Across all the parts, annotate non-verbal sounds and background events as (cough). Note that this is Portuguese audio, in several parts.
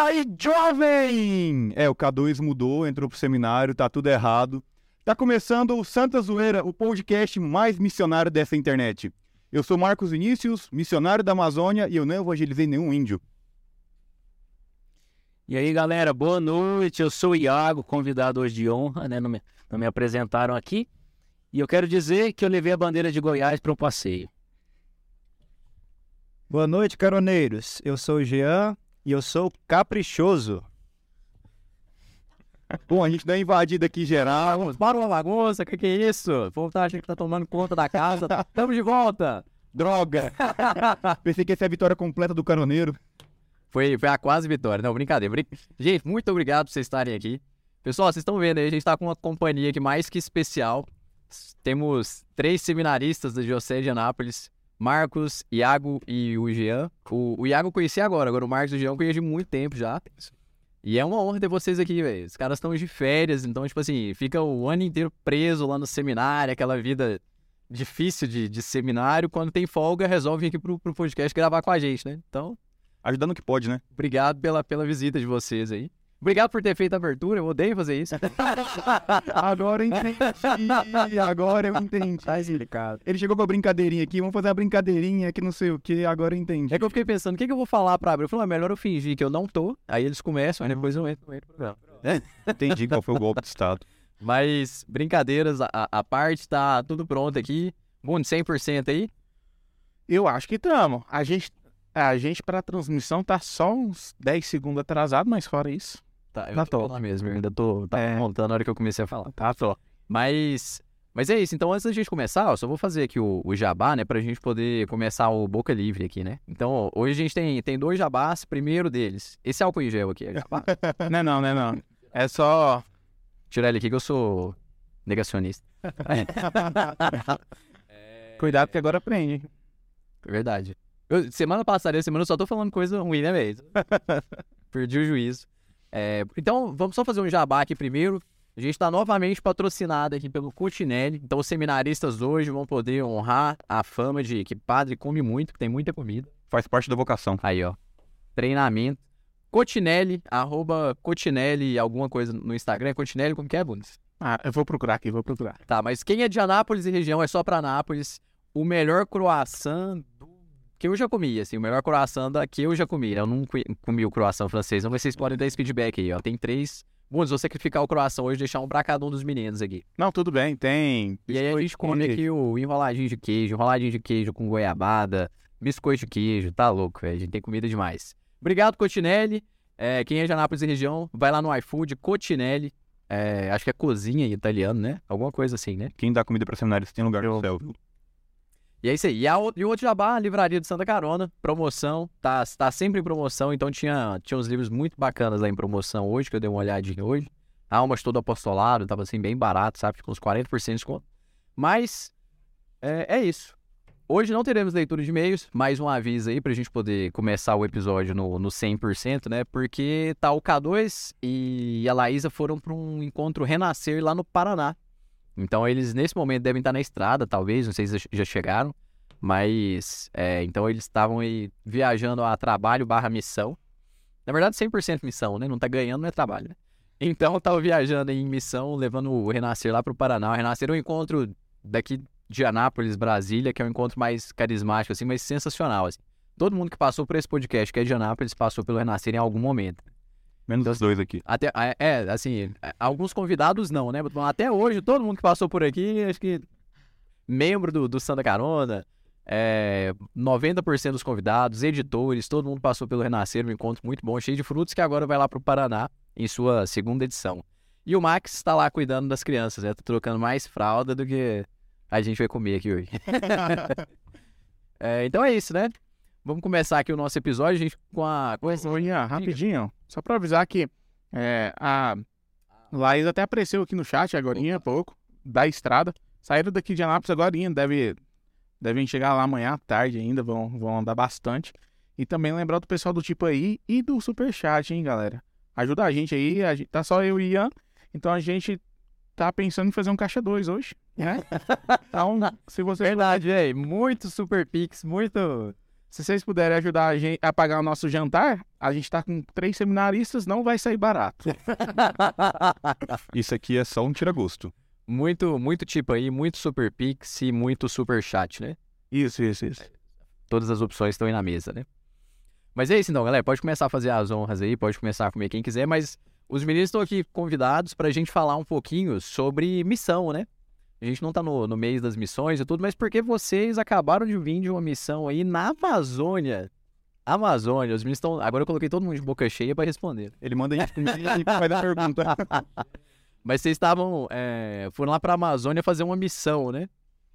aí, jovem! É, o K2 mudou, entrou pro seminário, tá tudo errado. Tá começando o Santa Zoeira, o podcast mais missionário dessa internet. Eu sou Marcos Vinícius, missionário da Amazônia, e eu não evangelizei nenhum índio. E aí, galera, boa noite. Eu sou o Iago, convidado hoje de honra, né? Não me, não me apresentaram aqui. E eu quero dizer que eu levei a bandeira de Goiás para um passeio. Boa noite, caroneiros. Eu sou o Jean e eu sou caprichoso. Bom, a gente dá uma invadida aqui geral. Para uma bagunça, que que é isso? O povo tá achando que tá tomando conta da casa. (laughs) Tamo de volta. Droga! (laughs) Pensei que essa é a vitória completa do caroneiro. Foi, foi a quase vitória. Não, brincadeira. Brin... Gente, muito obrigado por vocês estarem aqui. Pessoal, vocês estão vendo aí, a gente tá com uma companhia aqui mais que especial. Temos três seminaristas da Diocese de Anápolis. Marcos, Iago e o Jean. O, o Iago eu conheci agora, agora o Marcos e o Jean eu conheci há muito tempo já. E é uma honra ter vocês aqui, velho. Os caras estão de férias, então, tipo assim, fica o ano inteiro preso lá no seminário, aquela vida difícil de, de seminário. Quando tem folga, resolve vir aqui pro, pro podcast gravar com a gente, né? Então, Ajudando o que pode, né? obrigado pela, pela visita de vocês aí. Obrigado por ter feito a abertura, eu odeio fazer isso. (laughs) Agora eu entendi. Agora eu entendi. Tá explicado. Ele chegou com a brincadeirinha aqui, vamos fazer uma brincadeirinha que não sei o que, agora eu entendi. É que eu fiquei pensando, o que, que eu vou falar pra abrir? Eu falei, ah, melhor eu fingir que eu não tô. Aí eles começam, aí depois eu entro no meio do programa. Entendi qual foi o golpe de Estado. Mas, brincadeiras, a, a parte tá tudo pronto aqui. Bom, 100% aí. Eu acho que estamos. A gente, a gente para transmissão tá só uns 10 segundos atrasado, mas fora isso, Tá, eu Tá tô lá mesmo, eu ainda tô tá É. montando na hora que eu comecei a falar. tá só. Mas, mas é isso. Então, antes da gente começar, eu só vou fazer aqui o, o jabá, né? Pra gente poder começar o Boca Livre aqui, né? Então, hoje a gente tem, tem dois jabás. Primeiro deles, esse álcool em gel aqui é jabá. (laughs) Não é não, não é não. É só. Tirar ele aqui que eu sou negacionista. (laughs) Cuidado que agora prende. É verdade. Eu- semana passada, semana eu só tô falando coisa ruim, né, mesmo? (laughs) Perdi o juízo. É, então, vamos só fazer um jabá aqui primeiro. A gente está novamente patrocinado aqui pelo Cotinelli. Então, os seminaristas hoje vão poder honrar a fama de que padre come muito, que tem muita comida. Faz parte da vocação. Aí, ó. Treinamento. Cotinelli, arroba Cotinelli, alguma coisa no Instagram. Cotinelli, como que é, Bundes? Ah, eu vou procurar aqui, vou procurar. Tá, mas quem é de Anápolis e região é só pra Anápolis. O melhor croissant. Que eu já comi, assim, o melhor croissant da... que eu já comi. Eu não co- comi o croissant francês, não, mas vocês podem dar esse feedback aí, ó. Tem três. Bom, vou sacrificar o croissant hoje e deixar um pra cada um dos meninos aqui. Não, tudo bem, tem. E aí a gente come aqui o enroladinho de queijo, enroladinho de queijo com goiabada, biscoito de queijo, tá louco, velho. A gente tem comida demais. Obrigado, Cotinelli. É, quem é de Anápolis e região, vai lá no iFood, Cotinelli. É, acho que é cozinha em italiano, né? Alguma coisa assim, né? Quem dá comida pra seminários tem lugar no céu, viu? E é isso aí. E, a, e o outro jabá, a Livraria de Santa Carona, promoção, tá, tá sempre em promoção, então tinha, tinha uns livros muito bacanas lá em promoção hoje, que eu dei uma olhadinha hoje. Almas todo apostolado, tava assim bem barato, sabe? Com uns 40% de desconto. Mas é, é isso. Hoje não teremos leitura de e-mails, mais um aviso aí pra gente poder começar o episódio no, no 100%, né? Porque tá o K2 e a Laísa foram para um encontro Renascer lá no Paraná. Então eles nesse momento devem estar na estrada, talvez, não sei se já chegaram, mas é, então eles estavam aí viajando a trabalho barra missão. Na verdade, 100% missão, né? Não tá ganhando, não é trabalho, né? Então tava viajando em missão, levando o Renascer lá pro Paraná. O Renascer é um encontro daqui de Anápolis, Brasília, que é um encontro mais carismático, assim, mas sensacional, assim. Todo mundo que passou por esse podcast, que é de Anápolis, passou pelo Renascer em algum momento. Menos os dois aqui. Até, é, assim, alguns convidados não, né? Até hoje, todo mundo que passou por aqui, acho que membro do, do Santa Carona, é, 90% dos convidados, editores, todo mundo passou pelo Renascer, um encontro muito bom, cheio de frutos, que agora vai lá pro Paraná em sua segunda edição. E o Max está lá cuidando das crianças, né? Tá trocando mais fralda do que a gente vai comer aqui hoje. (laughs) (laughs) É, então é isso, né? Vamos começar aqui o nosso episódio, gente, com a... Ian, rapidinho, só pra avisar que é, a Laís até apareceu aqui no chat agora há pouco, da estrada. Saíram daqui de Anápolis agora, deve, devem chegar lá amanhã à tarde ainda, vão, vão andar bastante. E também lembrar do pessoal do tipo aí e do Superchat, hein, galera. Ajuda a gente aí, a gente, tá só eu e Ian. Então a gente tá pensando em fazer um caixa 2 hoje, né? (laughs) Então, se vocês, Verdade, velho. Muito Super Pix, muito. Se vocês puderem ajudar a gente a pagar o nosso jantar, a gente tá com três seminaristas, não vai sair barato. (laughs) Isso aqui é só um tira-gosto. muito, muito tipo aí, muito Super Pix e muito Super Chat, né? Isso, isso, isso. Todas as opções estão aí na mesa, né? Mas é isso então, galera. Pode começar a fazer as honras aí, pode começar a comer quem quiser, mas os meninos estão aqui convidados pra gente falar um pouquinho sobre missão, né? A gente não tá no, no mês das missões e tudo, mas porque vocês acabaram de vir de uma missão aí na Amazônia. Amazônia, os meninos estão. Agora eu coloquei todo mundo de boca cheia pra responder. Ele manda a gente e a vai dar pergunta. (laughs) Mas vocês estavam. é, foram lá pra Amazônia fazer uma missão, né?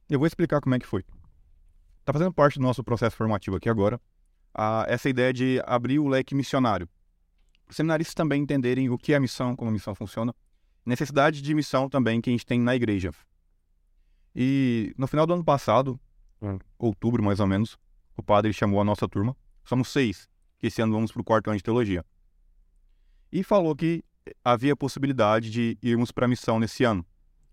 Eu vou explicar como é que foi. Tá fazendo parte do nosso processo formativo aqui agora, a- essa ideia de abrir o leque missionário. Os seminaristas também entenderem o que é a missão, como a missão funciona, necessidade de missão também que a gente tem na igreja. E no final do ano passado, Hum. outubro mais ou menos, o padre chamou a nossa turma, somos seis, que esse ano vamos para o quarto ano de teologia, e falou que havia possibilidade de irmos para a missão nesse ano.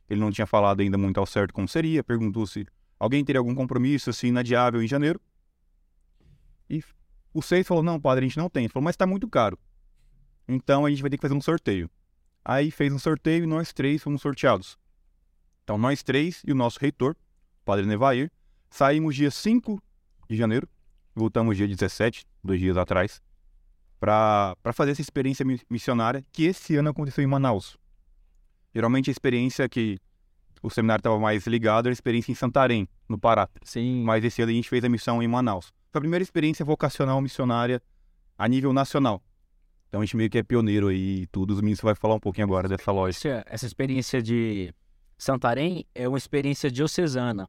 Ele não tinha falado ainda muito ao certo como seria, perguntou se alguém teria algum compromisso assim inadiável em janeiro. E o seis falou: Não, padre, a gente não tem. Ele falou: Mas está muito caro. Então a gente vai ter que fazer um sorteio. Aí fez um sorteio e nós três fomos sorteados. Então nós três e o nosso reitor, o padre Nevair, saímos dia 5 de janeiro, voltamos dia 17, dois dias atrás, para fazer essa experiência mi- missionária que esse ano aconteceu em Manaus. Geralmente a experiência que o seminário estava mais ligado era a experiência em Santarém, no Pará. Sim. Mas esse ano a gente fez a missão em Manaus. Foi a primeira experiência vocacional missionária a nível nacional. Então a gente meio que é pioneiro aí e tudo. Os meninos vai falar um pouquinho agora dessa loja. Essa experiência de Santarém é uma experiência diocesana.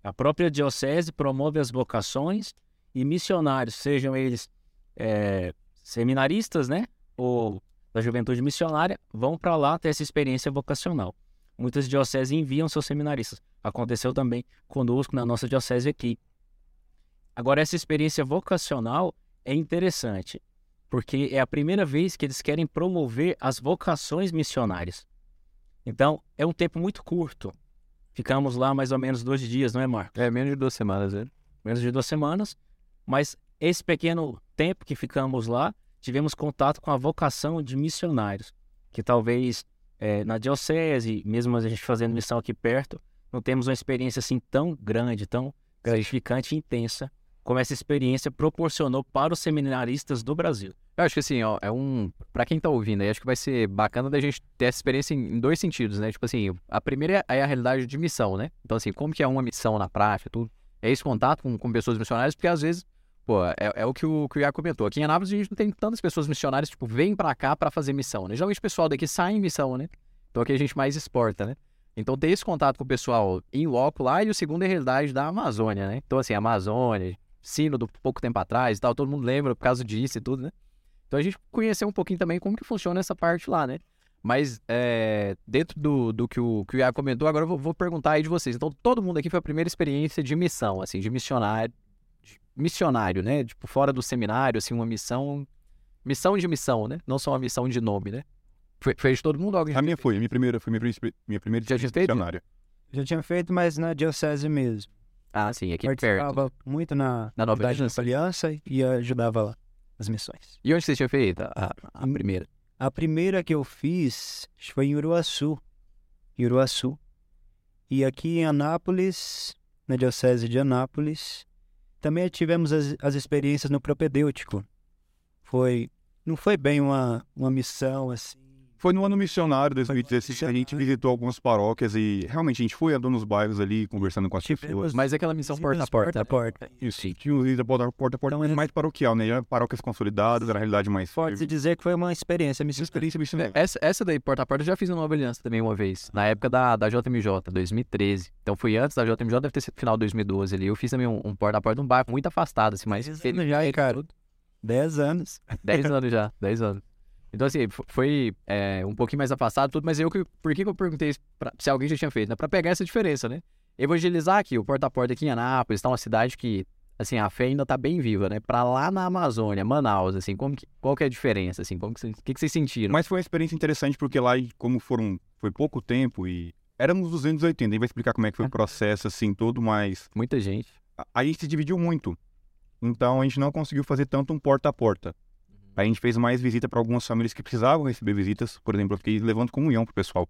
A própria diocese promove as vocações e missionários, sejam eles eh, seminaristas, né? Ou da juventude missionária, vão para lá ter essa experiência vocacional. Muitas dioceses enviam seus seminaristas. Aconteceu também conosco na nossa diocese aqui. Agora, essa experiência vocacional é interessante, porque é a primeira vez que eles querem promover as vocações missionárias. Então, é um tempo muito curto. Ficamos lá mais ou menos dois dias, não é, Marco? É menos de duas semanas, né? Menos de duas semanas. Mas esse pequeno tempo que ficamos lá, tivemos contato com a vocação de missionários, que talvez eh, na diocese, mesmo a gente fazendo missão aqui perto, não temos uma experiência assim tão grande, tão gratificante e intensa como essa experiência proporcionou para os seminaristas do Brasil. Eu acho que assim, ó, é um. Pra quem tá ouvindo aí, acho que vai ser bacana da gente ter essa experiência em, dois sentidos, né? Tipo assim, a primeira é a realidade de missão, né? Então, assim, como que é uma missão na prática, tudo. É esse contato com, com pessoas missionárias, porque às vezes, pô, é, é o que o, que o comentou. Aqui em Anápolis a gente não tem tantas pessoas missionárias, tipo, vêm pra cá pra fazer missão, né? Geralmente o pessoal daqui sai em missão, né? Então aqui a gente mais exporta, né? Então ter esse contato com o pessoal em loco lá, e o segundo é a realidade da Amazônia, né? Então, assim, Amazônia, sino do pouco tempo atrás e tal, todo mundo lembra por causa disso e tudo, né? Então a gente conheceu um pouquinho também como que funciona essa parte lá, né? Mas é, dentro do, do que, o, que o Iago comentou, agora eu vou, vou perguntar aí de vocês. Então, todo mundo aqui foi a primeira experiência de missão, assim, de missionário, de missionário, né? Tipo, fora do seminário, assim, uma missão, missão de missão, né? Não só uma missão de nome, né? Foi, foi de todo mundo? Alguém A minha foi, a minha primeira, foi minha primeira, minha primeira Já tinha feito? missionária. Já tinha feito, mas na diocese mesmo. Ah, sim, aqui perto. Participava muito na Na Nova Aliança. Aliança e ajudava lá nas missões. E onde você tinha feito a, a- Em- primeira? A primeira que eu fiz foi em Uruaçu. Uruaçu. E aqui em Anápolis, na Diocese de Anápolis, também tivemos as, as experiências no propedêutico. Foi. Não foi bem uma, uma missão assim. Foi no ano missionário 2016 que a gente visitou algumas paróquias e realmente a gente foi andando nos bairros ali, conversando com as Tivemos- pessoas. Mas é aquela missão porta a porta. Porta a porta. Isso, tinha um líder porta a porta, porta, mas mais paroquial, né? Paróquias consolidadas, era a realidade mais Pode-se dizer que foi uma experiência missionária. experiência missionária. Essa, essa daí, porta a porta, eu já fiz na Nova Aliança também uma vez, na época da, da JMJ, 2013. Então foi antes da JMJ, deve ter sido final de 2012 ali. Eu fiz também um, um porta a porta num bairro muito afastado, assim, mas Dez anos já, hein, cara? Dez anos. 10 anos já, 10 anos. Então, assim, fo- foi é, um pouquinho mais afastado, tudo, mas eu que. Por que, que eu perguntei pra- se alguém já tinha feito? Né? Pra pegar essa diferença, né? Evangelizar aqui, o porta a porta aqui em Anápolis, tá uma cidade que assim, a fé ainda tá bem viva, né? Pra lá na Amazônia, Manaus, assim, como que, qual que é a diferença, assim? Como que o que, que vocês sentiram? Mas foi uma experiência interessante porque lá, como foram, foi pouco tempo e éramos 280, a gente vai explicar como é que foi o (laughs) processo, assim, todo, mas Muita gente. a- a gente se dividiu muito. Então a gente não conseguiu fazer tanto um porta a porta. A gente fez mais visita para algumas famílias que precisavam receber visitas. Por exemplo, eu fiquei levando comunhão pro pessoal.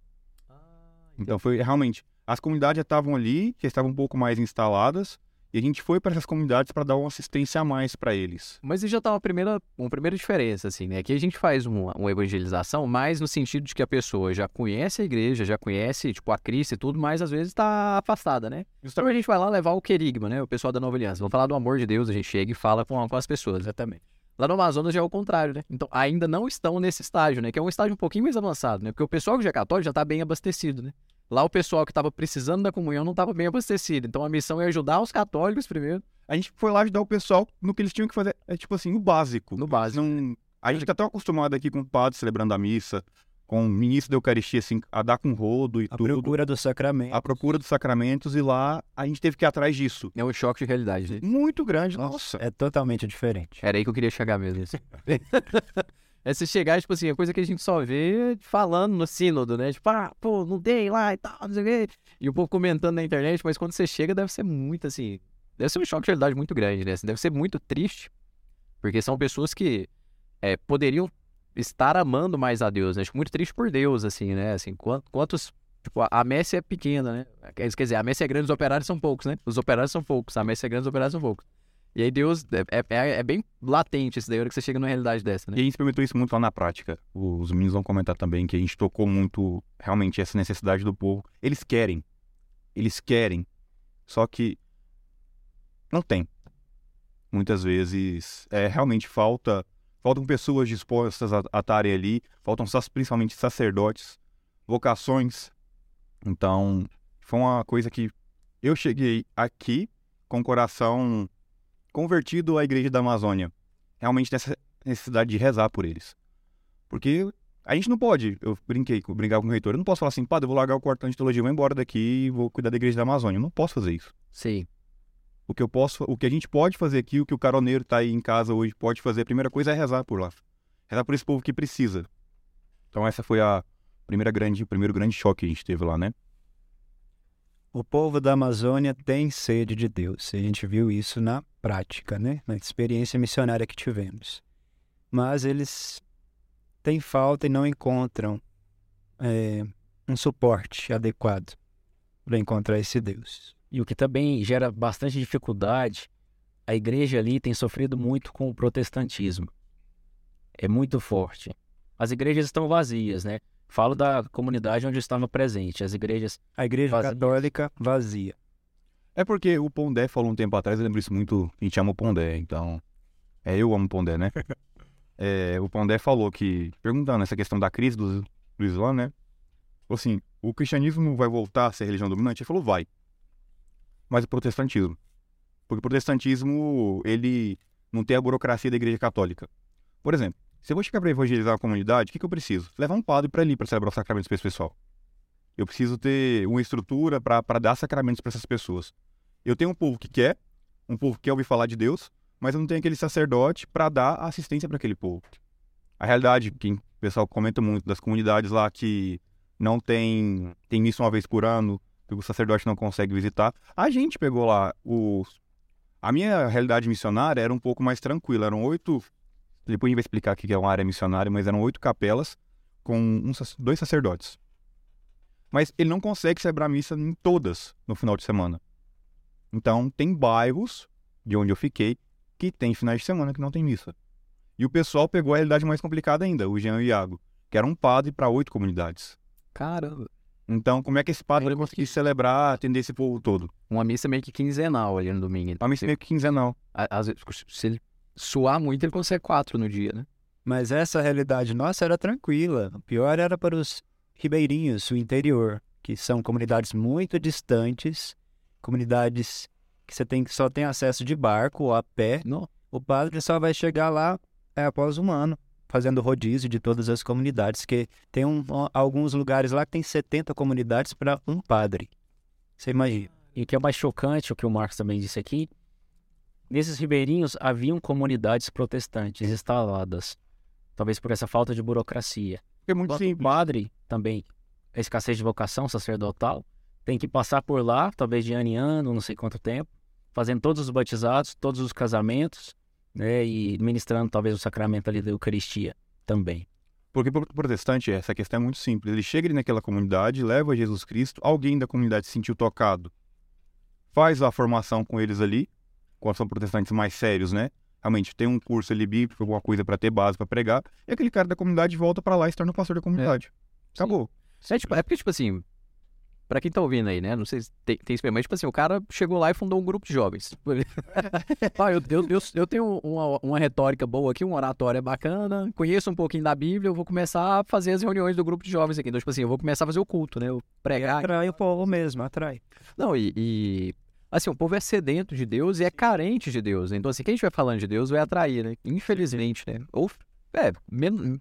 Então foi realmente. As comunidades já estavam ali, já estavam um pouco mais instaladas, e a gente foi para essas comunidades para dar uma assistência a mais para eles. Mas isso já tá uma primeira, uma primeira diferença, assim, né? Aqui a gente faz uma, uma evangelização mais no sentido de que a pessoa já conhece a igreja, já conhece, tipo, a Cristo e tudo, mas às vezes tá afastada, né? Então a gente vai lá levar o querigma, né? O pessoal da Nova Aliança. Vamos falar do amor de Deus, a gente chega e fala com, com as pessoas. Exatamente. Lá no Amazonas já é o contrário, né? Então ainda não estão nesse estágio, né? Que é um estágio um pouquinho mais avançado, né? Porque o pessoal que já é católico já tá bem abastecido, né? Lá o pessoal que estava precisando da comunhão não estava bem abastecido. Então a missão é ajudar os católicos primeiro. A gente foi lá ajudar o pessoal no que eles tinham que fazer. É tipo assim, o básico. No básico. Não... A gente tá tão acostumado aqui com o padre celebrando a missa, com o ministro da Eucaristia, assim, a dar com rodo e A tudo. procura do sacramento. A procura dos sacramentos, e lá a gente teve que ir atrás disso. É um choque de realidade, né? Muito grande, nossa. É totalmente diferente. Era aí que eu queria chegar mesmo. (laughs) é se chegar, tipo assim, a coisa que a gente só vê falando no sínodo, né? Tipo, ah, pô, não tem lá e tal, não sei o quê. E o povo comentando na internet, mas quando você chega deve ser muito assim. Deve ser um choque de realidade muito grande, né? Assim, deve ser muito triste. Porque são pessoas que é, poderiam estar amando mais a Deus, né? Acho muito triste por Deus, assim, né? Assim, quan- quantos. Tipo, a- messe é pequena, né? Quer quer dizer, a messe é grande, os operários são poucos, né? Os operários são poucos, a messe é grande, os operários são poucos. E aí Deus, é, é, é bem latente isso daí, hora que você chega numa realidade dessa, E né? a gente experimentou isso muito lá na prática. Os meninos vão comentar também que a gente tocou muito realmente essa necessidade do povo. Eles querem. Eles querem. Só que não tem. Muitas vezes é, realmente falta. Faltam pessoas dispostas a a estarem ali. Faltam principalmente sacerdotes, vocações. Então, foi uma coisa que eu cheguei aqui com o coração convertido à igreja da Amazônia. Realmente nessa necessidade de rezar por eles. Porque a gente não pode, eu brinquei, brincar com o reitor, eu não posso falar assim, padre, eu vou largar o quartão de teologia, vou embora daqui e vou cuidar da igreja da Amazônia. Eu não posso fazer isso. Sim. O que eu posso, o que a gente pode fazer aqui, o que o caroneiro tá aí em casa hoje pode fazer, a primeira coisa é rezar por lá. Rezar por esse povo que precisa. Então essa foi a primeira grande, o primeiro grande choque que a gente teve lá, né? O povo da Amazônia tem sede de Deus. A gente viu isso na prática, né? Na experiência missionária que tivemos. Mas eles têm falta e não encontram é, um suporte adequado para encontrar esse Deus. E o que também gera bastante dificuldade, a igreja ali tem sofrido muito com o protestantismo. É muito forte. As igrejas estão vazias, né? Falo da comunidade onde eu estava presente. As igrejas. A igreja Vazia. católica vazia. É porque o Pondé falou um tempo atrás, eu lembro isso muito, a gente ama o Pondé, então... É, eu amo o Pondé, né? (laughs) É, o Pondé falou que, perguntando essa questão da crise do, do Islã, né? Falou assim, o cristianismo vai voltar a ser religião dominante? Ele falou, vai. Mas o protestantismo. Porque o protestantismo, ele não tem a burocracia da igreja católica. Por exemplo, se eu vou chegar para evangelizar uma comunidade, o que, que eu preciso? Levar um padre para ali, para celebrar os sacramentos para esse pessoal. Eu preciso ter uma estrutura para dar sacramentos para essas pessoas. Eu tenho um povo que quer, um povo que quer ouvir falar de Deus, mas eu não tenho aquele sacerdote para dar assistência para aquele povo. A realidade, que o pessoal comenta muito das comunidades lá que não tem, tem missa uma vez por ano, que o sacerdote não consegue visitar. A gente pegou lá os. A minha realidade missionária era um pouco mais tranquila. Eram oito. Depois a gente vai explicar o que é uma área missionária, mas eram oito capelas com um dois sacerdotes. Mas ele não consegue celebrar missa em todas no final de semana. Então, tem bairros de onde eu fiquei que tem finais de semana que não tem missa. E o pessoal pegou a realidade mais complicada ainda, o Jean e o Iago, que era um padre para oito comunidades. Caramba. Então, como é que esse padre vai conseguir celebrar, atender esse povo todo? Uma missa meio que quinzenal ali no domingo. Uma missa meio que quinzenal. Às vezes, se ele suar muito, ele consegue quatro no dia, né? Mas essa realidade nossa era tranquila. O pior era para os ribeirinhos, o interior, que são comunidades muito distantes, comunidades que você tem só tem acesso de barco ou a pé. Não. O padre só vai chegar lá é, após um ano, fazendo rodízio de todas as comunidades, que tem um- alguns lugares lá que tem 70 comunidades para um padre. Você imagina? E o que é mais chocante, o que o Marcos também disse aqui, Nesses ribeirinhos haviam comunidades protestantes instaladas, talvez por essa falta de burocracia. É muito O simples. padre também, a escassez de vocação sacerdotal, tem que passar por lá, talvez de ano em ano, não sei quanto tempo, fazendo todos os batizados, todos os casamentos, né, e ministrando talvez o sacramento ali da Eucaristia também. Porque para o protestante essa questão é muito simples. Ele chega ali naquela comunidade, leva Jesus Cristo, alguém da comunidade se sentiu tocado, faz a formação com eles ali, quando são protestantes mais sérios, né? Realmente tem um curso ali bíblico, alguma coisa para ter base para pregar, e aquele cara da comunidade volta para lá e se torna o pastor da comunidade. Acabou. É, tipo, é porque, tipo assim, pra quem tá ouvindo aí, né? Não sei se tem, tem mas, tipo assim, o cara chegou lá e fundou um grupo de jovens. (laughs) Ah, eu, eu, eu, eu tenho uma, uma retórica boa aqui, uma oratória bacana, conheço um pouquinho da Bíblia, eu vou começar a fazer as reuniões do grupo de jovens aqui. Então, tipo assim, eu vou começar a fazer o culto, né? Eu pregar. Atrai o povo mesmo, atrai. Não, e, e, Assim, o povo é sedento de Deus e é carente de Deus. né? Então, assim, quem estiver falando de Deus vai atrair, né? Infelizmente, né? Ou, é,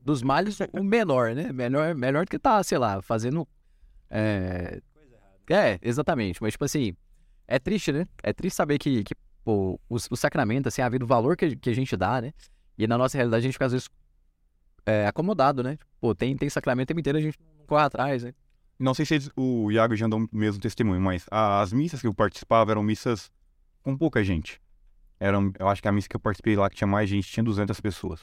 dos males, o menor, né? Melhor, melhor do que tá, sei lá, fazendo. É, é, exatamente. Mas, tipo assim, é triste, né? É triste saber que, que pô, o, o sacramento, assim, a vida, o valor que, que a gente dá, né? E na nossa realidade a gente fica, às vezes, é, acomodado, né? Pô, tem, tem sacramento o tempo inteiro, a gente não corre atrás, né? Não sei se o Iago já andou o mesmo testemunho, mas as missas que eu participava eram missas com pouca gente. Eram, eu acho que a missa que eu participei lá, que tinha mais gente, tinha 200 pessoas.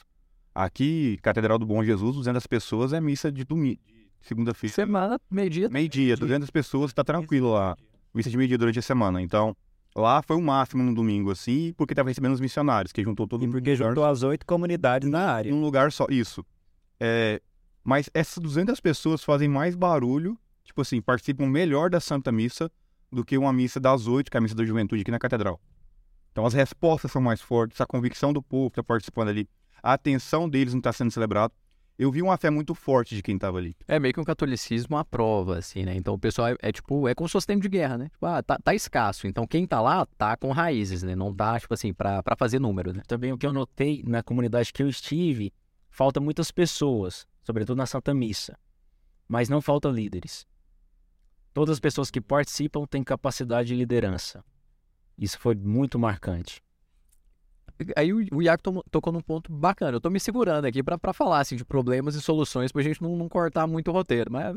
Aqui, Catedral do Bom Jesus, 200 pessoas é missa de domingo, segunda-feira. Semana, meio-dia, Meio-dia, 200 pessoas, tá tranquilo lá. Missa de meio-dia durante a semana. Então, lá foi o máximo no domingo, assim, porque tava recebendo os missionários, que juntou todo E mundo porque num juntou as oito comunidades na área. em um lugar só. Isso. É, mas essas 200 pessoas fazem mais barulho, tipo assim, participam melhor da Santa Missa do que uma missa das oito, que é a missa da juventude aqui na Catedral. Então as respostas são mais fortes, a convicção do povo que está participando ali, a atenção deles não está sendo celebrado. Eu vi uma fé muito forte de quem estava ali. É meio que um catolicismo à prova, assim, né? Então o pessoal é, é tipo, é como se fosse tempo de guerra, né? Tipo, ah, tá, tá escasso. Então quem tá lá tá com raízes, né? Não tá, tipo assim, pra, pra fazer número, né? Também o que eu notei na comunidade que eu estive, falta muitas pessoas, sobretudo na Santa Missa, mas não falta líderes. Todas as pessoas que participam têm capacidade de liderança. Isso foi muito marcante. Aí o, o Iago tocou num ponto bacana. Eu tô me segurando aqui pra, pra falar, assim, de problemas e soluções pra gente não, não cortar muito o roteiro. Mas,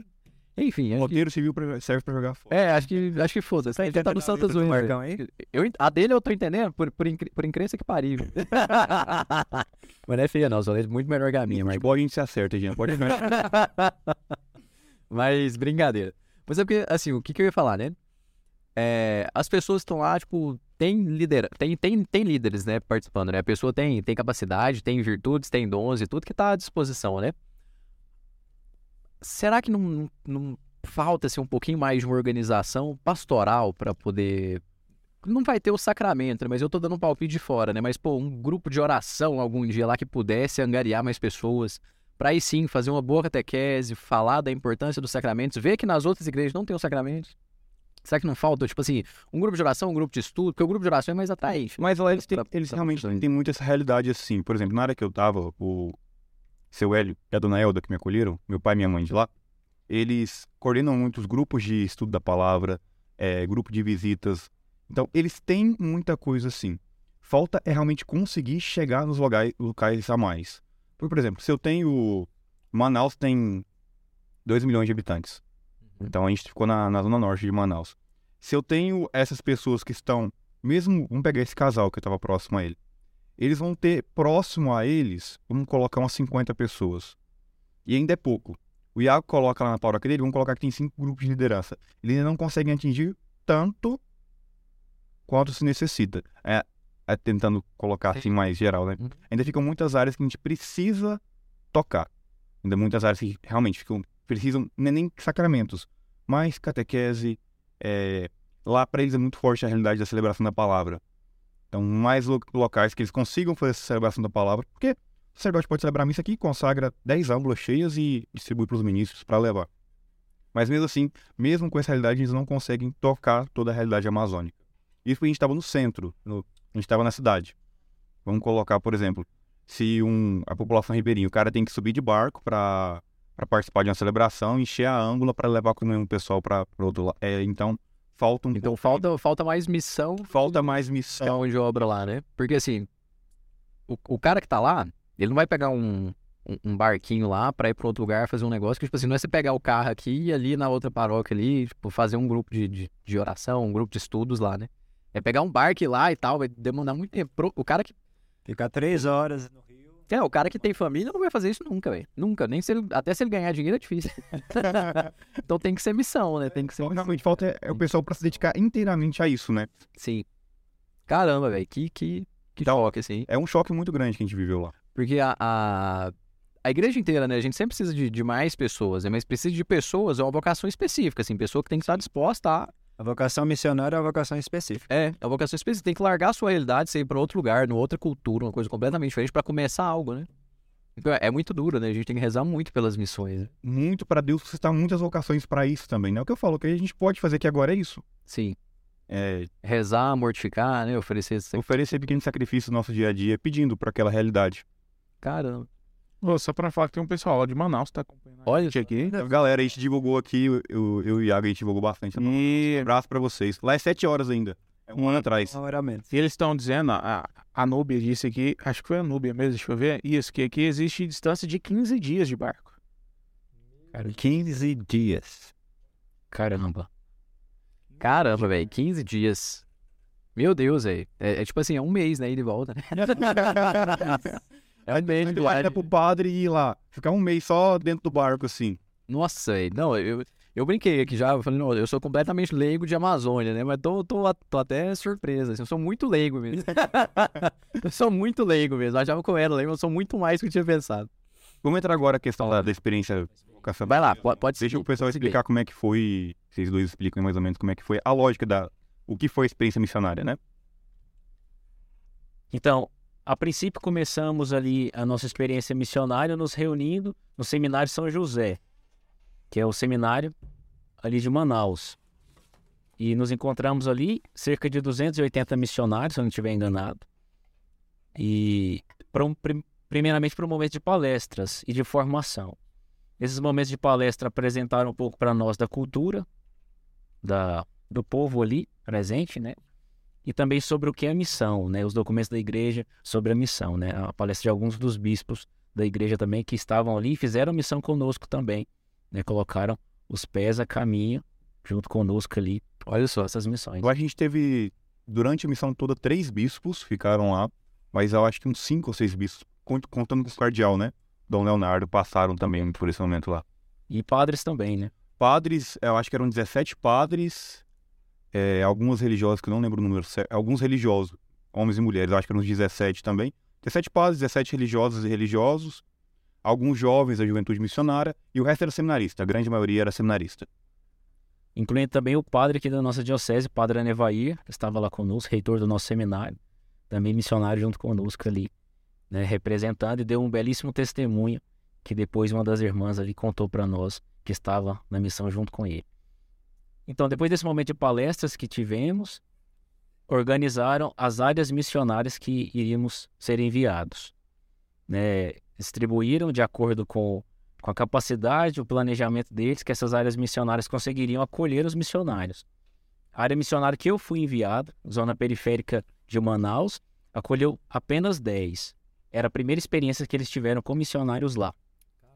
enfim. O acho que- roteiro civil pra- serve para jogar fora. É, acho que, acho que foda-se. Tá, tá no Santa Zoeira. Marcão aí? Eu, a dele eu tô entendendo, por, por, por incrença que pariu. (laughs) Mas não é feia, não. Só é muito melhor que a minha. Futebol a gente se acerta, gente. Pode (laughs) Mas brincadeira. Mas é porque, assim, o que, que eu ia falar, né? É, as pessoas estão lá, tipo, tem líder, tem, tem, tem líderes, né, participando, né? A pessoa tem, tem capacidade, tem virtudes, tem dons e tudo que tá à disposição, né? Será que não, não, falta, assim, um pouquinho mais de uma organização pastoral para poder... Não vai ter o sacramento, né? Mas eu tô dando um palpite de fora, né? Mas, pô, um grupo de oração algum dia lá que pudesse angariar mais pessoas, para aí sim fazer uma boa catequese, falar da importância dos sacramentos, ver que nas outras igrejas não tem os sacramentos. Será que não falta, tipo assim, um grupo de oração, um grupo de estudo? Porque o grupo de oração é mais atraente. Mas lá eles, têm, eles realmente têm muito essa realidade assim. Por exemplo, na área que eu tava, o seu Hélio e a dona Elda que me acolheram, meu pai e minha mãe de lá, eles coordenam muitos grupos de estudo da palavra, é, grupo de visitas. Então, eles têm muita coisa assim. Falta é realmente conseguir chegar nos locais, locais a mais. Por, por exemplo, se eu tenho. Manaus tem 2 milhões de habitantes. Então a gente ficou na, na zona norte de Manaus. Se eu tenho essas pessoas que estão, mesmo, vamos pegar esse casal que estava próximo a ele, eles vão ter próximo a eles, vamos colocar umas 50 pessoas. E ainda é pouco. O Iago coloca lá na paróquia dele, vamos colocar que tem cinco grupos de liderança. Eles ainda não conseguem atingir tanto quanto se necessita. É, é tentando colocar assim mais geral, né? Uhum. Ainda ficam muitas áreas que a gente precisa tocar. Ainda muitas áreas que realmente ficam, precisam, não é nem sacramentos, mas catequese. é, lá para eles é muito forte a realidade da celebração da palavra. Então, mais lo- locais que eles consigam fazer essa celebração da palavra, porque o sacerdote pode celebrar a missa aqui, consagra 10 âmbulas cheias e distribui para os ministros para levar. Mas mesmo assim, mesmo com essa realidade, eles não conseguem tocar toda a realidade amazônica. Isso porque a gente estava no centro, no- a gente estava na cidade. Vamos colocar, por exemplo, se um, a população ribeirinha, o cara tem que subir de barco para participar de uma celebração, encher a ângula para levar com o pessoal para outro lado. É, então, Falta um Então falta, falta mais missão falta mais é missão. onde obra lá, né? Porque assim, o, o cara que tá lá, ele não vai pegar um, um, um barquinho lá pra ir pra outro lugar fazer um negócio que, tipo assim, não é você pegar o carro aqui e ir ali na outra paróquia ali, tipo, fazer um grupo de, de, de oração, um grupo de estudos lá, né? É pegar um barco lá e tal, vai demandar muito tempo. Pro- O cara que. Ficar três horas no Rio. É, o cara que tem família não vai fazer isso nunca, velho. Nunca. Nem se ele, até se ele ganhar dinheiro é difícil. (laughs) então tem que ser missão, né? Tem que ser. Realmente falta é, o pessoal pra se dedicar inteiramente a isso, né? Sim. Caramba, velho. Que, que, que choque, assim. É um choque muito grande que a gente viveu lá. Porque a, a, a igreja inteira, né? A gente sempre precisa de, de mais pessoas, né? Mas precisa de pessoas, é uma vocação específica, assim. Pessoa que tem que estar disposta a... A vocação missionária é uma vocação específica. É, é uma vocação específica. Tem que largar a sua realidade, você ir pra outro lugar, numa outra cultura, uma coisa completamente diferente pra começar algo, né? Então, é- é muito duro, né? A gente tem que rezar muito pelas missões. né? Muito pra Deus suscitar muitas vocações pra isso também, né? O que eu falo, o que a gente pode fazer aqui agora é isso. Sim. É Rezar, mortificar, né? Oferecer... oferecer pequenos sacrifícios no nosso dia a dia, pedindo pra aquela realidade. Caramba. Só pra falar que tem um pessoal lá de Manaus que tá acompanhando. a Olha gente aqui. Galera, a gente divulgou aqui, eu, eu, e o Iago, a gente divulgou bastante. Um E, abraço pra vocês. Lá é sete horas ainda. É um ano atrás. Uma hora menos. e eles estão dizendo, a, a Núbia disse aqui, acho que foi a Núbia mesmo, deixa eu ver, isso, que aqui existe distância de 15 dias de barco. 15 dias. Caramba. Caramba, velho. 15 dias. Meu Deus, velho. É, é tipo assim, é um mês, né? Ida e volta, né? (laughs) (laughs) é um mês de Ainda viagem. pro padre ir lá, ficar um mês só dentro do barco, assim. Nossa, velho. Não, eu, eu brinquei aqui já. Eu falei, não, eu sou completamente leigo de Amazônia, né? Mas tô, tô, tô até surpresa. assim, eu sou muito leigo mesmo. (laughs) eu sou muito leigo mesmo. Eu achava que eu era leigo, mas eu sou muito mais do que eu tinha pensado. Vamos entrar agora na questão da, da experiência vocacional. Vai lá, pode, pode Deixa seguir, o pessoal pode seguir. explicar como é que foi, vocês dois explicam mais ou menos como é que foi a lógica da, o que foi a experiência missionária, né? Então, a princípio começamos ali a nossa experiência missionária nos reunindo no Seminário São José, que é o seminário ali de Manaus. E nos encontramos ali cerca de 280 missionários, se eu não estiver enganado. E um- prim- primeiramente para um momento de palestras e de formação. Esses momentos de palestra apresentaram um pouco para nós da cultura da, do povo ali presente, né? E também sobre o que é a missão, né? Os documentos da igreja sobre a missão, né? A palestra de alguns dos bispos da igreja também que estavam ali e fizeram missão conosco também, né? Colocaram os pés a caminho junto conosco ali, Olha só. essas missões. Agora a gente teve, durante a missão toda, três bispos ficaram lá, mas eu acho que uns cinco ou seis bispos, cont- contando com o cardeal, né? Dom Leonardo, passaram também por esse momento lá. E padres também, né? Padres, eu acho que eram 17 padres, é, alguns religiosos, que eu não lembro o número alguns religiosos, homens e mulheres, acho que eram uns 17 também. 17 padres, 17 religiosos e religiosos, alguns jovens da juventude missionária, e o resto era seminarista, a grande maioria era seminarista. Incluindo também o padre aqui da nossa diocese, o padre Anevair, que estava lá conosco, reitor do nosso seminário, também missionário junto conosco ali, né? Representando e deu um belíssimo testemunho que depois uma das irmãs ali contou para nós que estava na missão junto com ele. Então, depois desse momento de palestras que tivemos, organizaram as áreas missionárias que iríamos ser enviados. Né? Distribuíram de acordo com, com a capacidade, o planejamento deles, que essas áreas missionárias conseguiriam acolher os missionários. A área missionária que eu fui enviado, zona periférica de Manaus, acolheu apenas 10. Era a primeira experiência que eles tiveram com missionários lá.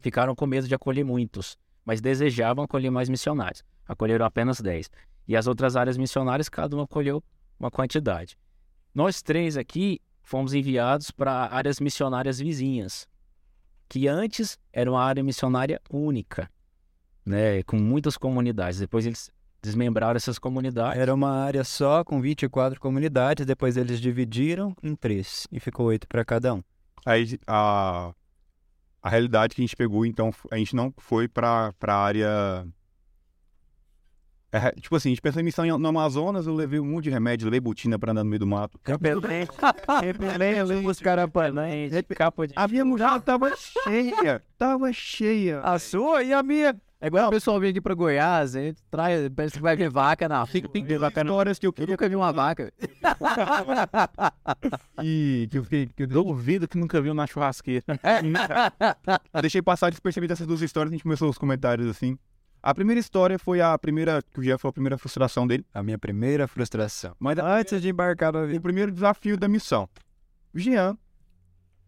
Ficaram com medo de acolher muitos, mas desejavam acolher mais missionários. Acolheram apenas 10. E as outras áreas missionárias, cada uma acolheu uma quantidade. Nós três aqui fomos enviados para áreas missionárias vizinhas, que antes era uma área missionária única, né, com muitas comunidades. Depois eles desmembraram essas comunidades. Era uma área só com 24 comunidades, depois eles dividiram em três e ficou oito para cada um. Aí a, a realidade que a gente pegou, então, a gente não foi pra, pra área. É, tipo assim, a gente pensou em missão no Amazonas, eu levei um monte de remédio, lebutina pra andar no meio do mato. Repelente, repelente, os carapanães, capa de... A minha mulher tava cheia, tava cheia. A sua e a minha. É igual o pessoal vem aqui pra Goiás, gente traz, parece que vai ver vaca na. Tem, tem histórias que eu Eu queria nunca vi uma vaca. (laughs) que, que eu fiquei. Que eu Duvido que nunca viu na churrasqueira. (laughs) deixei passar despercebido essas duas histórias, a gente começou os comentários assim. A primeira história foi a primeira, que o Jean foi a primeira frustração dele. A minha primeira frustração. Mas Antes de embarcar o primeiro desafio da missão. O Jean,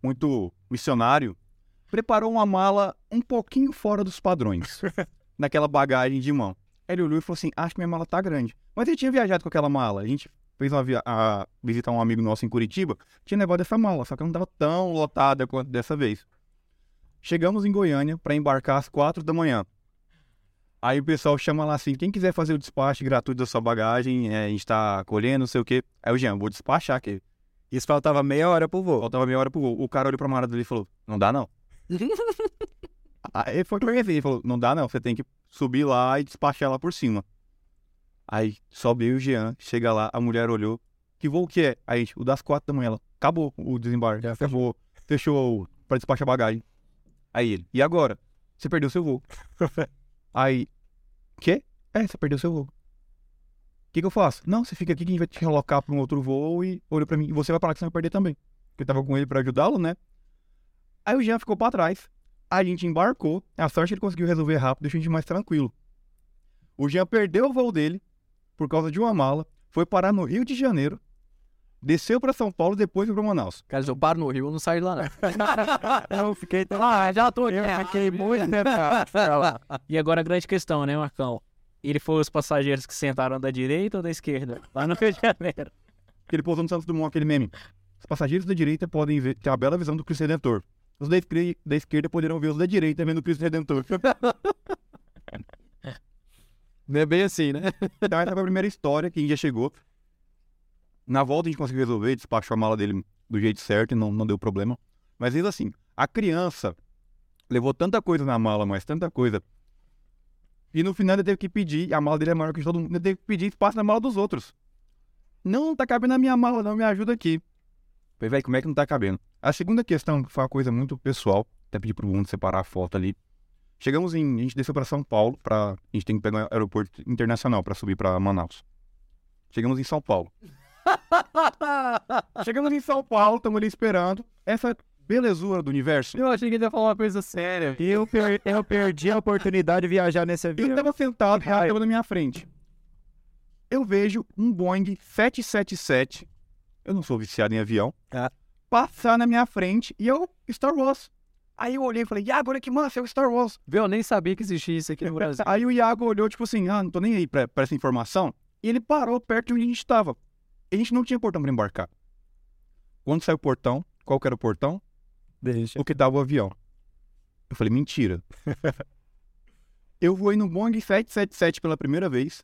muito missionário, preparou uma mala um pouquinho fora dos padrões, (laughs) naquela bagagem de mão. Ele olhou e falou assim: Acho que minha mala tá grande. Mas ele tinha viajado com aquela mala. A gente fez uma via a visitar um amigo nosso em Curitiba, tinha levado essa mala, só que não tava tão lotada quanto dessa vez. Chegamos em Goiânia para embarcar às quatro da manhã. Aí o pessoal chama lá assim: quem quiser fazer o despacho gratuito da sua bagagem, é, a gente tá colhendo, não sei o quê. Aí o Jean, vou despachar aqui. Isso faltava meia hora pro voo. Faltava meia hora pro voo. O cara olhou pra marada dele e falou: Não dá não. (laughs) Aí foi pra ele falou: Não dá não, você tem que subir lá e despachar lá por cima. Aí sobe o Jean, chega lá, a mulher olhou: Que voo que é? Aí, o das quatro da manhã, ela: Acabou o desembarque. Já fechou. Fechou pra despachar a bagagem. Aí ele: E agora? Você perdeu seu voo. (laughs) Aí, quê? É, você perdeu seu voo. O que, que eu faço? Não, você fica aqui que a gente vai te relocar pra um outro voo e olha pra mim. E você vai falar que você vai perder também. Porque eu tava com ele pra ajudá-lo, né? Aí o Jean ficou pra trás. A gente embarcou. A sorte é ele conseguiu resolver rápido, deixou a gente mais tranquilo. O Jean perdeu o voo dele por causa de uma mala. Foi parar no Rio de Janeiro. Desceu pra São Paulo depois foi pra Manaus. Cara, se eu paro no Rio, eu não saio de lá, não. (laughs) Eu fiquei. ah, já tô aqui. Eu fiquei muito. E agora a grande questão, né, Marcão? Ele foi os passageiros que sentaram da direita ou da esquerda? Lá no Rio de Janeiro. que ele postou no Santos Dumont aquele meme. Os passageiros da direita podem ver, ter uma bela visão do Cristo Redentor. Os da, esquer- da esquerda poderão ver os da direita vendo o Cristo Redentor. (laughs) Não é bem assim, né? então essa foi a primeira história que a gente já chegou. Na volta a gente conseguiu resolver, despachou a mala dele do jeito certo e não, não deu problema. Mas ainda assim, a criança levou tanta coisa na mala, mas tanta coisa. E no final ele teve que pedir, a mala dele é maior que todo mundo, ele teve que pedir espaço na mala dos outros. Não, não tá cabendo na minha mala, não, me ajuda aqui. Falei, velho, como é que não tá cabendo? A segunda questão, que foi uma coisa muito pessoal, até pedi pro mundo separar a foto ali. Chegamos em, a gente desceu para São Paulo, pra, a gente tem que pegar um aeroporto internacional para subir para Manaus. Chegamos em São Paulo. (laughs) Chegamos em São Paulo, estamos ali esperando. Essa belezura do universo. Eu achei que ele ia falar uma coisa séria. Eu, per- eu perdi a oportunidade de viajar nesse Eu avião. estava sentado, estava na minha frente. Eu vejo um Boeing 777, eu não sou viciado em avião, Ah. passar na minha frente e eu, Star Wars. Aí eu olhei e falei, Iago, olha que massa, é o Star Wars. Viu? Eu nem sabia que existia isso aqui no (laughs) Brasil. Aí o Iago olhou, tipo assim, ah, não tô nem aí pra, pra essa informação. E ele parou perto de onde a gente estava. A gente não tinha portão pra embarcar. Quando saiu o portão, qual que era o portão? Deixa. O que dava o avião. Eu falei, mentira. (laughs) eu voei no Boeing 777 pela primeira vez.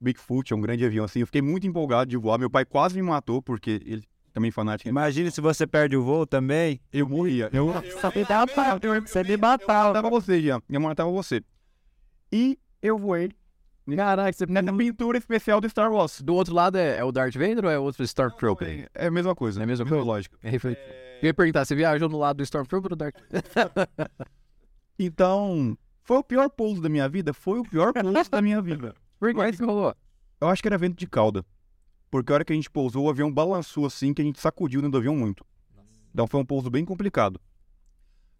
Bigfoot é um grande avião assim. Eu fiquei muito empolgado de voar. Meu pai quase me matou, porque ele também é fanático. Imagina se você perde o voo também. Eu morria. Eu, Você me matava. matava você, Jean. Eu matava você. E eu voei Caraca, você... nessa pintura especial do Star Wars. do outro lado é, é o Darth Vader ou é outro Stormtrooper? É a mesma coisa. É a mesma coisa? lógica. É, foi- Eu ia perguntar, você viajou no lado do Stormtrooper ou do Darth (laughs) Então, foi o pior pouso da minha vida? Foi o pior pouso da minha vida. (laughs) Por que que rolou? Eu acho que era vento de cauda. Porque a hora que a gente pousou, o avião balançou assim, que a gente sacudiu dentro do avião muito. Então foi um pouso bem complicado.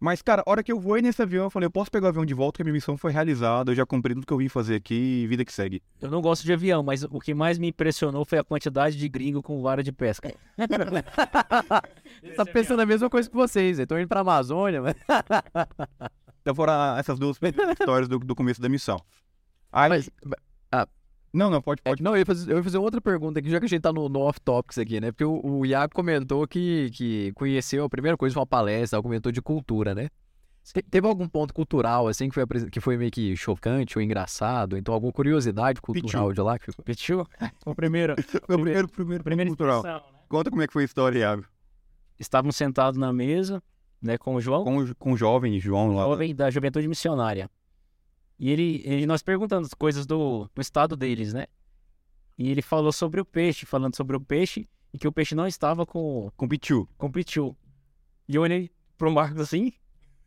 Mas, cara, a hora que eu voei nesse avião, eu falei, eu posso pegar o avião de volta, que a minha missão foi realizada, eu já cumpri tudo que eu vim fazer aqui, e vida que segue. Eu não gosto de avião, mas o que mais me impressionou foi a quantidade de gringo com vara de pesca. (laughs) Tá pensando a mesma coisa que vocês. Eu tô indo pra Amazônia, mas... (laughs) Então foram essas duas histórias do, do começo da missão. Aí, Mas- Não, não, pode, É, pode. não, eu ia, fazer, eu ia fazer outra pergunta aqui, já que a gente tá no, no off-topics aqui, né? Porque o, o Iago comentou que, que conheceu, a primeira coisa foi uma palestra, comentou de cultura, né? Te- teve algum ponto cultural, assim, que foi, que foi meio que chocante ou engraçado? Então, alguma curiosidade cultural de lá que ficou? Pichu? O primeiro. (laughs) Foi o primeiro, primeiro, Primeira cultural. né? Conta como é que foi a história, Iago. Estávamos sentados na mesa, né, com o João, Com, o- com o jovem João lá. jovem da Juventude Missionária. E ele, ele nós perguntando as coisas do, do estado deles, né? E ele falou sobre o peixe, falando sobre o peixe, e que o peixe não estava com, Com o Pichu. com pichu. E eu olhei pro Marcos assim,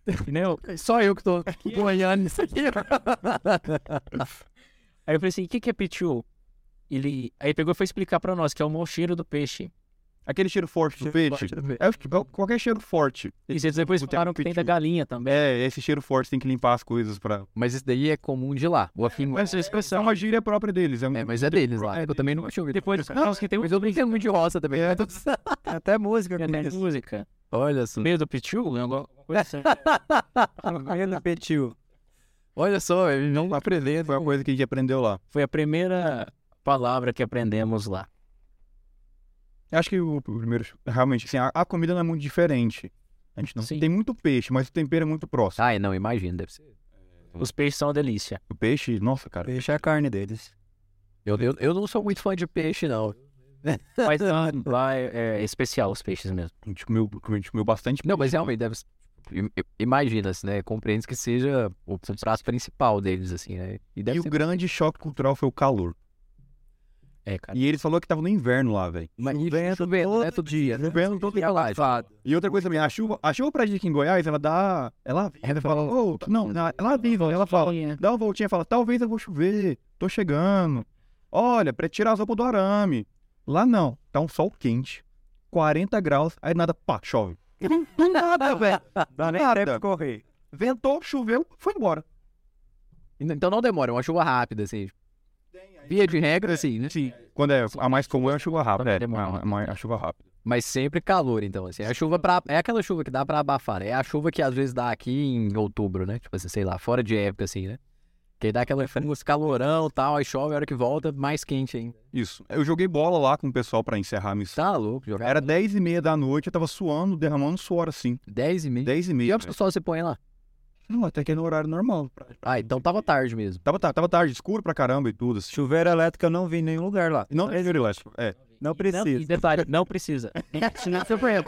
(laughs) né? eu- Só eu que tô boiando nisso aqui. (laughs) Aí eu falei assim, o que, que é pichu? Ele, aí ele pegou e foi explicar pra nós que é o mau cheiro do peixe. Aquele cheiro forte do peixe. forte do peixe. É, qualquer cheiro forte. E vocês depois falaram que tem da galinha também. É, esse cheiro forte tem que limpar as coisas pra. Mas isso daí é comum de lá. O afim... Mas essa expressão é uma gíria própria deles. É, um- É, mas é deles lá. É Eu também nunca tinha ouvido. Depois não, que tem Mas eu não entendo muito de roça também. É. (laughs) Até música até isso. música. Olha só. Meio do pitiu, né? alguma coisa assim. (laughs) Ainda petiu. Olha só, eles não aprendendo. Foi a coisa que a gente aprendeu lá. Foi a primeira palavra que aprendemos lá. Acho que o primeiro. Realmente, assim, a, a comida não é muito diferente. A gente não Sim. tem muito peixe, mas o tempero é muito próximo. Ai, não, imagina, deve ser. Os peixes são uma delícia. O peixe, nossa, cara. Peixe é a carne deles. Eu, eu, eu não sou muito fã de peixe, não. Mas lá, é, é especial os peixes mesmo. A gente comeu, a gente comeu bastante Não, mas peixe. realmente deve Imagina-se, né? Compreende que seja o prato principal deles, assim, né? E deve E o grande choque cultural foi o calor. É, cara. E ele falou que tava no inverno lá, velho. Mas Chovendo chovendo, né? todo Todo dia. Chovendo todo E a laje? E outra coisa também, a chuva, a chuva pra gente aqui em Goiás, ela dá. Ela ela fala, ô, não, não, ela avisa, ela fala, dá uma voltinha e fala, talvez eu vou chover, tô chegando. Olha, pra tirar as roupas do arame. Lá não, tá um sol quente, 40 graus, aí nada, pá, chove. (laughs) Do nada, velho. Dá nem Nada. correr. Ventou, choveu, foi embora. Então não demora, é uma chuva rápida, assim. Via de regra, assim, né? Sim. Quando é a mais comum é a chuva rápida. É, Demora. a, a- a chuva rápida. Mas sempre calor, então, assim. É a chuva pra. É aquela chuva que dá pra abafar, né? É a chuva que às vezes dá aqui em outubro, né? Tipo assim, sei lá, fora de época, assim, né? Que dá aquela uns calorão e tal, aí chove, a hora que volta, mais quente ainda. Isso. Eu joguei bola lá com o pessoal pra encerrar a missão. Tá louco, jogar. Era 10 e meia da noite, eu tava suando, derramando suor assim. 10 e meia. 10 e E meia. horas que o sol você põe lá? Não, até que é no horário normal. Ah, então tava tarde mesmo. Tava, ta- tava tarde, escuro pra caramba e tudo. Assim. Chuveiro elétrico eu não vi em nenhum lugar lá. Não tem chuveiro elétrico. É. Não Não, precisa. e (laughs) detalhe, não precisa.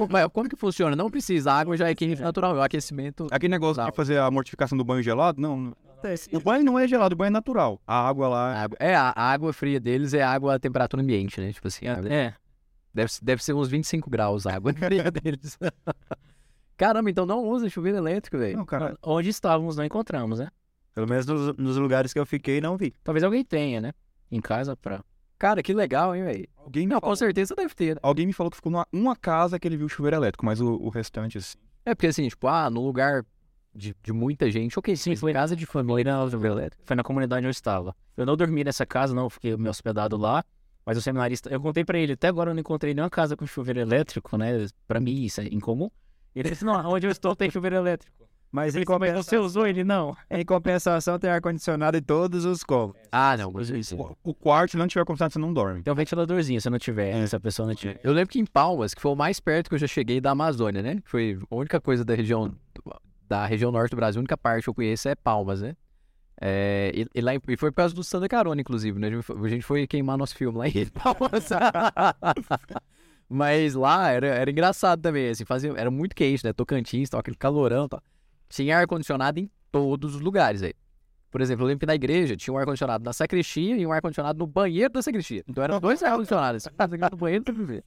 Mas como que funciona? Não precisa, a água já é quente natural, o aquecimento. Aquele negócio de fazer a mortificação do banho gelado, não. não. O banho não é gelado, o banho é natural. A água lá. a água- É, a água fria deles é água a temperatura ambiente, né? Tipo assim, É, deve, deve ser uns 25 graus a água (laughs) fria deles. Caramba, então não usa chuveiro elétrico, velho. Não, cara. onde estávamos não encontramos, né? Pelo menos nos, nos lugares que eu fiquei, não vi. Talvez alguém tenha, né? Em casa pra... Cara, que legal, hein, velho? Alguém me, Não, falou, com certeza deve ter, né? alguém me falou que ficou numa uma casa que ele viu chuveiro elétrico, mas o, o restante, assim. É porque assim, tipo, ah, no lugar de, de muita gente, ok, Sim, foi casa de família, não, chuveiro elétrico. Foi na comunidade onde eu estava. Eu não dormi nessa casa, não, fiquei me hospedado lá. Mas o seminarista, eu contei pra ele, até agora eu não encontrei nenhuma casa com chuveiro elétrico, né? Pra mim isso é incomum. Ele disse, não, onde eu estou tem chuveiro elétrico. Mas em, disse, Mas compensa... você usou ele? Não. em compensação tem ar-condicionado em todos os cômodos. Ah, não, mas isso. O, o quarto, se não tiver condição, você não dorme. Tem um ventiladorzinho, se não tiver, se a pessoa não tiver. Eu lembro que em Palmas, que foi o mais perto que eu já cheguei da Amazônia, né? Foi a única coisa da região da região norte do Brasil, a única parte que eu conheço é Palmas, né? É, e, e lá e foi por causa do Santa Carona, inclusive, né? A gente foi- A gente foi queimar nosso filme lá em (laughs) Palmas. (laughs) Mas lá era, era engraçado também, assim, fazia, era muito quente, né? Tocantins, tal, aquele calorão, tal. Tinha ar-condicionado em todos os lugares aí. Por exemplo, eu lembro que na igreja tinha um ar-condicionado na sacristia e um ar-condicionado no banheiro da sacristia. Então eram dois ar-condicionados. Assim, no banheiro da igreja.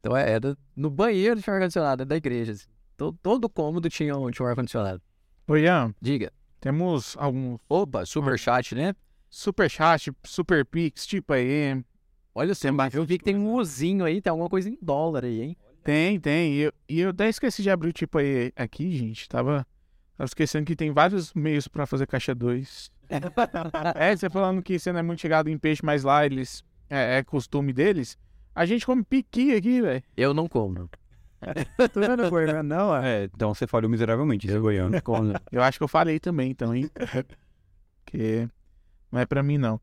Então é, era no banheiro tinha um ar-condicionado da igreja. Assim. Todo, todo cômodo tinha um, tinha um ar-condicionado. Ô, Ian, Diga. temos alguns Opa, super chat, né? super chat, super pix, tipo aí. Olha só, eu vi que tem um uzinho aí, tem alguma coisa em dólar aí, hein? Tem, tem. E eu, e eu até esqueci de abrir o tipo aí aqui, gente. Tava, tava esquecendo que tem vários meios pra fazer caixa 2. (laughs) é, você falando que você não é muito chegado em peixe, mas lá eles. É, é costume deles. A gente come piqui aqui, velho. Eu não como. (laughs) Tu não é goiano, não, é? É, então você falhou miseravelmente, esse goiano. Eu (laughs) acho que eu falei também, então, hein? que não é pra mim, não.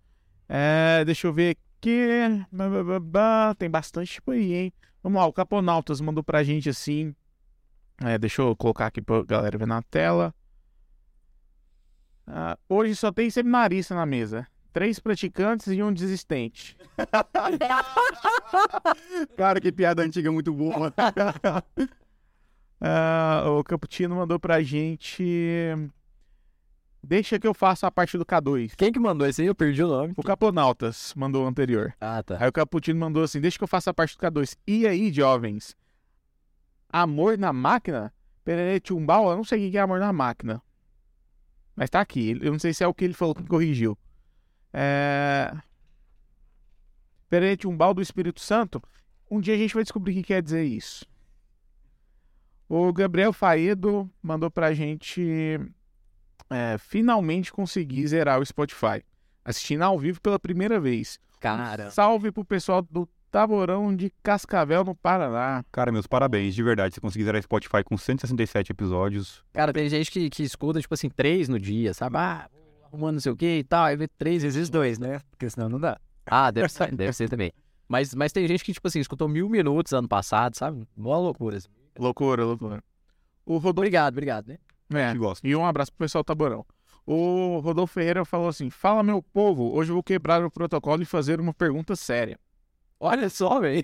É, deixa eu ver ba. Tem bastante tipo aí, hein? Vamos lá, o Caponautas mandou pra gente assim. É, deixa eu colocar aqui pra galera ver na tela. Ah, hoje só tem seminarista na mesa. Três praticantes e um desistente. (laughs) Cara, que piada antiga muito boa. (laughs) Ah, o Caputino mandou pra gente. Deixa que eu faça a parte do K2. Quem que mandou esse aí? Eu perdi o nome. O Caponautas mandou o anterior. Ah, tá. Aí o Caputino mandou assim: Deixa que eu faça a parte do K2. E aí, jovens? Amor na máquina? Perere Tchumbal? Eu não sei o que é amor na máquina. Mas tá aqui. Eu não sei se é o que ele falou que corrigiu. É. Perere Tchumbal do Espírito Santo? Um dia a gente vai descobrir o que quer dizer isso. O Gabriel Faedo mandou pra gente é, finalmente conseguir zerar o Spotify. Assistindo ao vivo pela primeira vez. Cara, Salve pro pessoal do Taborão de Cascavel, no Paraná. Cara, meus parabéns, de verdade. Você conseguir zerar Spotify com 167 episódios. cara, tem gente que, que escuta, tipo assim, três no dia, sabe? Ah, arrumando não sei o que e tal, aí vê três vezes dois, né? Porque senão não dá. Ah, deve ser, deve ser também. Mas, mas tem gente que, tipo assim, escutou mil minutos ano passado, sabe? Boa loucura. assim. Loucura, loucura. O Rodolfo. Obrigado, obrigado, né? É, Que e um abraço pro pessoal do Taborão. O Rodolfo Ferreira falou assim: Fala, meu povo, hoje eu vou quebrar o protocolo e fazer uma pergunta séria. Olha só, velho.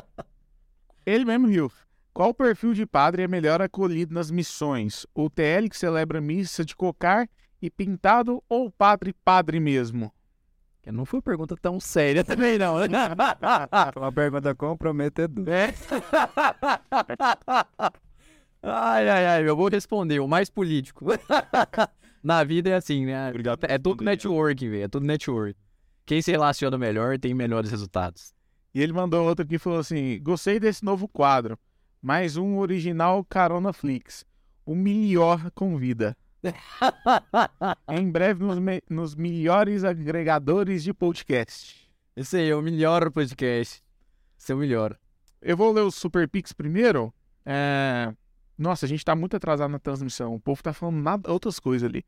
(laughs) Ele mesmo riu. Qual perfil de padre é melhor acolhido nas missões? O TL que celebra missa de cocar e pintado ou padre padre mesmo? Não foi uma pergunta tão séria também, não, né? (laughs) Uma pergunta comprometedora. É. (laughs) Ai, ai, ai, eu vou responder, o mais político. (laughs) Na vida é assim, né? Obrigado É tudo networking, velho. É tudo network. Quem se relaciona melhor tem melhores resultados. E ele mandou outro aqui e falou assim: Gostei desse novo quadro. Mais um original Carona Flix. O melhor convida. (laughs) em breve nos, nos melhores agregadores de podcast. Esse aí é o melhor podcast. Esse é o melhor. Eu vou ler os Super Pix primeiro. É, Nossa, a gente tá muito atrasado na transmissão. O povo tá falando nada, outras coisas ali.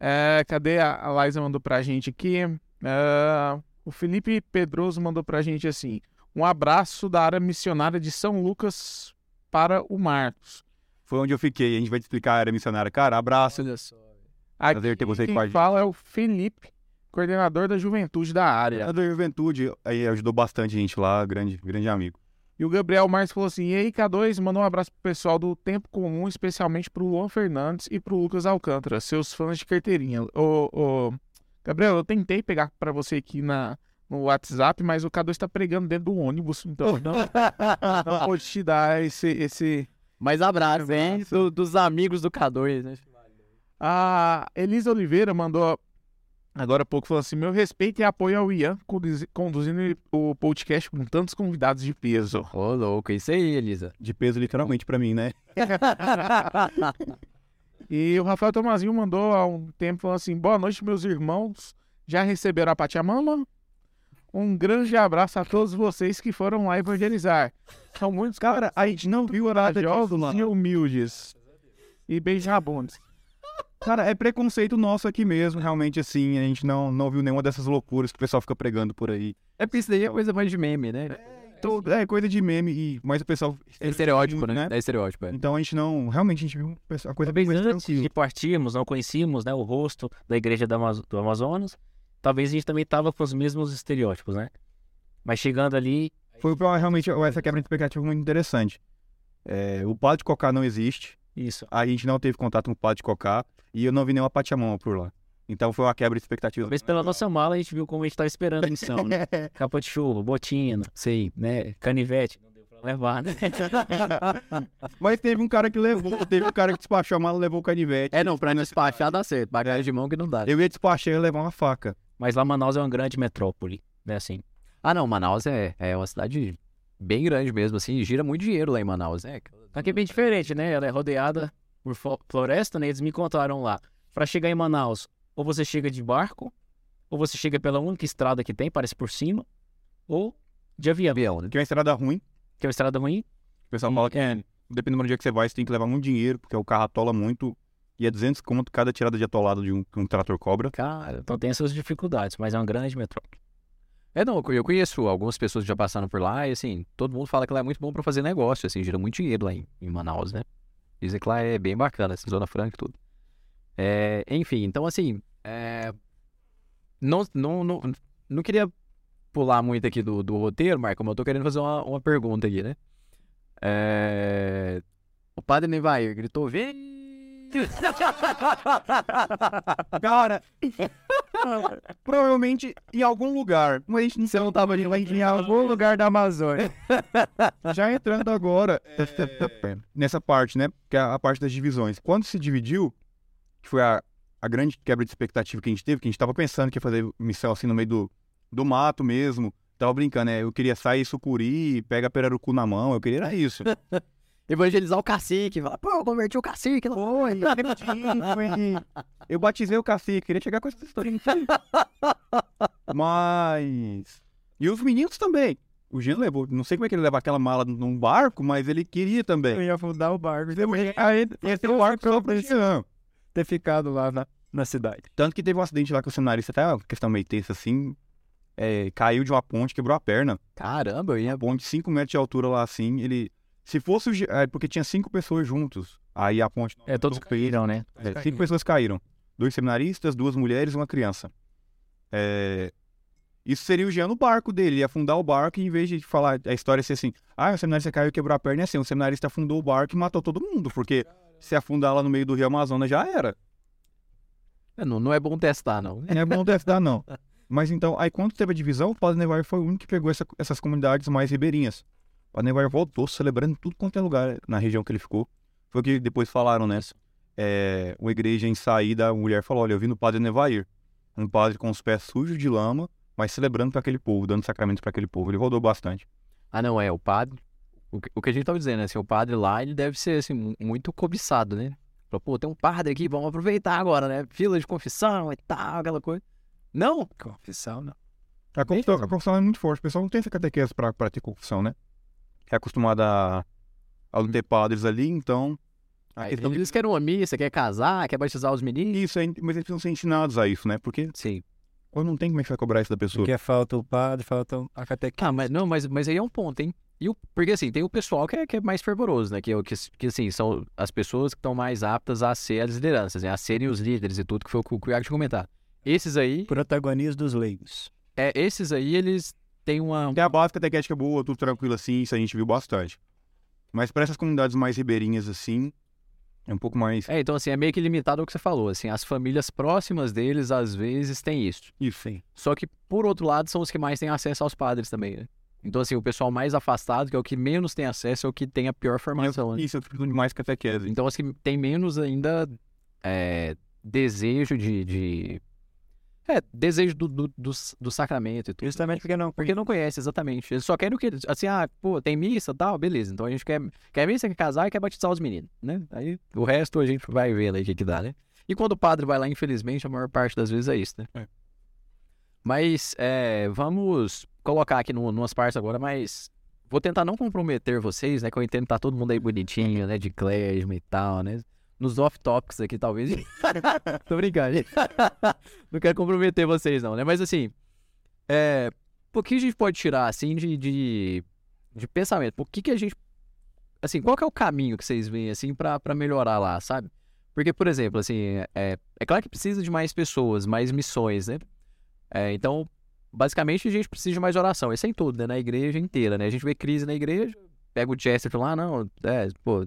É, Cadê a, a Liza mandou pra gente aqui? É, O Felipe Pedroso mandou pra gente assim: um abraço da área missionária de São Lucas para o Marcos. Foi onde eu fiquei. A gente vai te explicar a área missionária. Cara, abraço. Olha só. Aqui, Prazer ter você aqui quem com a gente. fala é o Felipe, coordenador da juventude da área. A da Juventude aí ajudou bastante a gente lá, grande, grande amigo. E o Gabriel Marques falou assim: E aí, K2, mandou um abraço pro pessoal do Tempo Comum, especialmente pro Luan Fernandes e pro Lucas Alcântara, seus fãs de carteirinha. Ô, ô, Gabriel, eu tentei pegar pra você aqui na, no WhatsApp, mas o K2 tá pregando dentro do ônibus, então não, não (laughs) pode te dar esse. esse... Mas abraço, hein? do- dos amigos do K2, né? A Elisa Oliveira mandou agora há pouco falou assim: Meu respeito e apoio ao Ian conduzi- conduzindo o podcast com tantos convidados de peso. Ô, louco, isso aí, Elisa. De peso, literalmente, pra mim, né? (laughs) E o Rafael Tomazinho mandou há um tempo falando assim: Boa noite, meus irmãos. Já receberam a Pachamama? Um grande abraço a todos vocês que foram lá evangelizar. São muitos Cara, a gente não viu nada corajosos lá. e humildes. E beijabundos. Cara, é preconceito nosso aqui mesmo, realmente, assim. A gente não, não viu nenhuma dessas loucuras que o pessoal fica pregando por aí. É porque isso daí é coisa mais de meme, né? Tudo- É coisa de meme, e, mas o pessoal. É estereótipo, né? né? É estereótipo, é. Então a gente não. Realmente a gente viu a coisa Talvez mais antes de partirmos, não conhecíamos né, o rosto da igreja do, Amazo- do Amazonas. Talvez a gente também tava com os mesmos estereótipos, né? Mas chegando ali, Foi realmente essa quebra de expectativa muito interessante. É, o padre de cocá não existe. Isso. A gente não teve contato com o padre de cocá. E eu não vi nenhuma pachamama por lá. Então foi uma quebra de expectativa. Talvez pela nossa mala a gente viu como a gente tava esperando a missão, né? (laughs) Capa de chuva, botina, sei, né? Canivete. Não deu pra levar, né? (laughs) Mas teve um cara que levou, teve um cara que despachou a mala e levou o canivete. É, não, pra despachar dá certo. Bagagem de mão que não dá. Eu ia despachar e levar uma faca. Mas lá Manaus é uma grande metrópole, né? Assim. Ah, não, Manaus é, é uma cidade bem grande mesmo, assim, e gira muito dinheiro lá em Manaus, né? Aqui é bem diferente, né? Ela é rodeada por floresta, né? Eles me contaram lá. Pra chegar em Manaus, ou você chega de barco, ou você chega pela única estrada que tem, parece por cima, ou de avião, Avião, né? Que é uma estrada ruim. que é uma estrada ruim. O pessoal fala que, dependendo do dia que você vai, você tem que levar muito dinheiro, porque o carro atola muito. E é 200 conto cada tirada de atolado de um, um trator cobra. Cara, então tem essas dificuldades, mas é uma grande metrópole. É, não, eu conheço algumas pessoas que já passaram por lá e, assim, todo mundo fala que lá é muito bom pra fazer negócio, assim, gira muito dinheiro lá em, em Manaus, né? Dizem que lá é bem bacana, assim, Zona Franca e tudo. É, enfim, então, assim, é, não, não, não, não queria pular muito aqui do, do roteiro, Marco, mas eu tô querendo fazer uma, uma pergunta aqui, né? É, o padre Nevair gritou, vem! Cara, provavelmente em algum lugar. Mas a gente não Você não tava ali lá em algum lugar da Amazônia. Já entrando agora é, nessa parte, né? Que é a parte das divisões. Quando se dividiu, que foi a, a grande quebra de expectativa que a gente teve, que a gente tava pensando que ia fazer missão assim no meio do, do mato mesmo, Tava brincando, né? Eu queria sair sucuri, pega perarucu na mão, eu queria era isso. Evangelizar o cacique. Falar, pô, eu converti o cacique. lá." Foi, foi. Eu batizei o cacique, queria chegar com essa história. (laughs) Mas. E os meninos também. O Jean levou, não sei como é que ele leva aquela mala num barco, mas ele queria também. ia afundar o barco. Aí, esse é o barco só pra Jean. ter ficado lá na, na cidade. Tanto que teve um acidente lá com o cenário, até uma questão meio tensa assim. é, caiu de uma ponte, quebrou a perna. Caramba, eu ia. Uma ponte de 5 metros de altura lá assim. Ele. Se fosse é, porque tinha cinco pessoas juntos. Aí a ponte. É, todos caíram, né? É, cinco pessoas caíram. Dois seminaristas, duas mulheres e uma criança. É, Isso seria o Jean no barco dele, ia afundar o barco e em vez de falar a história ser assim, ah, o seminarista caiu e quebrou a perna, é assim, o seminarista afundou o barco e matou todo mundo, porque se afundar lá no meio do Rio Amazonas já era. É, Não, não é bom testar, não. Não é bom testar, não. (laughs) Mas então, aí quando teve a divisão, o Padre Nevar foi o único que pegou essa- essas comunidades mais ribeirinhas. O Padre Nevar voltou celebrando tudo quanto é lugar na região que ele ficou. Foi o que depois falaram, né? É, uma igreja em saída, a mulher falou, olha, eu vi no Padre Nevair. Um padre com os pés sujos de lama, mas celebrando para aquele povo, dando sacramentos para aquele povo. Ele rodou bastante. Ah, não, é, o padre. O que, o que a gente tava dizendo, né? Assim, o padre lá, ele deve ser, assim, mu- muito cobiçado, né? Falou, pô, tem um padre aqui, vamos aproveitar agora, né? Fila de confissão e tal, aquela coisa. Não, Confissão, não. A confissão, a confissão é muito forte. O pessoal não tem essa catequese para ter confissão, né? É acostumado a, a não ter padres ali, então... A Aí questão de- eles querem uma missa, quer casar, quer batizar os meninos. Isso, mas eles precisam ser ensinados a isso, né? Porque Sim. quando não tem, como é que vai cobrar isso da pessoa? Porque falta o padre, falta a catequese. Ah, mas não, mas, mas aí é um ponto, hein? E o, porque assim, tem o pessoal que é, que é mais fervoroso, né? Que, o que, que assim, são as pessoas que estão mais aptas a ser as lideranças, né? A serem os líderes e tudo, que foi o que o Iago tinha comentado. Esses aí, Protagonismo dos leigos. é, esses aí, eles têm uma. Tem a base catequética boa, tudo tranquilo assim, isso a gente viu bastante. Mas para essas comunidades mais ribeirinhas assim, é um pouco mais. É, então assim, é meio que limitado ao que você falou, assim, as famílias próximas deles, às vezes, têm isso. Isso, sim. Só que, por outro lado, são os que mais têm acesso aos padres também, né? Então, assim, o pessoal mais afastado, que é o que menos tem acesso, é o que tem a pior formação, né? Isso, eu de mais catequese. Então, assim, tem menos ainda é, desejo de, de- É, desejo do, do, do, do sacramento e tudo. Justamente porque não. Porque não conhece, exatamente. Eles só querem o que? Assim, ah, pô, tem missa e tal, beleza. Então a gente quer, quer missa, quer casar e quer batizar os meninos, né? Aí o resto a gente vai vendo aí o que, que dá, né? E quando o padre vai lá, infelizmente, a maior parte das vezes é isso, né? É. Mas é, vamos colocar aqui no, numas partes agora, mas vou tentar não comprometer vocês, né? Que eu entendo que tá todo mundo aí bonitinho, né? De clésima e tal, né? Nos off-topics aqui, talvez. (laughs) Tô brincando, gente. não quero comprometer vocês, não, né? Mas assim, é, que a gente pode tirar, assim, de, de, de pensamento? Por que que a gente... Assim, qual que é o caminho que vocês veem, assim, pra melhorar lá, sabe? Porque, por exemplo, assim, é, é claro que precisa de mais pessoas, mais missões, né? É, então, basicamente, a gente precisa de mais oração. Isso é em tudo, né? Na igreja inteira, né? A gente vê crise na igreja, pega o Chesterton lá, não, é, pô,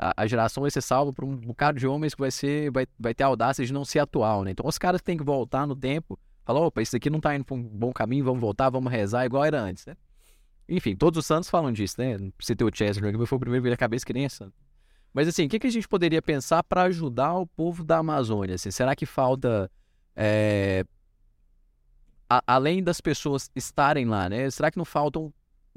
a, a geração vai ser salva por um bocado de homens que vai ser, vai, vai ter a audácia de não ser atual, né? Então, os caras têm que voltar no tempo, falar, opa, isso aqui não tá indo pra um bom caminho, vamos voltar, vamos rezar igual era antes, né? Enfim, todos os santos falam disso, né? Precisa ter o Chesterton, que foi o primeiro que veio à cabeça que nem é santo. Mas assim, o que, que a gente poderia pensar para ajudar o povo da Amazônia? Assim, será que falta, é, a- além das pessoas estarem lá, né? Será que não falta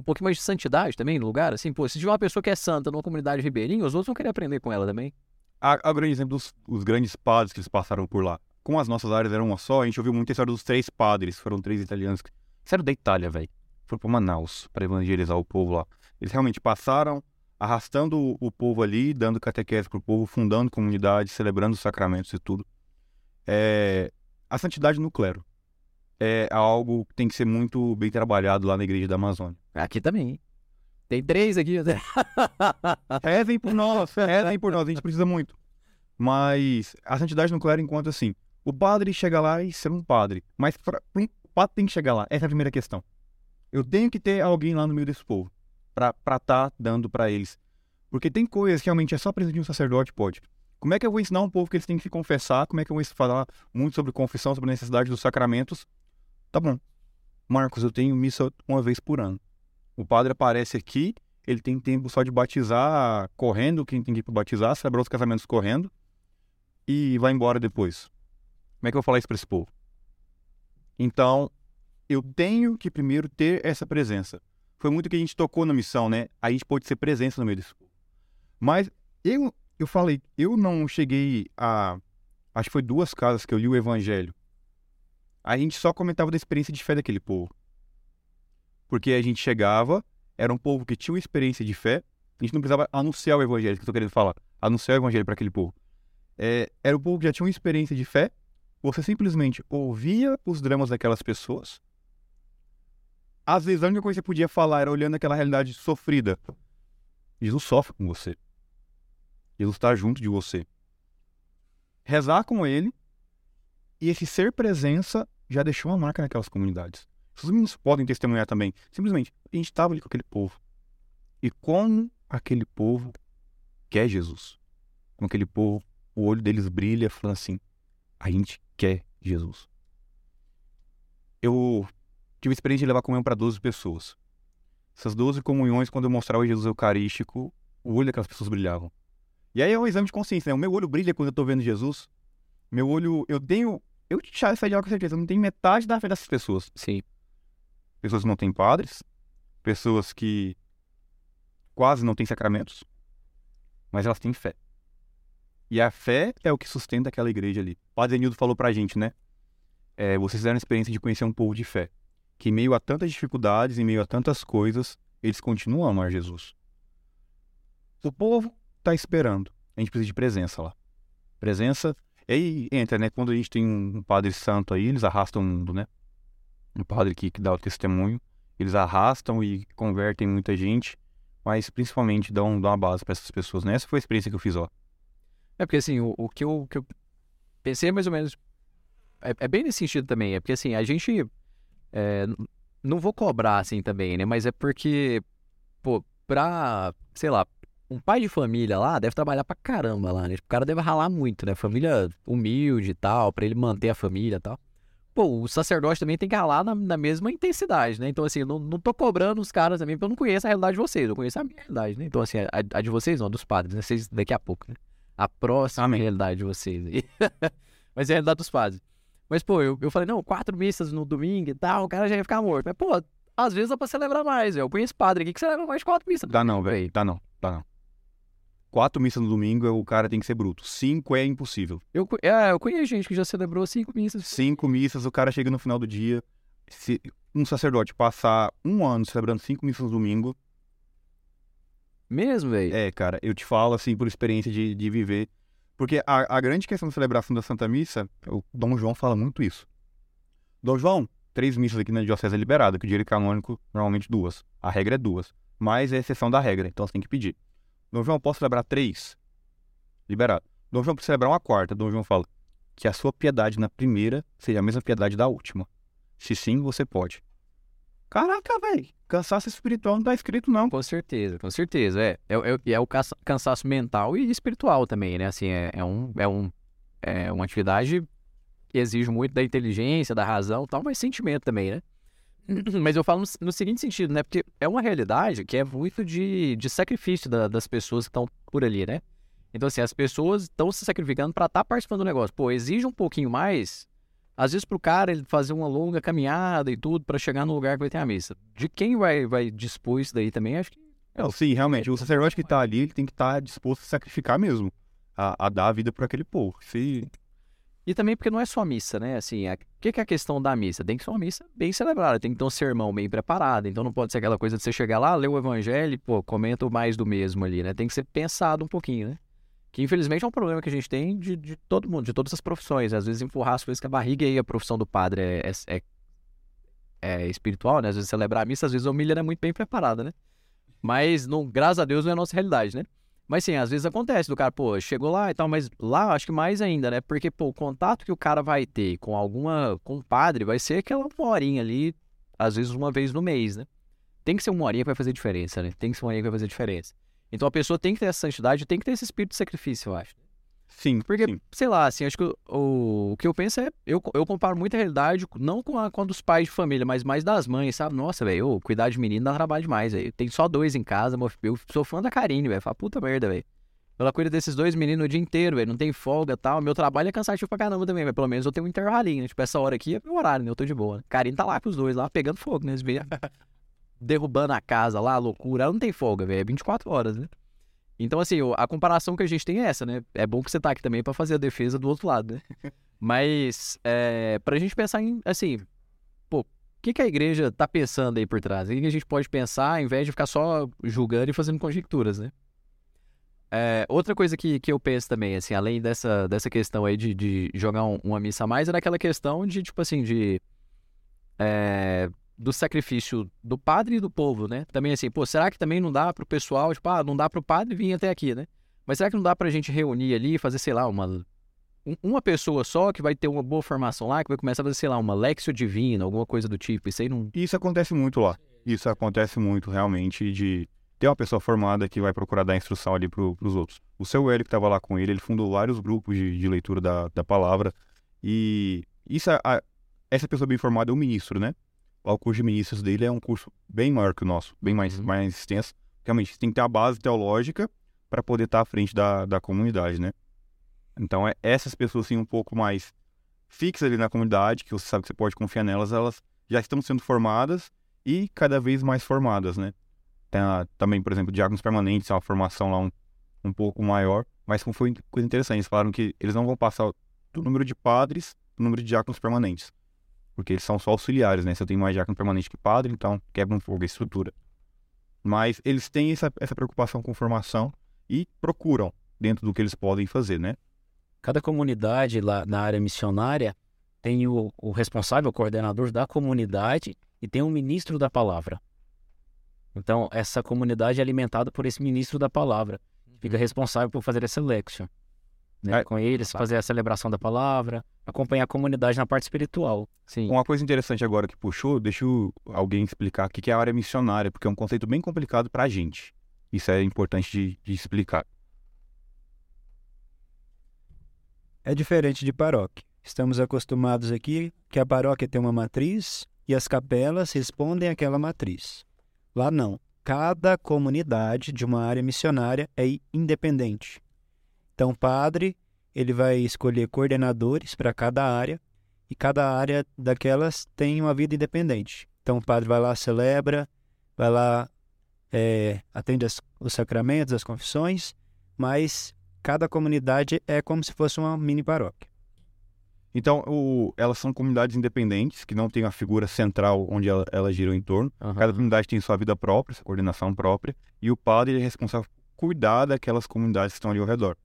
um, pouquinho mais de santidade também no lugar? Assim, pô, se tiver uma pessoa que é santa numa comunidade ribeirinha, os outros vão querer aprender com ela também. A, a grande exemplo dos os grandes padres que eles passaram por lá. Como as nossas áreas eram uma só, a gente ouviu muita história dos três padres. Foram três italianos. que- Sério, da Itália, velho. Foram pra Manaus para evangelizar o povo lá. Eles realmente passaram arrastando o, o povo ali, dando catequese pro povo, fundando comunidade, celebrando os sacramentos e tudo. É, a santidade no clero é algo que tem que ser muito bem trabalhado lá na igreja da Amazônia. Aqui também? Tem três aqui. (laughs) Rezem por nós, rezem por nós, a gente precisa muito. Mas a santidade no clero enquanto assim, o padre chega lá e ser um padre. Mas pra, o padre tem que chegar lá, essa é a primeira questão. Eu tenho que ter alguém lá no meio desse povo pra estar tá dando pra eles. Porque tem coisas que realmente é só a presença de um sacerdote pode. Como é que eu vou ensinar um povo que eles têm que se confessar? Como é que eu vou falar muito sobre confissão, sobre a necessidade dos sacramentos? Tá bom. Marcos, eu tenho missa uma vez por ano. O padre aparece aqui, ele tem tempo só de batizar correndo, quem tem que ir pra batizar, celebrar os casamentos correndo e vai embora depois. Como é que eu vou falar isso pra esse povo? Então, eu tenho que primeiro ter essa presença. Foi muito que a gente tocou na missão, né? A gente pode ser presença no meio desse povo. Mas eu, eu falei, eu não cheguei a. Acho que foi duas casas que eu li o evangelho. A gente só comentava da experiência de fé daquele povo. Porque a gente chegava, era um povo que tinha uma experiência de fé, a gente não precisava anunciar o evangelho, que eu tô querendo falar. Anunciar o evangelho para aquele povo. É, era um povo que já tinha uma experiência de fé, você simplesmente ouvia os dramas daquelas pessoas. Às vezes a única coisa que você podia falar era olhando aquela realidade sofrida. Jesus sofre com você. Jesus está junto de você. Rezar com ele e esse ser presença já deixou uma marca naquelas comunidades. Os meninos podem testemunhar também. Simplesmente, a gente estava ali com aquele povo. E como aquele povo quer Jesus. Com aquele povo, o olho deles brilha, falando assim: a gente quer Jesus. Eu tive a experiência de levar comunhão para 12 pessoas. Essas 12 comunhões, quando eu mostrava Jesus Eucarístico, o olho daquelas pessoas brilhavam. E aí é um exame de consciência, né? O meu olho brilha quando eu tô vendo Jesus. Meu olho, eu tenho. Eu te chamo com certeza, não tenho metade da fé dessas pessoas. Sim. Pessoas que não têm padres, pessoas que quase não têm sacramentos, mas elas têm fé. E a fé é o que sustenta aquela igreja ali. O Padre Nildo falou pra gente, né? É, vocês fizeram a experiência de conhecer um povo de fé. Que em meio a tantas dificuldades, em meio a tantas coisas, eles continuam a amar Jesus. O povo tá esperando. A gente precisa de presença lá. Presença. E aí entra, né? Quando a gente tem um padre santo aí, eles arrastam o mundo, né? Um padre que, que dá o testemunho. Eles arrastam e convertem muita gente, mas principalmente dão, dão uma base para essas pessoas, né? Essa foi a experiência que eu fiz, ó. É porque assim, o, o que, eu, que eu pensei é mais ou menos. É, é bem nesse sentido também. É porque assim, a gente. é, não vou cobrar assim também, né? Mas é porque, pô, pra. Sei lá. Um pai de família lá deve trabalhar pra caramba lá, né? O cara deve ralar muito, né? Família humilde e tal, pra ele manter a família e tal. Pô, o sacerdote também tem que ralar na, na mesma intensidade, né? Então, assim, não, não tô cobrando os caras também, porque eu não conheço a realidade de vocês, eu conheço a minha realidade, né? Então, assim, a, a de vocês não, a dos padres, né? Vocês daqui a pouco, né? A próxima Amém. realidade de vocês aí. (laughs) Mas é a realidade dos padres. Mas, pô, eu, eu falei, não, quatro missas no domingo e tal, o cara já ia ficar morto. Mas, pô, às vezes dá pra celebrar mais, velho. Eu conheço padre aqui que celebra mais de quatro missas. Dá não, velho. Dá não. Dá não. Quatro missas no domingo, o cara tem que ser bruto. Cinco é impossível. Eu, é, eu conheço gente que já celebrou cinco missas. Cinco missas, o cara chega no final do dia. Se um sacerdote passar um ano celebrando cinco missas no domingo, Mesmo, velho. é, cara, eu te falo assim por experiência de, de viver. Porque a, a grande questão da celebração da Santa Missa, o Dom João fala muito isso. Dom João, três missas aqui na Diocese é liberado, que o direito canônico normalmente duas. A regra é duas. Mas é exceção da regra, então você tem que pedir. Dom João, posso celebrar três? Liberado. Dom João pode celebrar uma quarta. Dom João fala que a sua piedade na primeira seja a mesma piedade da última. Se sim, você pode. Caraca, velho. Cansaço espiritual não tá escrito, não. Com certeza, com certeza. É, é, é, é o cansa- cansaço mental e espiritual também, né? Assim, é, é, um, é, um, é uma atividade que exige muito da inteligência, da razão e tal, mas sentimento também, né? (laughs) Mas eu falo no, seguinte sentido, né? Porque é uma realidade que é muito de, de sacrifício da- das pessoas que estão por ali, né? Então, assim, as pessoas estão se sacrificando para estar participando do negócio. Pô, exige um pouquinho mais, às vezes pro cara ele fazer uma longa caminhada e tudo para chegar no lugar que vai ter a missa. De quem vai, vai dispor isso daí também, acho que Não, sim, realmente. O sacerdote que tá ali, ele tem que estar disposto a sacrificar mesmo. A, a dar a vida por aquele povo. Se... E também porque não é só missa, né? Assim, o que, que é a questão da missa? Tem que ser uma missa bem celebrada, tem que ter um sermão bem preparado. Então não pode ser aquela coisa de você chegar lá, ler o evangelho e, pô, comenta mais do mesmo ali, né? Tem que ser pensado um pouquinho, né? Que infelizmente é um problema que a gente tem de, de todo mundo, de todas as profissões. Às vezes empurrar as coisas com a barriga e a profissão do padre é, é, é- é espiritual, né? Às vezes celebrar a missa, às vezes a humilha não é muito bem preparada, né? Mas, não, graças a Deus, não é a nossa realidade, né? Mas sim, às vezes acontece do cara, pô, chegou lá e tal, mas lá acho que mais ainda, né? Porque, pô, o contato que o cara vai ter com alguma, com um padre vai ser aquela horinha ali, às vezes uma vez no mês, né? Tem que ser uma horinha que vai fazer diferença, né? Tem que ser uma horinha que vai fazer diferença. Então a pessoa tem que ter essa santidade, tem que ter esse espírito de sacrifício, eu acho. Sim, Porque, sim. sei lá, assim, acho que o, o, o que eu penso é. Eu, eu comparo muito a realidade, não com a, com a dos pais de família, mas mais das mães, sabe? Nossa, velho, cuidar de menino dá trabalho demais, velho. Tem só dois em casa, mo- eu sou fã da Karine, velho. Fala, puta merda, velho. ela cuida desses dois meninos o dia inteiro, velho. Não tem folga e tal. Meu trabalho é cansativo pra caramba também, mas pelo menos eu tenho um intervalinho, né? Tipo, essa hora aqui é meu horário, né? Eu tô de boa. Né? Karine tá lá com os dois, lá pegando fogo, né? Eles vêm (laughs) derrubando a casa lá, loucura. Ela não tem folga, velho. É 24 horas, né? Então, assim, a comparação que a gente tem é essa, né? É bom que você tá aqui também pra fazer a defesa do outro lado, né? (laughs) Mas, é, pra gente pensar em, assim, pô, o que, que a igreja tá pensando aí por trás? O que, que a gente pode pensar, ao invés de ficar só julgando e fazendo conjecturas, né? É, outra coisa que, que eu penso também, assim, além dessa, dessa questão aí de, de jogar um- uma missa a mais, era aquela questão de, tipo assim, de. é, do sacrifício do padre e do povo, né? Também assim, pô, será que também não dá pro pessoal, tipo, ah, não dá pro padre vir até aqui, né? Mas será que não dá pra gente reunir ali fazer, sei lá, uma. um- Uma pessoa só que vai ter uma boa formação lá, que vai começar a fazer, sei lá, uma Lexio Divina, alguma coisa do tipo. Isso aí não. Isso acontece muito lá. Isso acontece muito, realmente, de ter uma pessoa formada que vai procurar dar instrução ali pro, pros outros. O seu Hélio, que estava lá com ele, ele fundou vários grupos de, de leitura da, da palavra. E isso, a- essa pessoa bem formada é o ministro, né? O curso de ministros dele é um curso bem maior que o nosso, bem mais, Uhum. mais extenso. Realmente, tem que ter a base teológica para poder estar à frente da, da comunidade, né? Então, é, essas pessoas, assim, um pouco mais fixas ali na comunidade, que você sabe que você pode confiar nelas, elas já estão sendo formadas e cada vez mais formadas, né? Tem a- também, por exemplo, diáconos permanentes, é uma formação lá um, um pouco maior, mas como foi coisa interessante, eles falaram que eles não vão passar do número de padres pro número de diáconos permanentes, porque eles são só auxiliares, né? Se eu tenho mais diácono permanente que padre, então quebra um pouco a estrutura. Mas eles têm essa, essa preocupação com formação e procuram dentro do que eles podem fazer, né? Cada comunidade lá na área missionária tem o, o responsável, o coordenador da comunidade e tem um ministro da palavra. Então, essa comunidade é alimentada por esse ministro da palavra. Fica responsável por fazer essa lection. Né? É, Com eles, fazer a celebração da palavra, acompanhar a comunidade na parte espiritual. Sim. Uma coisa interessante agora que puxou, deixa alguém explicar o que é a área missionária, porque é um conceito bem complicado pra gente. Isso é importante de, de explicar. É diferente de paróquia. Estamos acostumados aqui que a paróquia tem uma matriz e as capelas respondem àquela matriz. Lá não. Cada comunidade de uma área missionária é independente. Então, o padre, ele vai escolher coordenadores para cada área e cada área daquelas tem uma vida independente. Então, o padre vai lá, celebra, vai lá, é, atende as- os sacramentos, as confissões, mas cada comunidade é como se fosse uma mini paróquia. Então, o- elas são comunidades independentes, que não tem uma figura central onde ela- elas giram em torno. Aham. Cada comunidade tem sua vida própria, sua coordenação própria, e o padre é responsável por cuidar daquelas comunidades que estão ali ao redor.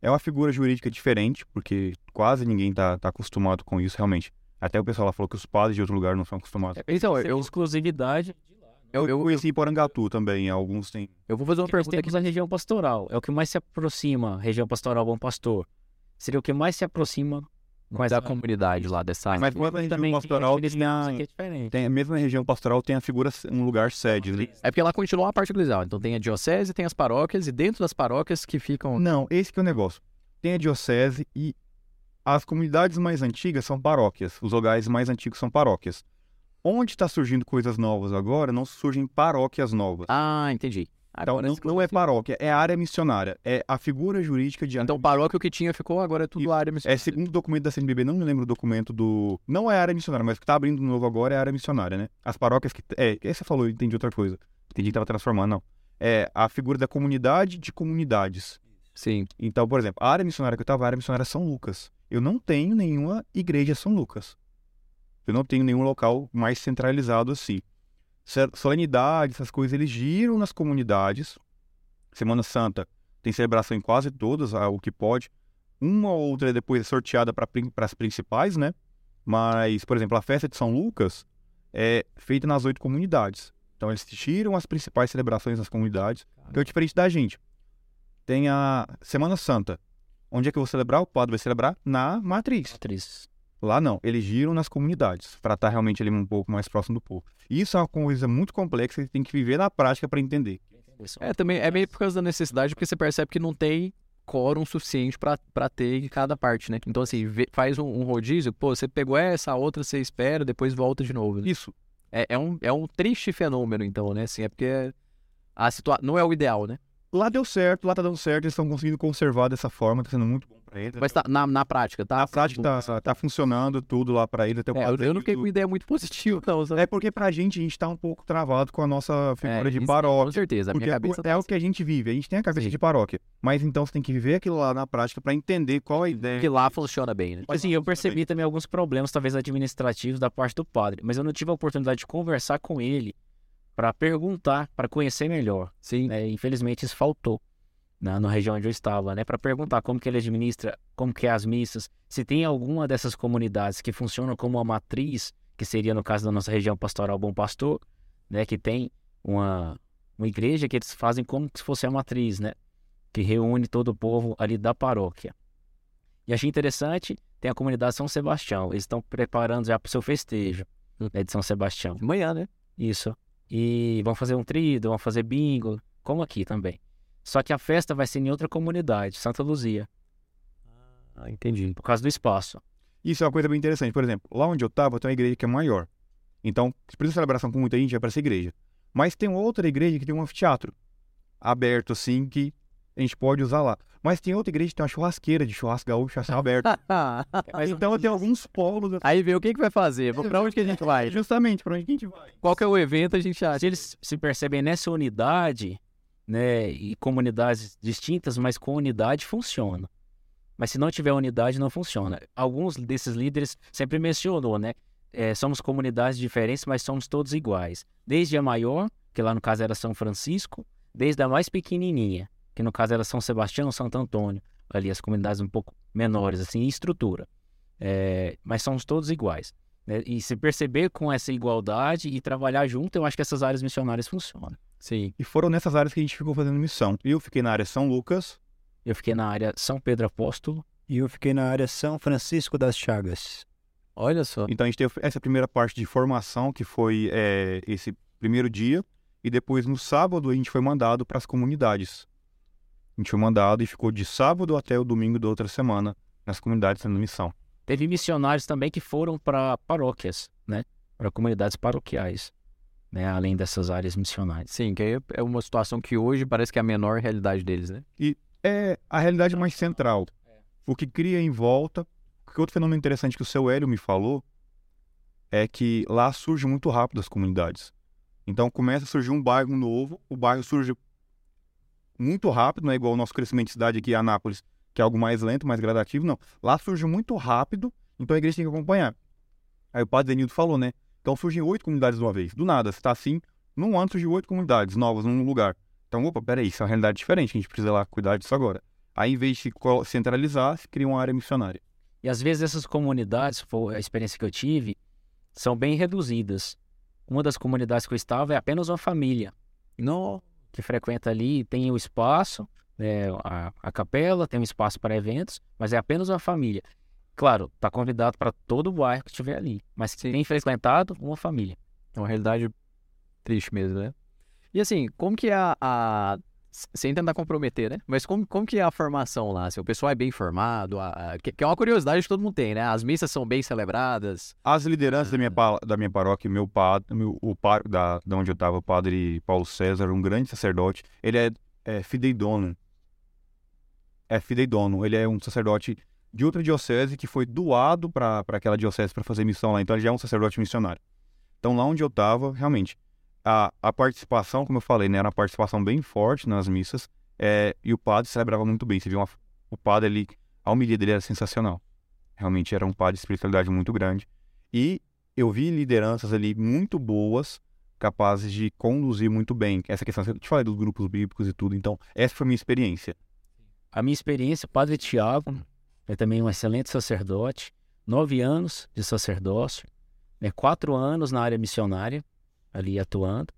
É uma figura jurídica diferente, porque quase ninguém está acostumado com isso, realmente. Até o pessoal lá falou que os padres de outro lugar não são acostumados. Então, Essa eu, exclusividade. Eu, eu, eu, conheci Porangatu também, alguns têm. eu vou fazer uma pergunta aqui. temos a região pastoral. É o que mais se aproxima, região pastoral Bom Pastor. Seria o que mais se aproxima com da essa comunidade lá dessa área. Mas mesmo na região também pastoral tem, a, é tem, mesmo na região pastoral tem a figura, um lugar sede. né? É porque lá continua a parte eclesial. Então tem a diocese, tem as paróquias, e dentro das paróquias que ficam. Não, esse que é o negócio. Tem a diocese e as comunidades mais antigas são paróquias. Os lugares mais antigos são paróquias. Onde está surgindo coisas novas agora, não surgem paróquias novas. Ah, entendi. Então, não, não é paróquia, é área missionária. É a figura jurídica de Então, paróquia o que tinha ficou, agora é tudo Isso. área É missionária. segundo documento da CNBB, não me lembro o documento do. Não é área missionária, mas o que está abrindo novo agora é área missionária, né? As paróquias que. É, você falou, eu entendi outra coisa. Entendi que estava transformando, não. É a figura da comunidade de comunidades. Sim. Então, por exemplo, a área missionária que eu estava, a área missionária São Lucas. Eu não tenho nenhuma igreja São Lucas. Eu não tenho nenhum local mais centralizado assim. Ce- Solenidade, essas coisas, eles giram nas comunidades. Semana Santa tem celebração em quase todas, o que pode. Uma ou outra depois é sorteada para as principais, né? Mas, por exemplo, a festa de São Lucas é feita nas oito comunidades. Então, eles tiram as principais celebrações nas comunidades, que é diferente da gente. Tem a Semana Santa. Onde é que eu vou celebrar? O padre vai celebrar na matriz. Atriz. Lá não, eles giram nas comunidades, para estar realmente ali um pouco mais próximo do povo. Isso é uma coisa muito complexa que tem que viver na prática para entender. É, também é meio por causa da necessidade, porque você percebe que não tem quórum suficiente pra pra ter em cada parte, né? Então, assim, vê- faz um, um rodízio, pô, você pegou essa, a outra você espera, depois volta de novo. né? Isso. É, é um, é um triste fenômeno, então, né? Assim, é porque a situa... não é o ideal, né? Lá deu certo, lá tá dando certo, eles estão conseguindo conservar dessa forma, tá sendo muito bom pra eles. Mas tá, na, na prática, tá? A prática tá, tá funcionando tudo lá pra eles. Até o É, eu, não fiquei do- com ideia muito positiva, não. sabe? É porque pra gente, a gente tá um pouco travado com a nossa figura É, de paróquia. Com certeza, a Porque minha cabeça é o que a gente vive. A gente tem a cabeça Sim. de paróquia. Mas então você tem que viver aquilo lá na prática pra entender qual é a ideia. que lá funciona bem, né? Assim, eu percebi também alguns problemas, talvez administrativos, da parte do padre, mas eu não tive a oportunidade de conversar com ele para perguntar, para conhecer melhor. Sim. né? Infelizmente isso faltou na, na região onde eu estava, né? Para perguntar como que ele administra, como que é as missas, se tem alguma dessas comunidades que funcionam como uma matriz, que seria no caso da nossa região pastoral Bom Pastor, né? Que tem uma, uma igreja que eles fazem como se fosse a matriz, né? Que reúne todo o povo ali da paróquia. E achei interessante, tem a comunidade São Sebastião, eles estão preparando já para o seu festejo né, de São Sebastião. De manhã, né? Isso. E vão fazer um trido, vão fazer bingo, como aqui também. Só que a festa vai ser em outra comunidade, Santa Luzia, Ah, entendi. por causa do espaço. Isso é uma coisa bem interessante. Por exemplo, lá onde eu tava, tem uma igreja que é maior. Então, se precisa celebração com muita gente, é pra essa igreja. Mas tem outra igreja que tem um anfiteatro aberto, assim, que a gente pode usar lá. Mas tem outra igreja que tem uma churrasqueira de churrasco gaúcho a céu aberto. Mas então tem alguns polos. assim. Aí vê o que, que vai fazer, pra onde que a gente vai? Justamente, pra onde que a gente vai? Qual que é o evento a gente acha? se eles se percebem nessa unidade, né, e comunidades distintas, mas com unidade funciona. Mas se não tiver unidade, não funciona. Alguns desses líderes sempre mencionou, né? é, somos comunidades diferentes, mas somos todos iguais. Desde a maior, que lá no caso era São Francisco, desde a mais pequenininha, que no caso era São Sebastião, Santo Antônio, ali as comunidades um pouco menores, assim, em estrutura. É, mas somos todos iguais. né? E se perceber com essa igualdade e trabalhar junto, eu acho que essas áreas missionárias funcionam. Sim. E foram nessas áreas que a gente ficou fazendo missão. Eu fiquei na área São Lucas, Eu fiquei na área São Pedro Apóstolo, E eu fiquei na área São Francisco das Chagas. Olha só. Então a gente teve essa primeira parte de formação, que foi é, esse primeiro dia, e depois no sábado a gente foi mandado para as comunidades. A gente foi mandado e ficou de sábado até o domingo da outra semana nas comunidades sendo missão. Teve missionários também que foram para paróquias, né? Para comunidades paroquiais, né? Além dessas áreas missionárias. Sim, que aí é uma situação que hoje parece que é a menor realidade deles, né? É a realidade mais central. O que cria em volta. Que outro fenômeno interessante que o seu Hélio me falou é que lá surge muito rápido as comunidades. Então começa a surgir um bairro novo, o bairro surge muito rápido, não é igual o nosso crescimento de cidade aqui em Anápolis, que é algo mais lento, mais gradativo, não. Lá surge muito rápido, então a igreja tem que acompanhar. Aí o padre Denildo falou, né? Então surgem oito comunidades de uma vez. Do nada, você tá assim, num ano surgiu oito comunidades novas num lugar. Então, opa, peraí, isso é uma realidade diferente, a gente precisa lá cuidar disso agora. Aí, em vez de centralizar, se cria uma área missionária. E às vezes essas comunidades, foi a experiência que eu tive, são bem reduzidas. Uma das comunidades que eu estava é apenas uma família Não. Que frequenta ali, tem o espaço, né, a, a capela, tem um espaço para eventos, mas é apenas uma família. Claro, está convidado para todo o bairro que estiver ali, mas que tem frequentado uma família. É uma realidade triste mesmo, né? E assim, como que é a. a... Sem tentar comprometer, né? Mas como, como que é a formação lá? Se o pessoal é bem formado, a- a- que, que é uma curiosidade que todo mundo tem, né? As missas são bem celebradas. As lideranças da minha, pa- da minha paróquia, meu padre, meu, o par, da, da onde eu estava, o padre Paulo César, um grande sacerdote, ele é, é fideidono. É fideidono. Ele é um sacerdote de outra diocese que foi doado para aquela diocese para fazer missão lá. Então ele já é um sacerdote missionário. Então lá onde eu estava, realmente, a, a participação, como eu falei, né, era uma participação bem forte nas missas. é, e o padre celebrava muito bem. Você viu uma- o padre ali, a homilia dele era sensacional. Realmente era um padre de espiritualidade muito grande. E eu vi lideranças ali muito boas, capazes de conduzir muito bem essa questão. Eu te falei dos grupos bíblicos e tudo, então essa foi a minha experiência. A minha experiência, Padre Tiago, é também um excelente sacerdote, nove anos de sacerdócio, né, quatro anos na área missionária, ali atuando,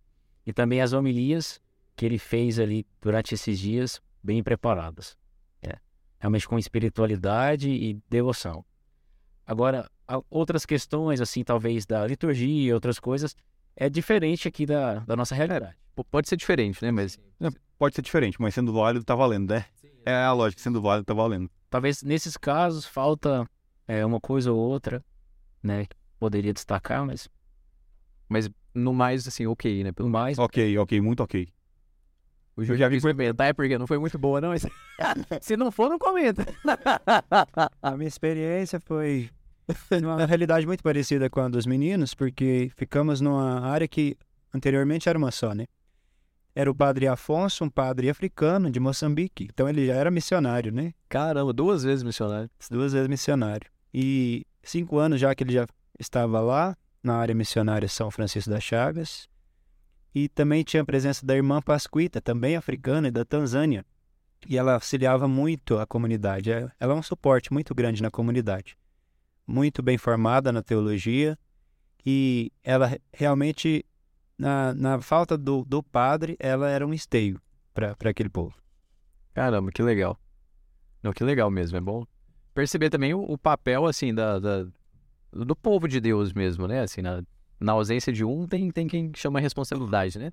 e também as homilias que ele fez ali durante esses dias, bem preparadas. É, realmente com espiritualidade e devoção. Agora, outras questões, assim, talvez da liturgia e outras coisas, é diferente aqui da, da nossa realidade. P- Pode ser diferente, né? Mas. Pode ser diferente, mas sendo válido tá valendo, né? É a lógica, sendo válido tá valendo. Talvez nesses casos falta é, uma coisa ou outra, né, poderia destacar, mas Mas no mais, assim, ok, né? pelo mais, Ok, ok, muito ok. O Júlio já vi comentar, é porque não foi muito boa, não. mas- (laughs) (laughs) Se não for, não comenta. (laughs) A minha experiência foi uma realidade muito parecida com a dos meninos, porque ficamos numa área que anteriormente era uma só, né? Era o padre Afonso, um padre africano de Moçambique. Então ele já era missionário, né? Caramba, duas vezes missionário. Duas vezes missionário. E cinco anos já que ele já estava lá, na área missionária São Francisco das Chagas. E também tinha a presença da irmã Pasquita, também africana e da Tanzânia. E ela auxiliava muito a comunidade. É- Ela é um suporte muito grande na comunidade. Muito bem formada na teologia. E ela re- realmente, na, na falta do, do padre, ela era um esteio para aquele povo. Caramba, que legal. Não, que legal mesmo, é bom perceber também o, o papel, assim, da, da- do povo de Deus mesmo, né? Assim, na, na ausência de um, tem, tem quem chama a responsabilidade, né?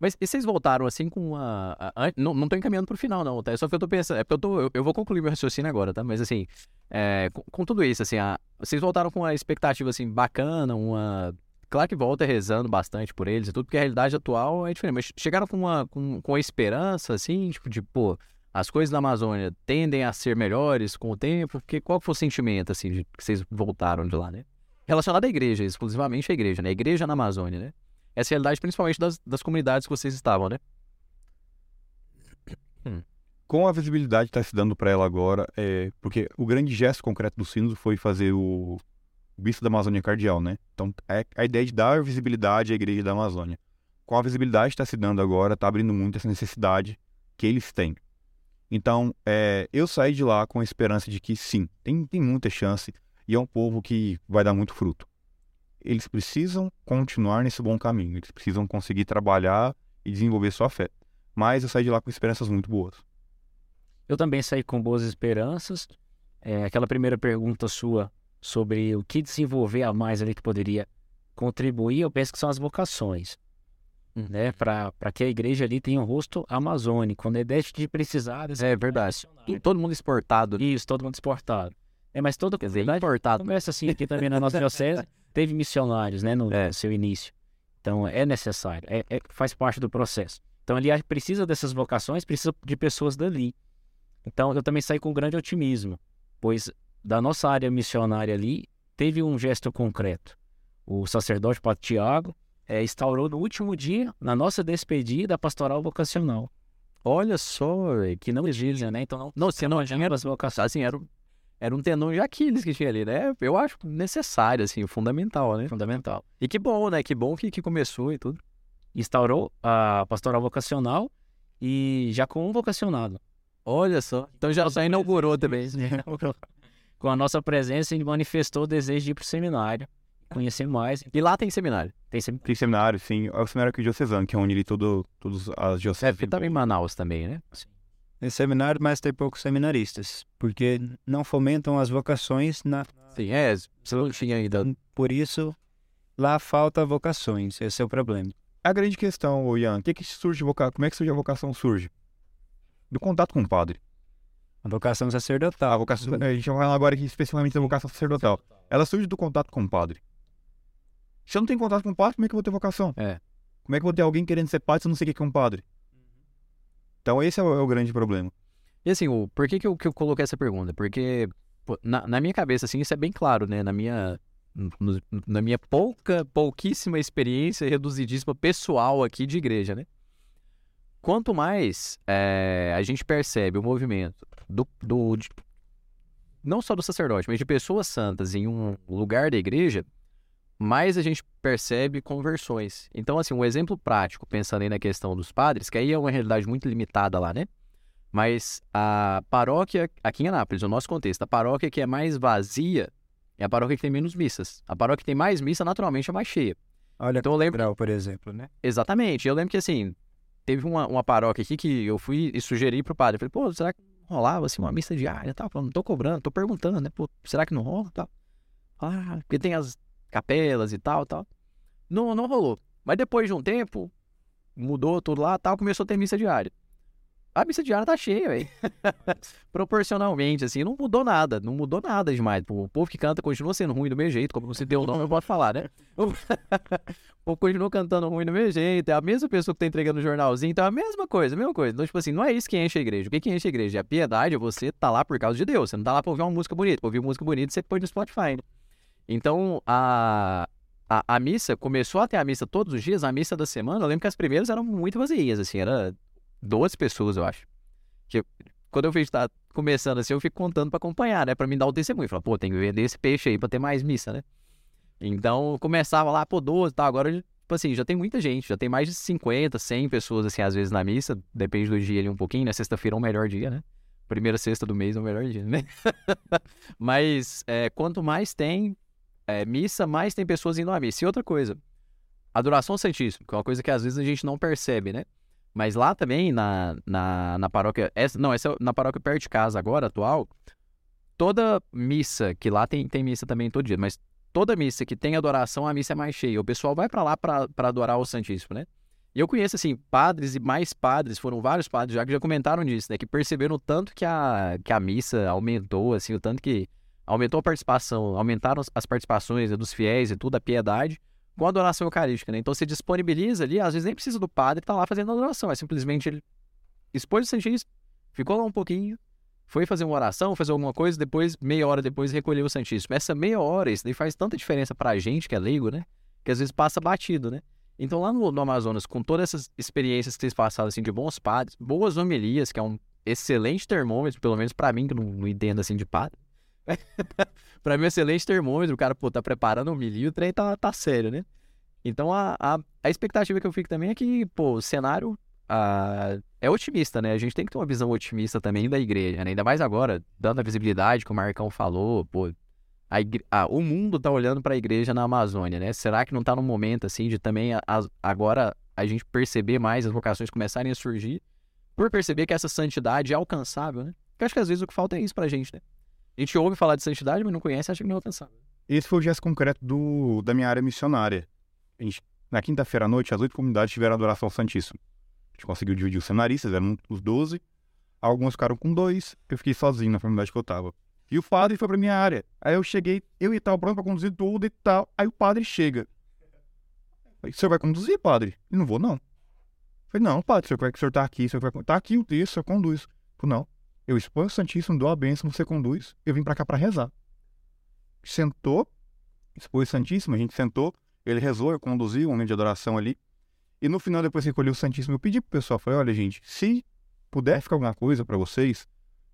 Mas e vocês voltaram, assim, com a... a- an- não, não tô encaminhando pro final, não, tá? É só que eu tô pensando... É porque eu, tô, eu, eu vou concluir meu raciocínio agora, tá? Mas, assim, é, com, com tudo isso, assim, a- vocês voltaram com uma expectativa, assim, bacana, uma... Claro que volta rezando bastante por eles e tudo, porque a realidade atual é diferente. Mas chegaram com uma, com, com a esperança, assim, tipo, de, pô, as coisas da Amazônia tendem a ser melhores com o tempo? Porque qual foi o sentimento, assim, de que vocês voltaram de lá, né? Relacionado à igreja, exclusivamente à igreja, né? A igreja na Amazônia, né? Essa é realidade principalmente das, das comunidades que vocês estavam, né? Com a visibilidade que está se dando para ela agora, é, porque o grande gesto concreto do Sinos foi fazer o Bispo da Amazônia Cardeal, né? Então, é a ideia de dar visibilidade à Igreja da Amazônia. Com a visibilidade que está se dando agora, está abrindo muito essa necessidade que eles têm. Então, é, eu saí de lá com a esperança de que sim, tem, tem muita chance e é um povo que vai dar muito fruto. Eles precisam continuar nesse bom caminho, eles precisam conseguir trabalhar e desenvolver sua fé. Mas eu saí de lá com esperanças muito boas. Eu também saí com boas esperanças. É, aquela primeira pergunta sua sobre o que desenvolver a mais ali que poderia contribuir, eu penso que são as vocações. Uhum. Né? Para que a igreja ali tenha um rosto amazônico, quando é deixe de precisar É verdade. E todo mundo exportado, né? Isso, todo mundo exportado. É, mas toda Quer dizer, importado. começa assim aqui também na nossa diocese, (laughs) teve missionários, né, no, É. no seu início. Então é necessário, é, é- faz parte do processo. Então ele precisa dessas vocações, precisa de pessoas dali. Então eu também saí com grande otimismo, pois da nossa área missionária ali teve um gesto concreto. O sacerdote Padre Tiago eh, instaurou no último dia, na nossa despedida, a pastoral vocacional, Olha só, que não existe, né? Então não, Não, você não tinha... as vocações. Assim, era, era um tendão de Aquiles que tinha ali, né? Eu acho necessário, assim, fundamental, né? Fundamental. E que bom, né? Que bom que, que começou e tudo. instaurou a pastoral vocacional e já com um vocacionado. Olha só. Então já, já inaugurou também. (laughs) com a nossa presença, ele manifestou o desejo de ir para o seminário, conhecer mais. E lá tem seminário. Tem sem- Tem seminário, sim. É o seminário aqui diocesano, que é onde ele todo, todas as É, dioceses. porque tava em Manaus também, né? Nesse seminário, mas tem poucos seminaristas, porque não fomentam as vocações na, Sim, é. Você não tinha ainda. Por isso, lá falta vocações. Esse é o problema. A grande questão, ô Ian, que que surge voca... como é que surge a vocação? Surge do contato com o padre. A vocação A sacerdotal. vocação, a gente vai falar agora aqui especificamente da vocação sacerdotal. Ela surge do contato com o padre. Se eu não tenho contato com o padre, como é que eu vou ter vocação? É. Como é que eu vou ter alguém querendo ser padre se eu não sei o que é um padre? Então esse é o, é o grande problema. E assim, o, por que, que, eu, que eu coloquei essa pergunta? Porque pô, na, na minha cabeça, assim, isso é bem claro, né? Na minha, na minha pouca, pouquíssima experiência reduzidíssima pessoal aqui de igreja, né? Quanto mais é, a gente percebe o movimento do, do de- não só do sacerdote, mas de pessoas santas em um lugar da igreja, mais a gente percebe conversões. Então, assim, um exemplo prático, pensando aí na questão dos padres, que aí é uma realidade muito limitada lá, né? Mas a paróquia, aqui em Anápolis, no nosso contexto, a paróquia que é mais vazia é a paróquia que tem menos missas. A paróquia que tem mais missa, naturalmente, é mais cheia. Olha, Então eu lembro. Por exemplo, né? Exatamente. Eu lembro que, assim, teve uma, uma paróquia aqui que eu fui e sugeri pro padre. Falei, pô, será que rolava, assim, uma missa diária e tal? Falei, não tô cobrando, tô perguntando, né? Pô, será que não rola e tal? Ah, porque tem as capelas e tal, tal. Não, não rolou. Mas depois de um tempo, mudou tudo lá tal, começou a ter missa diária. a missa diária tá cheia, velho. (laughs) Proporcionalmente, assim, não mudou nada, não mudou nada demais. O povo que canta continua sendo ruim do mesmo jeito, como você deu o nome, eu posso falar, né? O (laughs) povo continua cantando ruim do mesmo jeito, é a mesma pessoa que tá entregando o jornalzinho, então é a mesma coisa, a mesma coisa. Então, tipo assim, não é isso que enche a igreja. O que, que enche a igreja? É a piedade, é você tá lá por causa de Deus. Você não tá lá pra ouvir uma música bonita. Pra ouvir música bonita, você põe no Spotify, né? Então, a, a, a missa, começou a ter a missa todos os dias, a missa da semana, eu lembro que as primeiras eram muito vazias, assim, era 12 pessoas, eu acho. Que quando eu vejo tá começando assim, eu fico contando pra acompanhar, né? Pra me dar o testemunho. Falar, pô, tem que vender esse peixe aí pra ter mais missa, né? Então, começava lá, pô, 12 e tal. Agora, tipo assim, já tem muita gente, já tem mais de 50, 100 pessoas, assim, às vezes na missa. Depende do dia ali um pouquinho, né? Sexta-feira é o melhor dia, né? Primeira sexta do mês é o melhor dia, né? (laughs) Mas, é, quanto mais tem é, missa, mais tem pessoas indo à missa. E outra coisa, adoração ao Santíssimo, que é uma coisa que às vezes a gente não percebe, né? Mas lá também, na, na, na paróquia. Essa, não, essa é na paróquia perto de casa agora, atual. Toda missa, que lá tem, tem missa também todo dia, mas toda missa que tem adoração, a missa é mais cheia. O pessoal vai pra lá pra adorar o Santíssimo, né? E eu conheço, assim, padres e mais padres, foram vários padres já que já comentaram disso, né? Que perceberam o tanto que a, que a missa aumentou, assim, o tanto que aumentou a participação, aumentaram as- participações né, dos fiéis e tudo, a piedade, com a adoração eucarística, né? Então você disponibiliza ali, às vezes nem precisa do padre estar lá fazendo adoração, é simplesmente ele expôs o Santíssimo, ficou lá um pouquinho, foi fazer uma oração, fazer alguma coisa, depois, meia hora depois, recolheu o Santíssimo. Essa meia hora, isso daí faz tanta diferença pra gente que é leigo, né? Que às vezes passa batido, né? Então lá no, no Amazonas, com todas essas experiências que vocês passaram, assim, de bons padres, boas homilias, que é um excelente termômetro, pelo menos pra mim, que não, não entendo, assim, de padre. (laughs) pra mim, é um excelente termômetro, o cara, pô, tá preparando a homilia, o trem tá, tá sério, né? Então a, a, a expectativa que eu fico também é que, pô, o cenário ah, é otimista, né? A gente tem que ter uma visão otimista também da igreja, né? Ainda mais agora, dando a visibilidade que o Marcão falou, pô, a igre- ah, o mundo tá olhando para a igreja na Amazônia, né? Será que não tá num momento assim de também a- agora a gente perceber mais as vocações começarem a surgir, por perceber que essa santidade é alcançável, né? Porque acho que às vezes o que falta é isso pra gente, né? A gente ouve falar de santidade, mas não conhece, acha que não é alcançável. Esse foi o gesto concreto do, da minha área missionária. Gente, na quinta-feira à noite, as oito comunidades tiveram adoração ao Santíssimo. A gente conseguiu dividir os cenaristas, eram os 12. Alguns ficaram com dois, eu fiquei sozinho na comunidade que eu tava. E o padre foi pra minha área. Aí eu cheguei, eu e tal, pronto pra conduzir tudo e tal. Aí o padre chega. O senhor vai conduzir, padre? Eu não vou, não. Falei, não, padre, o senhor que o senhor tá aqui, o senhor vai... Tá aqui o texto, o senhor conduz. Falei, não. Eu exponho o Santíssimo, dou a bênção, você conduz. Eu vim pra cá pra rezar. Sentou, expôs o Santíssimo, a gente sentou, ele rezou, eu conduzi um momento de adoração ali. E no final, depois que recolhi o Santíssimo, eu pedi pro pessoal, falei, olha, gente, se puder ficar alguma coisa pra vocês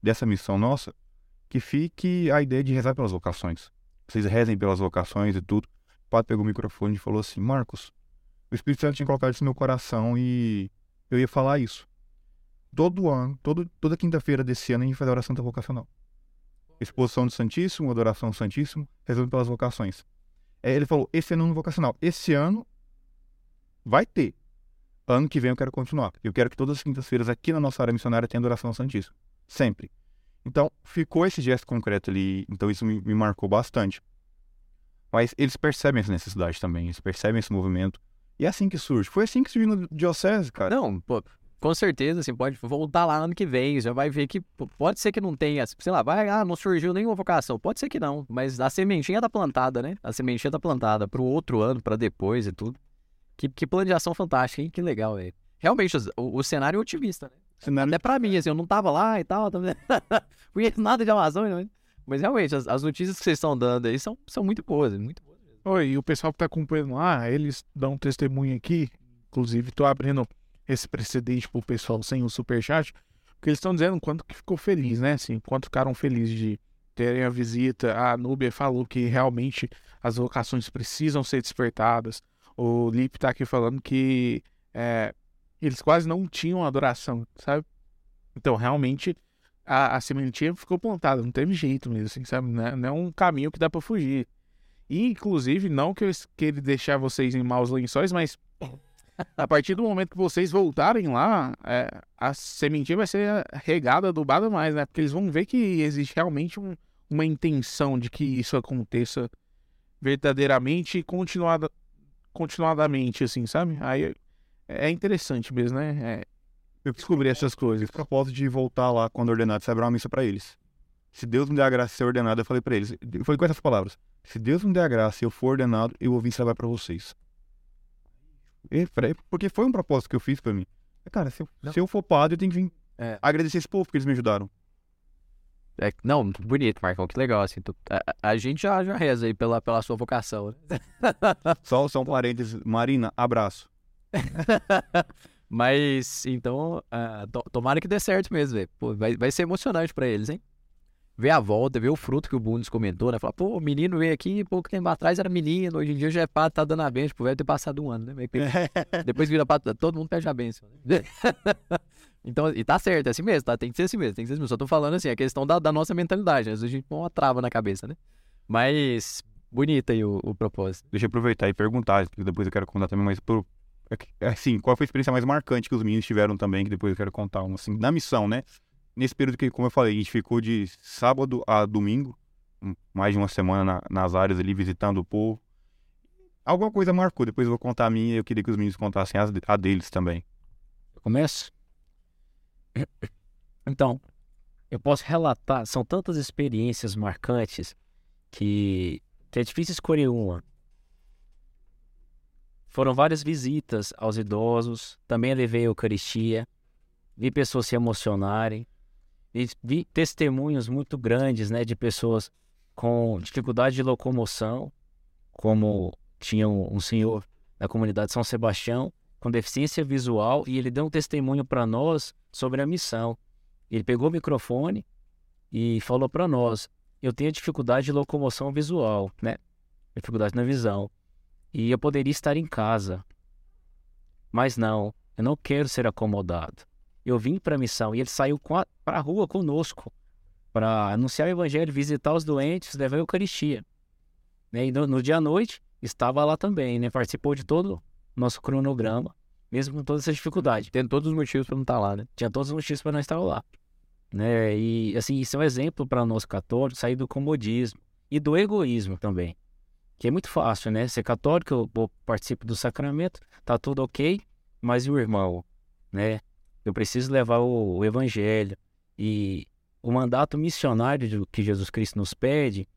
dessa missão nossa, que fique a ideia de rezar pelas vocações. Vocês rezem pelas vocações e tudo. O padre pegou o microfone e falou assim, Marcos, o Espírito Santo tinha colocado isso no meu coração e eu ia falar isso. Todo ano, todo, toda quinta-feira desse ano, a gente faz a oração da vocacional. Exposição do Santíssimo, adoração do Santíssimo, rezando pelas vocações. É, ele falou, esse ano não vocacional. Esse ano vai ter. Ano que vem eu quero continuar. Eu quero que todas as quintas-feiras aqui na nossa área missionária tenha adoração ao Santíssimo. Sempre. Então, ficou esse gesto concreto ali. Então, isso me, me marcou bastante. Mas eles percebem essa necessidade também. Eles percebem esse movimento. E é assim que surge. Foi assim que surgiu no Diocese, cara. Não, pô, com certeza, assim, pode voltar lá ano que vem, já vai ver que pode ser que não tenha, sei lá, vai, ah, não surgiu nenhuma vocação, pode ser que não, mas a sementinha tá plantada, né? A sementinha tá plantada pro outro ano, pra depois e tudo. Que, que plano de ação fantástico, hein? Que legal, velho. Realmente, o, o cenário é otimista, né? Cenário- Até pra mim, assim, eu não tava lá e tal, tava... (laughs) conheço nada de Amazônia, mas, mas realmente, as, as notícias que vocês estão dando aí são, são muito boas, muito boas. Oi, e o pessoal que tá acompanhando lá, eles dão um testemunho aqui. Inclusive, tô abrindo esse precedente pro pessoal sem o superchat. Porque eles estão dizendo quanto que ficou feliz, né? Assim, quanto ficaram felizes de terem a visita. A Núbia falou que realmente as vocações precisam ser despertadas. O Lipe tá aqui falando que é, eles quase não tinham adoração, sabe? Então, realmente, a, a sementinha ficou plantada, não teve jeito mesmo, assim, sabe? Não é, não é um caminho que dá pra fugir. E, inclusive, não que eu queira deixar vocês em maus lençóis, mas a partir do momento que vocês voltarem lá, é, a sementinha vai ser regada, adubada mais, né? Porque eles vão ver que existe realmente um- uma intenção de que isso aconteça verdadeiramente e continuada, continuadamente, assim, sabe? Aí é interessante mesmo, né? É, Eu Descobrir essas coisas. fiz propósito de voltar lá quando ordenado celebrar uma missa pra eles. Se Deus me der a graça de ser ordenado, eu falei pra eles. Eu falei com essas palavras. Se Deus me der a graça e eu for ordenado, eu vou vir celebrar pra vocês. Porque foi um propósito que eu fiz pra mim. Cara, se eu, Não. se eu for padre, eu tenho que vir É. agradecer esse povo porque eles me ajudaram. É, não, bonito, Marcão, que legal, assim. tu- a, a- gente já, já reza aí pela, pela sua vocação, né? (laughs) Só, só um parênteses. Marina, abraço. (laughs) Mas, então, ah, to- tomara que dê certo mesmo, velho. Vai, vai ser emocionante pra eles, hein? Ver a volta, ver o fruto que o Bundes comentou, né? Falar, pô, o menino veio aqui, pouco tempo atrás era menino, hoje em dia já é padre, tá dando a benção, tipo, vai ter passado um ano, né? (laughs) Depois vira padre, todo mundo pede a benção, né? (laughs) Então, e tá certo, é assim mesmo, tá? Tem que ser assim mesmo, tem que ser assim mesmo. Só tô falando assim, a questão da, da nossa mentalidade, né? Às vezes a gente põe uma trava na cabeça, né? Mas, bonita aí o, o propósito. Deixa eu aproveitar e perguntar, porque depois eu quero contar também, mas por, é que- assim, qual foi a experiência mais marcante que os meninos tiveram também, que depois eu quero contar, um, assim, na missão, né? Nesse período que, como eu falei, a gente ficou de sábado a domingo, mais de uma semana na- nas áreas ali, visitando o povo. Alguma coisa marcou, depois eu vou contar a minha e eu queria que os meninos contassem as de- a deles também. Eu começo? Então, eu posso relatar, são tantas experiências marcantes que, que é difícil escolher uma. Foram várias visitas aos idosos, também levei a Eucaristia, vi pessoas se emocionarem, vi testemunhos muito grandes né, de pessoas com dificuldade de locomoção, como tinha um, um senhor na comunidade São Sebastião, com deficiência visual e ele deu um testemunho para nós sobre a missão. Ele pegou o microfone e falou para nós: eu tenho dificuldade de locomoção visual, né? Dificuldade na visão. E eu poderia estar em casa. Mas não, eu não quero ser acomodado. Eu vim para a missão e ele saiu para a rua conosco para anunciar o evangelho, visitar os doentes, levar a Eucaristia. Né? E no, no dia à noite estava lá também, né? Participou de todo nosso cronograma, mesmo com toda essa dificuldade. Tendo todos os motivos pra não estar lá, né? Tinha todos os motivos para não estar lá. Né? E, assim, isso é um exemplo para nós católicos sair do comodismo e do egoísmo também. Que é muito fácil, né? Ser católico, eu participo do sacramento, tá tudo ok, mas e o irmão, né? Eu preciso levar o, o evangelho. E o mandato missionário que Jesus Cristo nos pede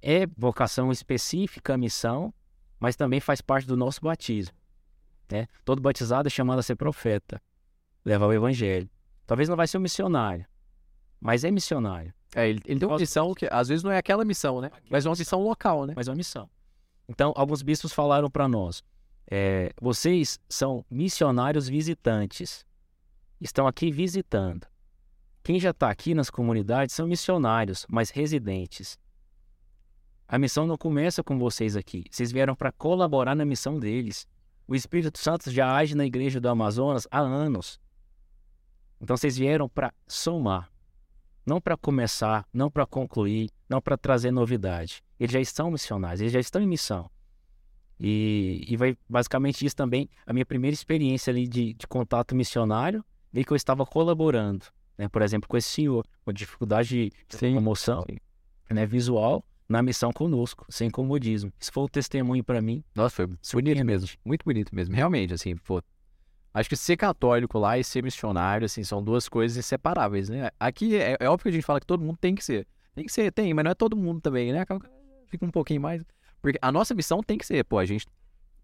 é vocação específica, missão, mas também faz parte do nosso batismo. Né? Todo batizado é chamado a ser profeta, levar o evangelho. Talvez não vai ser um missionário, mas é missionário, É, ele, ele tem uma missão que às vezes não é aquela missão, né? Mas é uma missão local, né? mas é uma missão. Então, alguns bispos falaram para nós: é, vocês são missionários visitantes, estão aqui visitando. Quem já está aqui nas comunidades são missionários, mas residentes. A missão não começa com vocês aqui. Vocês vieram para colaborar na missão deles. O Espírito Santo já age na igreja do Amazonas há anos. Então vocês vieram para somar, não para começar, não para concluir, não para trazer novidade. Eles já estão missionários, eles já estão em missão. E, e vai basicamente isso também, a minha primeira experiência ali de, de contato missionário, vi que eu estava colaborando, né? por exemplo, com esse senhor, com dificuldade de Sim. locomoção né? visual, na missão conosco, sem comodismo. Isso foi o testemunho para mim. Nossa, foi bonito mesmo. Muito bonito mesmo. Realmente, assim, pô. Acho que ser católico lá e ser missionário, assim, são duas coisas inseparáveis, né? Aqui é, é óbvio que a gente fala que todo mundo tem que ser. Tem que ser, tem, mas não é todo mundo também, né? Fica um pouquinho mais. Porque a nossa missão tem que ser, pô, a gente.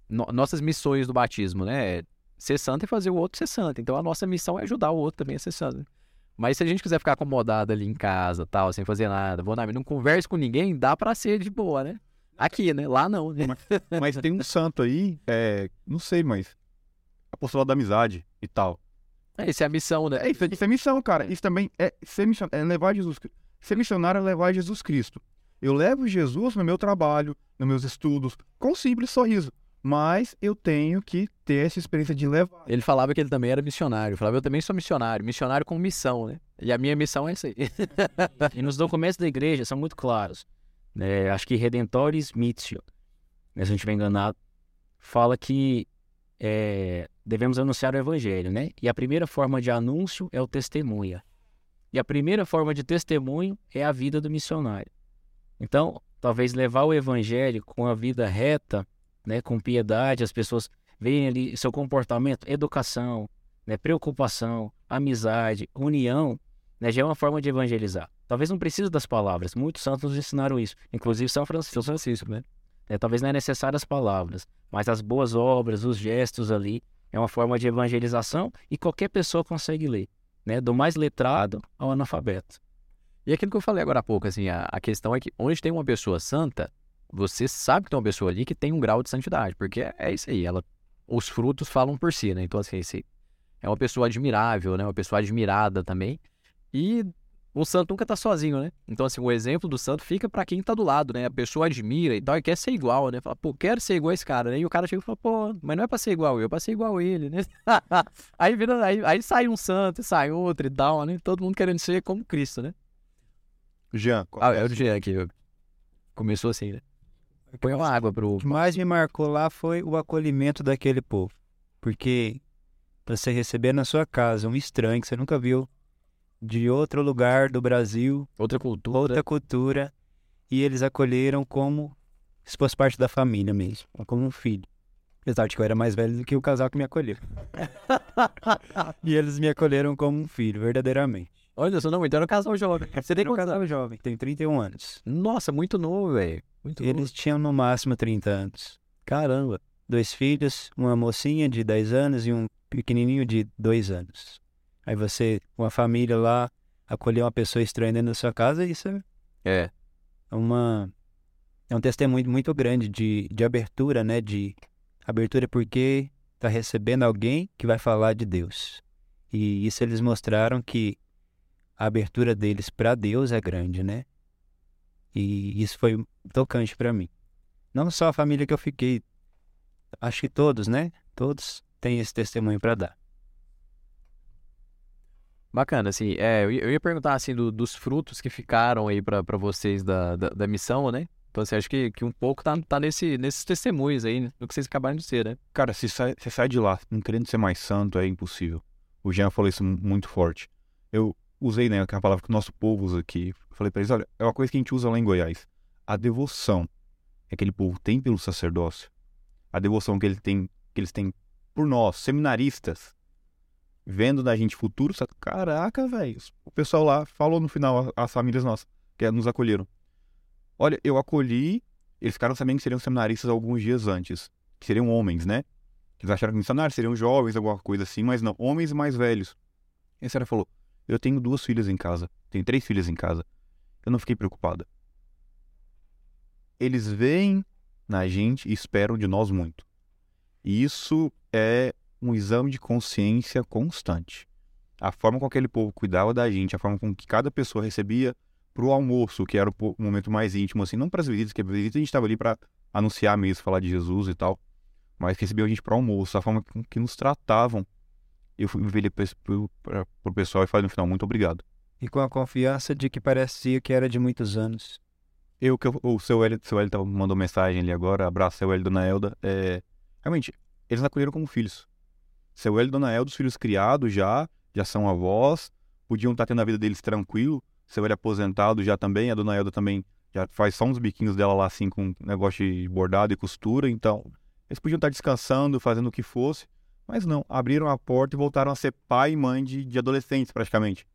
no- nossas missões do batismo, né? é Ser santo e fazer o outro ser santo. Então a nossa missão é ajudar o outro também a ser santo. Mas se a gente quiser ficar acomodado ali em casa, tal, sem fazer nada, vou na não converse com ninguém, dá pra ser de boa, né? Aqui, né? Lá não, né? Mas tem um santo aí, é, não sei, mas apostolado da amizade e tal. É, Essa é a missão, né? É, isso, é- isso é missão, cara. Isso também é ser missionário, é levar Jesus Cristo. Ser missionário é levar Jesus Cristo. Eu levo Jesus no meu trabalho, nos meus estudos, com um simples sorriso. Mas eu tenho que ter essa experiência de levar. Ele falava que ele também era missionário. Falava, eu também sou missionário. Missionário com missão, né? E a minha missão é essa aí. (laughs) E nos documentos da igreja são muito claros. né? acho que Redentores Missio, né, se eu não estiver enganado, fala que é, devemos anunciar o evangelho, né? E a primeira forma de anúncio é o testemunha. E a primeira forma de testemunho é a vida do missionário. Então, talvez levar o evangelho com a vida reta, né, com piedade, as pessoas veem ali seu comportamento, educação, né, preocupação, amizade, união, né, já é uma forma de evangelizar. Talvez não precise das palavras, muitos santos nos ensinaram isso, inclusive São Francisco. São Francisco, né? né, talvez não é necessário as palavras, mas as boas obras, os gestos ali, é uma forma de evangelização e qualquer pessoa consegue ler, né, do mais letrado ao analfabeto. E aquilo que eu falei agora há pouco, assim, a, a questão é que onde tem uma pessoa santa, você sabe que tem uma pessoa ali que tem um grau de santidade, porque é, é isso aí, ela, os frutos falam por si, né? Então, assim, é uma pessoa admirável, né? Uma pessoa admirada também. E o santo nunca tá sozinho, né? Então, assim, o exemplo do santo fica para quem tá do lado, né? A pessoa admira e tal, e quer ser igual, né? Fala, pô, quero ser igual a esse cara, né? E o cara chega e fala, pô, mas não é pra ser igual eu, é pra ser igual ele, né? (laughs) aí, vira, aí, aí sai um santo, sai outro e tal, né? Todo mundo querendo ser como Cristo, né? Jean, qual Ah, é é o Jean aqui. Começou assim, né? Põe uma água pro. O que mais me marcou lá foi o acolhimento daquele povo. Porque você receber na sua casa um estranho que você nunca viu, de outro lugar do Brasil, Outra cultura. outra cultura, e eles acolheram como se fosse parte da família mesmo, como um filho. Apesar de que eu era mais velho do que o casal que me acolheu. (laughs) e eles me acolheram como um filho, verdadeiramente. Olha só, não, então era um casal jovem. (laughs) Você tem um casal jovem, tenho 31 anos. Nossa, muito novo, velho. Muito novo. Eles tinham no máximo 30 anos. Caramba. Dois filhos, uma mocinha de 10 anos e um pequenininho de 2 anos. Aí você, uma família lá, acolher uma pessoa estranha dentro da sua casa, isso é É. uma é um testemunho muito grande de, de abertura, né? De abertura porque tá recebendo alguém que vai falar de Deus. E isso eles mostraram que a abertura deles para Deus é grande, né? E isso foi tocante para mim. Não só a família que eu fiquei, acho que todos, né? Todos têm esse testemunho para dar. Bacana, assim, é, eu ia, perguntar, assim, do- dos frutos que ficaram aí pra, pra vocês da, da, da missão, né? Então, assim, acho que, que um pouco tá, tá nesse, nesses testemunhos aí, né? do que vocês acabaram de ser, né? Cara, se sai, você sai de lá não querendo ser mais santo, é impossível. O Jean falou isso mu- muito forte. Eu usei, né, aquela palavra que o nosso povo usa aqui. Falei pra eles, olha, é uma coisa que a gente usa lá em Goiás. A devoção que aquele povo tem pelo sacerdócio, a devoção que, ele tem, que eles têm por nós, seminaristas, vendo da gente futuro, caraca, velho. O pessoal lá falou no final, as famílias nossas, que nos acolheram. Olha, eu acolhi, eles ficaram sabendo que seriam seminaristas alguns dias antes que seriam homens, né? Eles acharam que missionários seriam jovens, alguma coisa assim, mas não, homens mais velhos. E a senhora falou: Eu tenho duas filhas em casa, tenho três filhas em casa. Eu não fiquei preocupada. Eles veem na gente e esperam de nós muito. E isso é um exame de consciência constante. A forma com que aquele povo cuidava da gente, a forma com que cada pessoa recebia pro almoço, que era o o momento mais íntimo, assim, não para as visitas, que as visitas a gente estava ali para anunciar mesmo, falar de Jesus e tal, mas que recebiam a gente para almoço, a forma com que nos tratavam. Eu fui virei pra- pro pessoal e falei no final, muito obrigado. E com a confiança de que parecia que era de muitos anos. Eu que o seu Hélio, seu Hélio tá- mandou mensagem ali agora, abraço seu Hélio e Dona Elda. É, realmente, eles acolheram como filhos. Seu Hélio e Dona Elda, os filhos criados já, já são avós, podiam estar tendo a vida deles tranquilo. Seu Hélio aposentado já também, a Dona Elda também já faz só uns biquinhos dela lá assim com negócio de bordado e costura, então eles podiam estar descansando, fazendo o que fosse, mas não, abriram a porta e voltaram a ser pai e mãe de, de adolescentes praticamente.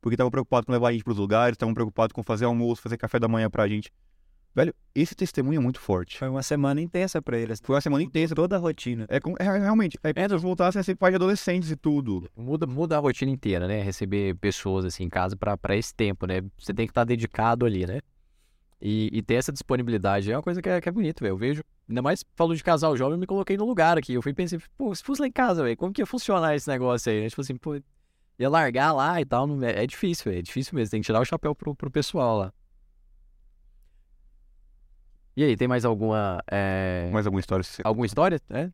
Porque estavam preocupados com levar a gente para os lugares, estavam preocupados com fazer almoço, fazer café da manhã pra gente. Velho, esse testemunho é muito forte. Foi uma semana intensa pra eles. Foi uma semana intensa. Toda a rotina. É, é realmente, é se voltassem a ser pai de adolescentes e tudo. Muda, muda a rotina inteira, né? Receber pessoas, assim, em casa pra, pra esse tempo, né? Você tem que estar dedicado ali, né? E, e ter essa disponibilidade é uma coisa que é, que é bonito, velho. Eu vejo, ainda mais falou de casal jovem, eu me coloquei no lugar aqui. Eu fui e pensei, pô, se fosse lá em casa, velho, como que ia funcionar esse negócio aí? né? Tipo assim, pô, ia largar lá e tal. não- é, é difícil, velho. É difícil mesmo. Tem que tirar o chapéu pro, pro pessoal lá. E aí, tem mais alguma. é, Mais alguma história? Alguma história, né?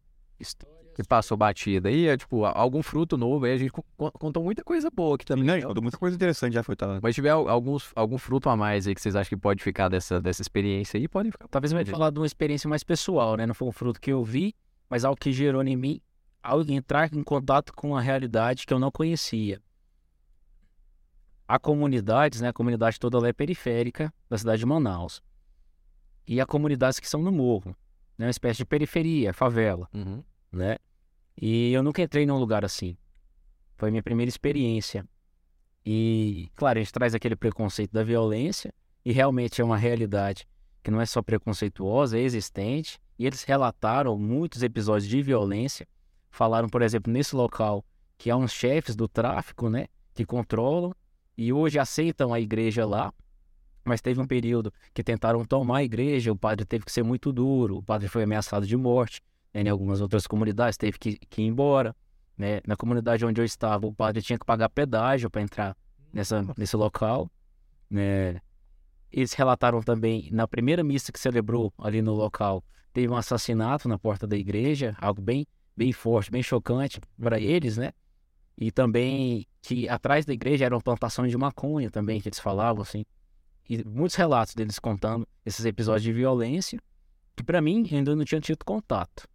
Que passou batida aí, é tipo, algum fruto novo aí, a gente co- co- contou muita coisa boa aqui também. Não, né? gente, muita coisa interessante já foi. Tá... Mas se tiver al- alguns, algum fruto a mais aí que vocês acham que pode ficar dessa, dessa experiência aí, podem ficar. Talvez eu falar de uma experiência mais pessoal, né? Não foi um fruto que eu vi, mas algo que gerou em mim, algo entrar em contato com uma realidade que eu não conhecia. Há comunidades, né? A comunidade toda lá é periférica da cidade de Manaus. E há comunidades que são no morro, né? Uma espécie de periferia, favela, Uhum. Né? E eu nunca entrei num lugar assim. Foi minha primeira experiência. E, claro, a gente traz aquele preconceito da violência, e realmente é uma realidade que não é só preconceituosa, é existente. E eles relataram muitos episódios de violência. Falaram, por exemplo, nesse local que há uns chefes do tráfico, né, que controlam e hoje aceitam a igreja lá. Mas teve um período que tentaram tomar a igreja, o padre teve que ser muito duro, o padre foi ameaçado de morte. Em algumas outras comunidades teve que, que ir embora. Né? Na comunidade onde eu estava, o padre tinha que pagar pedágio para entrar nessa, nesse local. Né? Eles relataram também, na primeira missa que celebrou ali no local, teve um assassinato na porta da igreja, algo bem, bem forte, bem chocante para eles, né? E também que atrás da igreja era uma plantação de maconha também, que eles falavam, assim. E muitos relatos deles contando esses episódios de violência, que para mim ainda não tinha tido contato.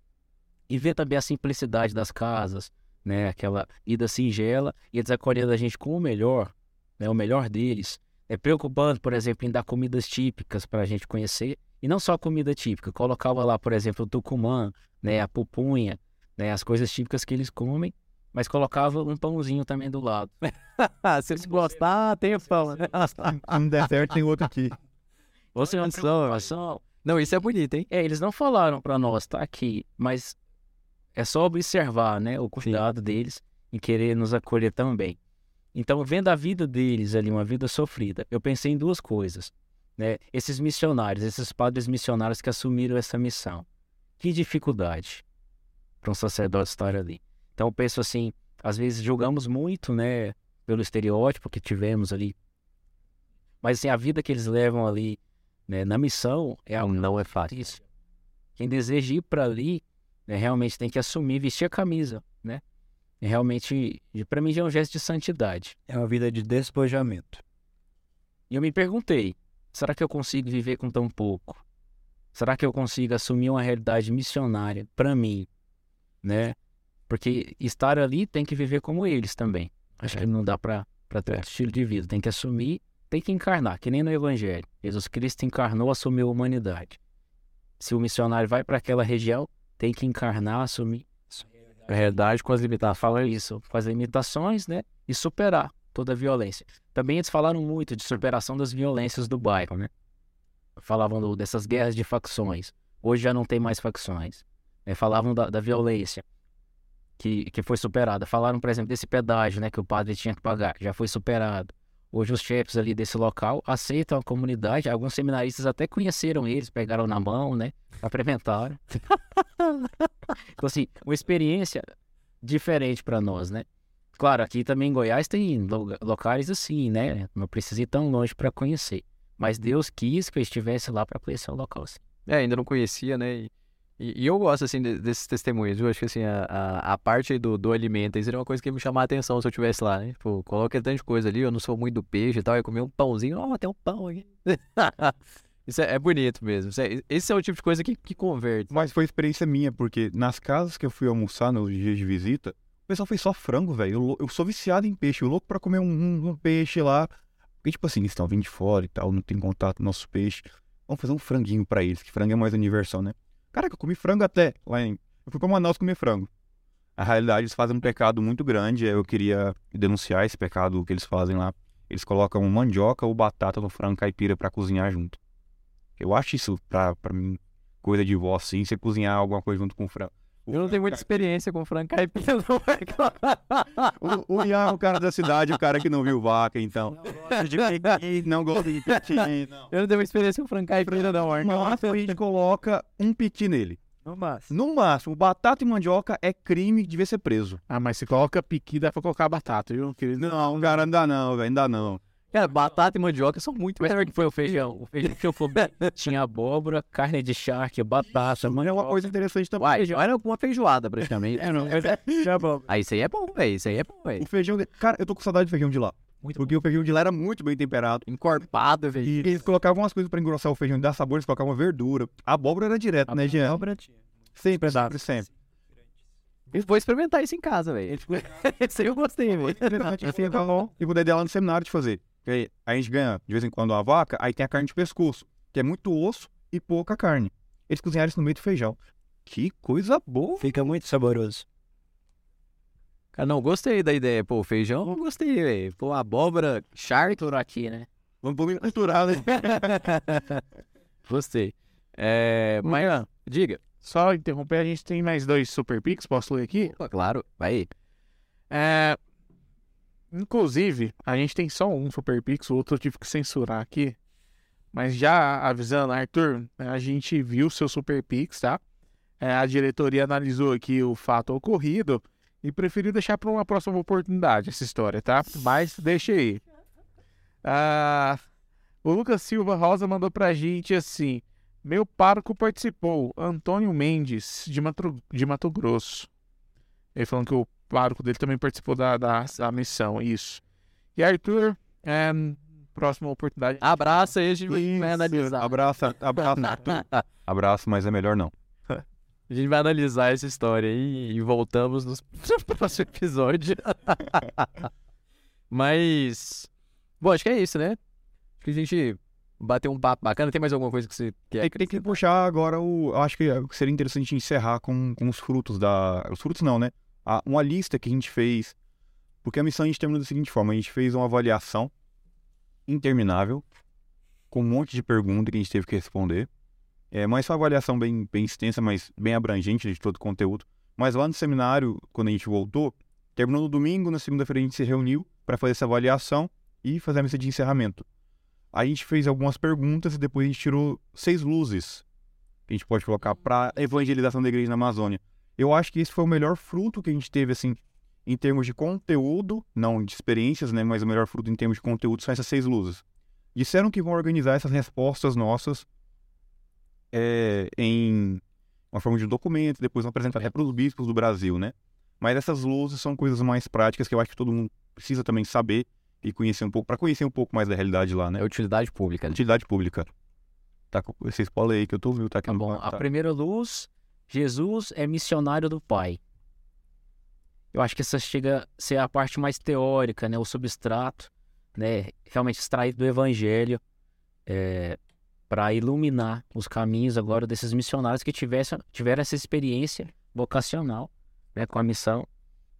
E ver também a simplicidade das casas, né? Aquela ida singela, e eles acolhendo a gente com o melhor, né? O melhor deles. É preocupante, por exemplo, em dar comidas típicas para a gente conhecer. E não só a comida típica, colocava lá, por exemplo, o tucumã, né, a pupunha, né, as coisas típicas que eles comem, mas colocava um pãozinho também do lado. (laughs) Se eles gostar, tem o pão. né? Se não der certo, tem outro aqui. Você é uma preocupação. Não, isso é bonito, hein? É, eles não falaram para nós, tá aqui, mas é só observar, né, o cuidado deles em querer nos acolher também. Então, vendo a vida deles ali, uma vida sofrida, eu pensei em duas coisas. Né? Esses missionários, esses padres missionários que assumiram essa missão. Que dificuldade para um sacerdote estar ali. Então, eu penso assim, às vezes julgamos muito, né, pelo estereótipo que tivemos ali. Mas assim, a vida que eles levam ali, né, na missão, é algo Não é fácil. Quem deseja ir para ali, né, realmente tem que assumir, vestir a camisa, né? É realmente, para mim, já é um gesto de santidade. É uma vida de despojamento. E eu me perguntei: será que eu consigo viver com tão pouco? Será que eu consigo assumir uma realidade missionária para mim, né? Porque estar ali tem que viver como eles também. Acho que não dá para ter outro estilo de vida. Tem que assumir, tem que encarnar, que nem no Evangelho. Jesus Cristo encarnou, assumiu a humanidade. Se o missionário vai para aquela região, tem que encarnar, assumir A realidade com as limitações. fala isso, com as limitações, né? E superar toda a violência. Também eles falaram muito de superação das violências do bairro, né? Falavam dessas guerras de facções. Hoje já não tem mais facções. né? Falavam da, da violência que, que foi superada. Falaram, por exemplo, desse pedágio, né? Que o padre tinha que pagar. Já foi superado. Hoje os chefes ali desse local aceitam a comunidade. Alguns seminaristas até conheceram eles, pegaram na mão, né? Implementaram. (laughs) então, assim, uma experiência diferente para nós, né? Claro, aqui também em Goiás tem lo- locais assim, né? Não precisa ir tão longe para conhecer. Mas Deus quis que eu estivesse lá para conhecer o local. Assim. É, ainda não conhecia, né? E, e- eu gosto, assim, de- desses testemunhos. Eu acho que, assim, a, a, parte do, do alimento aí seria uma coisa que ia me chamar a atenção se eu estivesse lá, né? Tipo, coloca tanta coisa ali, eu não sou muito do peixe e tal, eu comer um pãozinho, ó, tem um pão aqui. (laughs) Isso é, é bonito mesmo. É- esse é o tipo de coisa que, que converte. Mas foi experiência minha, porque nas casas que eu fui almoçar nos dias de visita, o pessoal fez só frango, velho. Eu, eu sou viciado em peixe, eu louco pra comer um, um- peixe lá. Porque, tipo assim, eles estão vindo de fora e tal, não tem contato com nosso peixe. Vamos fazer um franguinho pra eles, que frango é mais universal, né? Caraca, eu comi frango até lá em... Eu fui pra Manaus comer frango. Na realidade, eles fazem um pecado muito grande. Eu queria denunciar esse pecado que eles fazem lá. Eles colocam mandioca ou batata no frango caipira pra cozinhar junto. Eu acho isso, pra, pra mim, coisa de vó, assim, você cozinhar alguma coisa junto com o frango. Eu não tenho muita experiência com frango caipira, não é? O, o Ian é o cara da cidade, o cara que não viu vaca, então. Não gosta de piti, (laughs) não. Eu não tenho experiência com frango caipira, não. No máximo, a gente coloca um piti nele. No máximo. No máximo, batata e mandioca é crime, devia ser preso. Ah, mas se coloca piqui, dá pra colocar batata, viu, querido? Não, cara, não dá não, velho, não dá não. Cara, batata e mandioca são muito Melhor que foi o feijão. O feijão que eu comi tinha abóbora, carne de charque, batata, Mas é uma coisa interessante também. Uai, era uma feijoada praticamente. É, não. Já bom. Ah, isso aí é bom, velho. Isso aí é bom, velho. O feijão, de- cara, eu tô com saudade do feijão de lá. Muito porque o feijão de lá era muito bem temperado. Encorpado, velho. E eles colocavam umas coisas pra engrossar o feijão e dar sabor, eles colocavam verdura. A abóbora era direto, né, Jean? Sempre, sempre, sempre. Eu vou experimentar isso em casa, velho. Esse aí eu gostei, velho. E Dedé lá no seminário de fazer. Que aí a gente ganha, de vez em quando, uma vaca, aí tem a carne de pescoço, que é muito osso e pouca carne. Eles cozinharam isso no meio do feijão. Que coisa boa. Fica muito saboroso. Cara, não, gostei da ideia. Pô, feijão, gostei, velho. Pô, abóbora, charque. Aqui, né? Vamos pôr cultural, (laughs) né? Gostei. É, mas, Luca, diga. só interromper, a gente tem mais dois Super Pix, posso ler aqui? Pô, claro, vai aí. É, inclusive, a gente tem só um Super Pix, o outro eu tive que censurar aqui. Mas já avisando, Arthur, a gente viu seu Super Pix, tá? É, a diretoria analisou aqui o fato ocorrido e preferiu deixar para uma próxima oportunidade essa história, tá? Mas deixa aí. Ah, o Lucas Silva Rosa mandou pra gente assim: Meu pároco participou, Antônio Mendes, de Mato, de Mato Grosso. Ele falando que o pároco dele também participou da, da, da missão, isso. E Arthur, é, próxima oportunidade. Abraça aí, a gente vai Isso. analisar. Abraço, abraço, Arthur. (laughs) abraço, mas é melhor não. A gente vai analisar essa história aí e voltamos no (laughs) próximo episódio. (laughs) Mas. Bom, acho que é isso, né? Acho que a gente bateu um papo bacana. Tem mais alguma coisa que você quer? Tem, que- tem que puxar agora o. Eu acho que seria interessante encerrar com, com os frutos da. Os frutos não, né? Uma lista que a gente fez. Porque a missão a gente terminou da seguinte forma: a gente fez uma avaliação interminável, com um monte de perguntas que a gente teve que responder. É, mas foi uma avaliação bem, bem extensa, mas bem abrangente de todo o conteúdo. Mas lá no seminário, quando a gente voltou, terminou no domingo, na segunda-feira a gente se reuniu para fazer essa avaliação e fazer a missa de encerramento. A gente fez algumas perguntas e depois a gente tirou seis luzes que a gente pode colocar para evangelização da igreja na Amazônia. Eu acho que esse foi o melhor fruto que a gente teve, assim, em termos de conteúdo, não de experiências, né? Mas o melhor fruto em termos de conteúdo são essas seis luzes. Disseram que vão organizar essas respostas nossas é, em uma forma de um documento, depois vão apresentar para os bispos do Brasil, né? Mas essas luzes são coisas mais práticas que eu acho que todo mundo precisa também saber e conhecer um pouco, para conhecer um pouco mais da realidade lá, né? É utilidade pública. né? Utilidade pública. Tá esse spoiler aí que eu tô ouvindo, tá aqui Tá no bom. tá. A primeira luz, Jesus é missionário do Pai. Eu acho que essa chega a ser a parte mais teórica, né? O substrato, né? Realmente extraído do Evangelho, para iluminar os caminhos agora desses missionários que tivessem, tiveram essa experiência vocacional, né? Com a missão.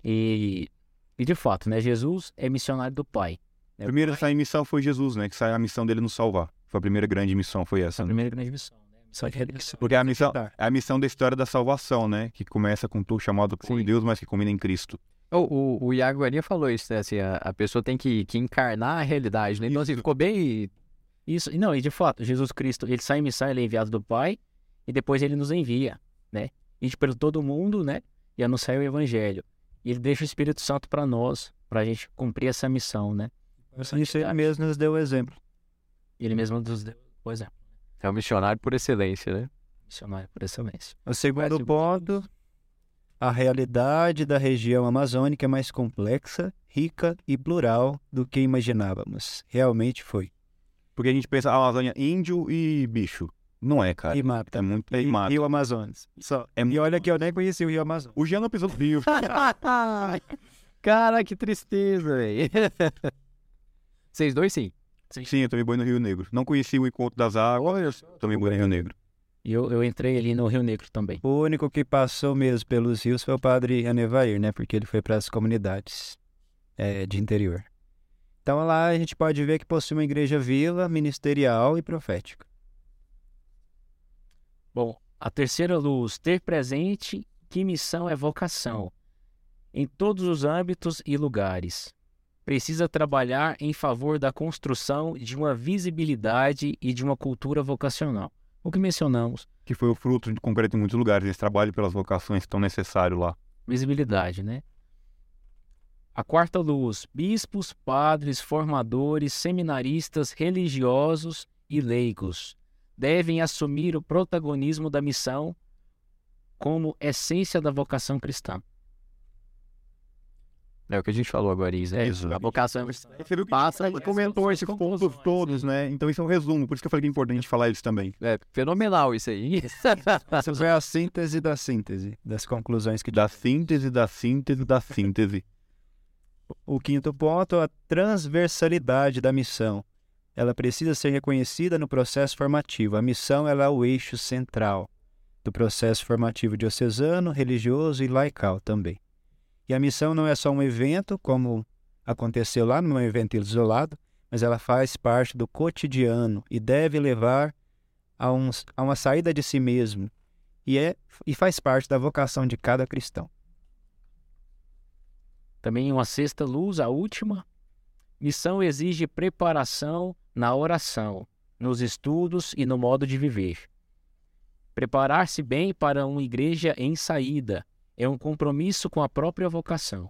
E, e de fato, né? Jesus é missionário do Pai. A primeira a sair em missão foi Jesus, né? Que a missão dele nos salvar. Foi a primeira grande missão, foi essa. Essa é a né? primeira grande missão, Missão de redenção. Porque é a missão, é a missão da história da salvação, né? Que começa com tu chamado por Sim. Deus, mas que combina em Cristo. O, o, o Iago Arinha falou isso, né? Assim, a, a pessoa tem que, que encarnar a realidade, né? Então, assim, ficou bem. Isso, não, e de fato, Jesus Cristo, ele sai em missão, ele é enviado do Pai, e depois ele nos envia, né? E pelo todo mundo, né? E anunciar o Evangelho. E ele deixa o Espírito Santo para nós, para a gente cumprir essa missão, né? Isso ele mesmo nos deu o exemplo. Ele mesmo nos deu, por exemplo, É um missionário por excelência, né? missionário por excelência. O segundo ponto, a realidade da região amazônica é mais complexa, rica e plural do que imaginávamos. Realmente foi. Porque a gente pensa a Amazônia índio e bicho. Não é, cara. E mata. É muito é E mato. Rio Amazonas. Só. É E olha que eu nem conheci o Rio Amazonas. O Jean não pisou no Rio. (laughs) Cara, que tristeza, velho. Vocês dois, sim. Sim, eu tomei banho no Rio Negro. Não conheci o encontro das águas, tomei banho no Rio Negro. E eu, eu entrei ali no Rio Negro também. O único que passou mesmo pelos rios foi o padre Anevair, né? Porque ele foi para as comunidades é, de interior. Então lá a gente pode ver que possui uma igreja viva, ministerial e profética. Bom, a terceira luz, ter presente que missão é vocação, em todos os âmbitos e lugares. Precisa trabalhar em favor da construção de uma visibilidade e de uma cultura vocacional. O que mencionamos, Que foi o fruto de concreto em muitos lugares. Esse trabalho pelas vocações que estão necessários lá. visibilidade, né? A quarta luz, bispos, padres, formadores, seminaristas, religiosos e leigos devem assumir o protagonismo da missão como essência da vocação cristã. É o que a gente falou agora, Isa. É Isso. A vocação é Você viu que Passa ele comentou esses pontos todos, né? Então isso é um resumo. Por isso que eu falei que é importante falar eles também. é fenomenal isso aí. (laughs) Essa foi a síntese da síntese, das conclusões que Da síntese, da síntese, da síntese. O quinto ponto, a transversalidade da missão. Ela precisa ser reconhecida no processo formativo. A missão ela é o eixo central do processo formativo diocesano, religioso e laical também. E a missão não é só um evento, como aconteceu lá num evento isolado, mas ela faz parte do cotidiano e deve levar a, um, a uma saída de si mesmo. E, é, e faz parte da vocação de cada cristão. Também uma sexta luz, a última. Missão exige preparação na oração, nos estudos e no modo de viver. Preparar-se bem para uma igreja em saída é um compromisso com a própria vocação.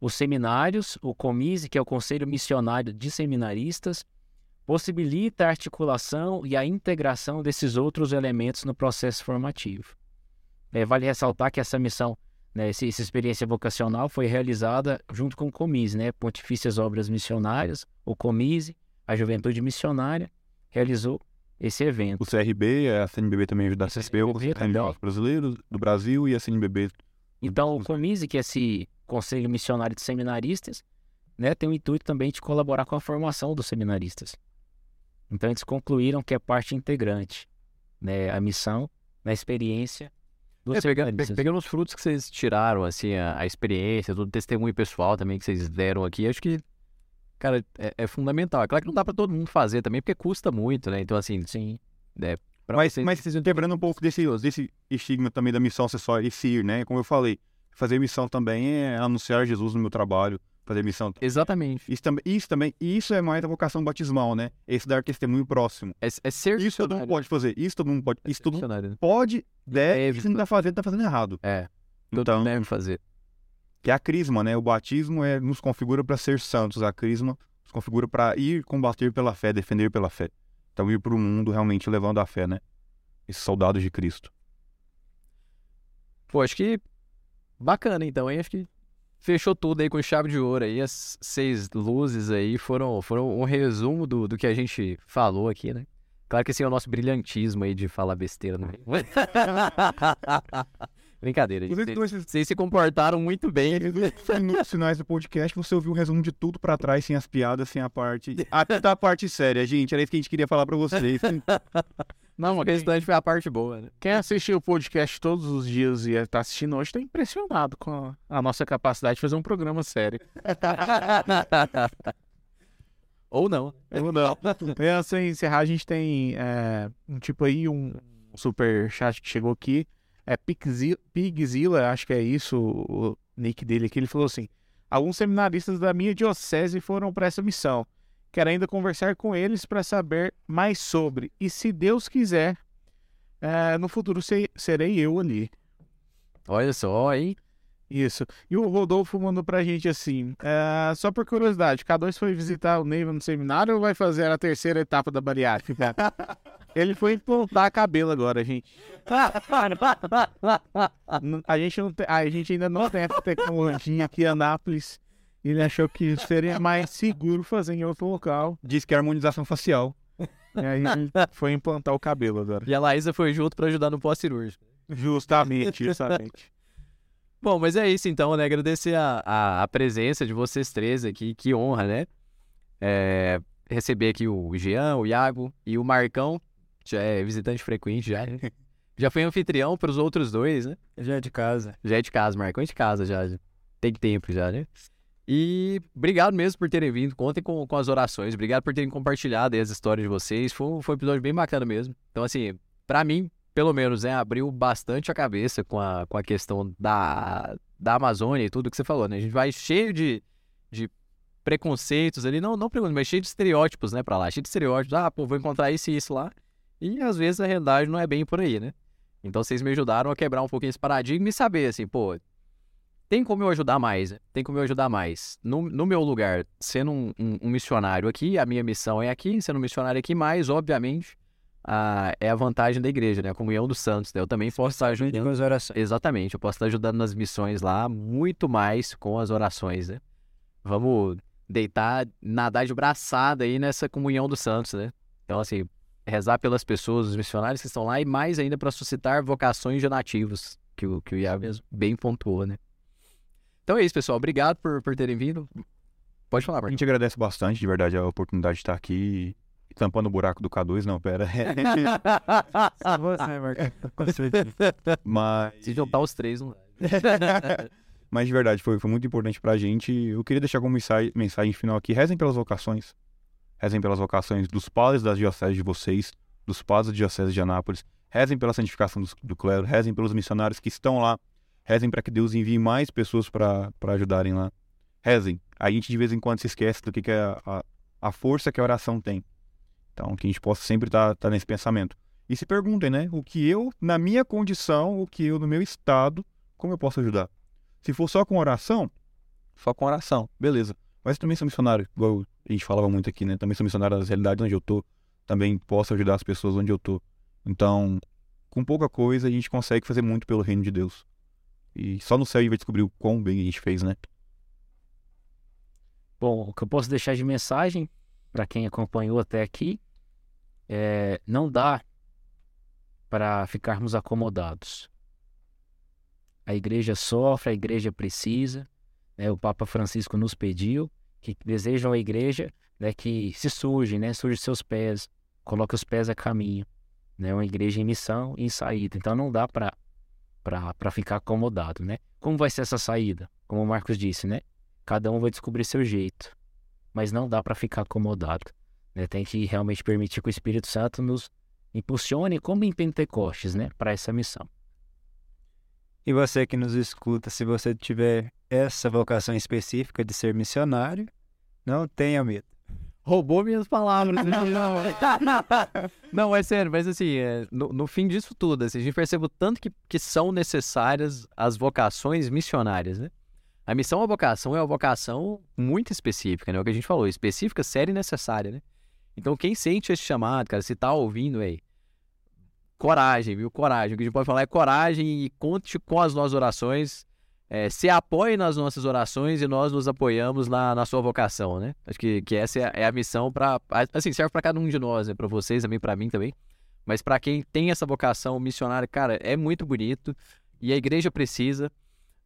Os seminários, o COMISE, que é o Conselho Missionário de Seminaristas, possibilita a articulação e a integração desses outros elementos no processo formativo. É, vale ressaltar que essa missão, né, essa, essa, experiência vocacional foi realizada junto com o COMISE, né, Pontifícias Obras Missionárias, o COMISE, a Juventude Missionária, realizou esse evento. O CRB, a CNBB também ajuda a CSB, o CNBB brasileiros do Brasil e a CNBB. Então, o COMISE, que é esse Conselho Missionário de Seminaristas, né, tem o intuito também de colaborar com a formação dos seminaristas. Então, eles concluíram que é parte integrante, né, a missão, na experiência dos é, seminaristas. Pegando os frutos que vocês tiraram, assim, a, a experiência, todo o testemunho pessoal também que vocês deram aqui, acho que cara, é, é, fundamental. É claro que não dá para todo mundo fazer também, porque custa muito, né? Então, assim, sim. É, mas, vocês... mas vocês quebrando um pouco desse, desse estigma também da missão acessória esse ir, né? Como eu falei, fazer missão também é anunciar Jesus no meu trabalho, fazer missão. Exatamente. Isso também, isso também, isso é mais a vocação batismal, né? Esse dar testemunho próximo. É, é ser Isso todo mundo pode fazer. Isso todo mundo pode. É isso todo mundo né? pode, deve. Se não tá fazendo, tá fazendo errado. É. Todo Então, deve fazer. Que é a crisma, né? O batismo é, nos configura para ser santos. A crisma nos configura para ir combater pela fé, defender pela fé. Então, ir para o mundo realmente levando a fé, né? Esses soldados de Cristo. Pô, acho que bacana então, hein? Acho que fechou tudo aí com chave de ouro aí. As seis luzes aí foram, foram um resumo do, do que a gente falou aqui, né? Claro que esse é o nosso brilhantismo aí de falar besteira, né? (laughs) Brincadeira, gente. Vocês, se comportaram muito bem. nos finais do podcast, você ouviu um resumo de tudo para trás, sem as piadas, sem a parte. Até da parte séria, gente. Era isso que a gente queria falar para vocês. (laughs) Não, O restante foi a parte boa, né? quem assistiu o podcast todos os dias e está assistindo hoje está impressionado com a, a nossa capacidade de fazer um programa sério. (laughs) Ou não. Ou não. Antes de encerrar, a gente tem é, um tipo aí, um super chat que chegou aqui. É Pigzilla, acho que é isso o nick dele aqui. Ele falou assim: Alguns seminaristas da minha diocese foram para essa missão. Quero ainda conversar com eles para saber mais sobre. E se Deus quiser, é, no futuro se- serei eu ali. Olha só, hein? Isso. E o Rodolfo mandou pra gente assim: é, só por curiosidade, K2 foi visitar o Neiva no seminário ou vai fazer a terceira etapa da bariátrica? (laughs) Ele foi implantar cabelo agora, gente. A gente, não tem- a gente ainda não tem essa tecnologia aqui em Anápolis. Ele achou que seria mais seguro fazer em outro local. Diz que é harmonização facial. E aí ele foi implantar o cabelo agora. E a Laísa foi junto pra ajudar no pós-cirúrgico. Justamente, justamente. Bom, mas é isso então, né? Agradecer a, a, a presença de vocês três aqui, que honra, né? É, receber aqui o Jean, o Iago e o Marcão, já é visitante frequente já. né? (laughs) Já foi anfitrião para os outros dois, né? Já é de casa. Já é de casa, Marcão é de casa já. Tem tempo já, né? E obrigado mesmo por terem vindo. Contem com, com as orações. Obrigado por terem compartilhado as histórias de vocês. Foi, foi um episódio bem bacana mesmo. Então, assim, pra mim, pelo menos, né, abriu bastante a cabeça com a, com a questão da, da Amazônia e tudo que você falou, né? A gente vai cheio de, de preconceitos ali, não, não preconceitos, mas cheio de estereótipos, né, pra lá. Cheio de estereótipos. Ah, pô, vou encontrar isso e isso lá. E às vezes a realidade não é bem por aí, né? Então vocês me ajudaram a quebrar um pouquinho esse paradigma e saber, assim, pô, tem como eu ajudar mais, né? tem como eu ajudar mais. No, no meu lugar, sendo um, um- um missionário aqui, a minha missão é aqui, sendo um missionário aqui, mas, obviamente, a, é a vantagem da igreja, né? A comunhão dos santos, né? Eu também posso estar Junto com ajudando. as orações. Exatamente, eu posso estar ajudando nas missões lá, muito mais com as orações, né? Vamos deitar, nadar de braçada aí nessa comunhão dos santos, né? Então, assim, rezar pelas pessoas, os missionários que estão lá, e mais ainda para suscitar vocações de nativos, que o, que o Iago mesmo bem pontuou, né? Então é isso, pessoal. Obrigado por, por terem vindo. Pode falar, A Marcos. gente agradece bastante, de verdade, a oportunidade de estar aqui tampando o buraco do K2, não, pera. (laughs) Certeza. Mas. Se juntar os três, não. (laughs) (laughs) Mas de verdade, foi, foi muito importante pra gente. Eu queria deixar como mensagem, mensagem final aqui: rezem pelas vocações. Rezem pelas vocações dos padres das dioceses de vocês, dos padres da diocese de Anápolis. Rezem pela santificação do, do clero, rezem pelos missionários que estão lá. Rezem para que Deus envie mais pessoas para ajudarem lá. Rezem. A gente de vez em quando se esquece do que, que é a, a, a força que a oração tem. Então, que a gente possa sempre estar tá, tá nesse pensamento. E se perguntem, né? O que eu, na minha condição, o que eu, no meu estado, como eu posso ajudar? Se for só com oração, só com oração, beleza. Mas também sou missionário, igual a gente falava muito aqui, né? Também sou missionário das realidades onde eu tô. Também posso ajudar as pessoas onde eu tô. Então, com pouca coisa, a gente consegue fazer muito pelo reino de Deus. E só no céu a gente vai descobrir o quão bem a gente fez, né? Bom, o que eu posso deixar de mensagem para quem acompanhou até aqui é não dá para ficarmos acomodados. A igreja sofre, a igreja precisa. Né? O Papa Francisco nos pediu que desejam a igreja né, que se surge, né, surge seus pés, coloque os pés a caminho. Né? Uma igreja em missão e em saída. Então não dá para para ficar acomodado, né? Como vai ser essa saída? Como o Marcos disse, né? Cada um vai descobrir seu jeito, mas não dá para ficar acomodado. Né? Tem que realmente permitir que o Espírito Santo nos impulsione, como em Pentecostes, né? Para essa missão. E você que nos escuta, se você tiver essa vocação específica de ser missionário, não tenha medo. Roubou minhas palavras. (laughs) né? não, é sério, mas assim, é, no, no fim disso tudo, assim, a gente percebe o tanto que, que são necessárias as vocações missionárias, né? A missão a vocação é uma vocação muito específica, né? O que a gente falou, específica, séria e necessária, né? Então, quem sente esse chamado, cara, se tá ouvindo aí, coragem, viu? Coragem. O que a gente pode falar é coragem e conte com as nossas orações. É, se apoie nas nossas orações e nós nos apoiamos na, na sua vocação, né? Acho que, que essa é a, é a missão para assim serve para cada um de nós, né? Para vocês também, para mim também. Mas para quem tem essa vocação missionária, cara, é muito bonito e a igreja precisa.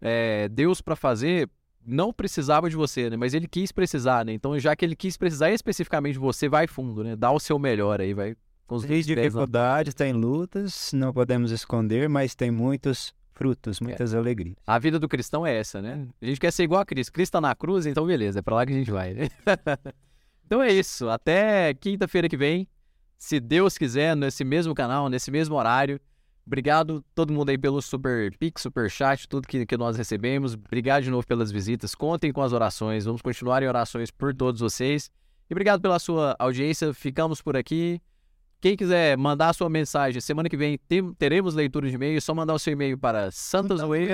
É, Deus para fazer não precisava de você, né? Mas ele quis precisar, né? Então já que ele quis precisar especificamente de você, vai fundo, né? Dá o seu melhor aí, vai com os Tem dificuldades, tem lutas, não podemos esconder, mas tem muitos frutos, muitas alegrias. A vida do cristão é essa, né? A gente quer ser igual a Cristo. Cristo tá na cruz, então beleza, é pra lá que a gente vai, né? (laughs) então é isso. Até quinta-feira que vem, se Deus quiser, nesse mesmo canal, nesse mesmo horário. Obrigado todo mundo aí pelo super pix, super chat, tudo que, que nós recebemos. Obrigado de novo pelas visitas. Contem com as orações. Vamos continuar em orações por todos vocês. E obrigado pela sua audiência. Ficamos por aqui. Quem quiser mandar a sua mensagem, semana que vem teremos leitura de e-mail. É só mandar o seu e-mail para santazoeira.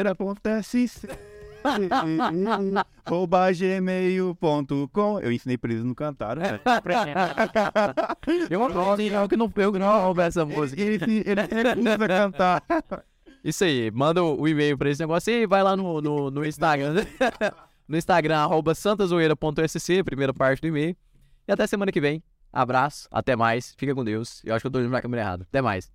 (laughs) arroba gmail.com Eu ensinei pra eles não cantar, né? (laughs) Eu não, que não eu não roubo essa música. Ele, ele, ele cantar. Isso aí, manda o, o e-mail pra esse negócio e vai lá no, no, no Instagram. (laughs) no Instagram, arroba santazoeira.sc, primeira parte do e-mail. E até semana que vem. Abraço, até mais, fica com Deus. Eu acho que eu tô olhando pra câmera errada. Até mais.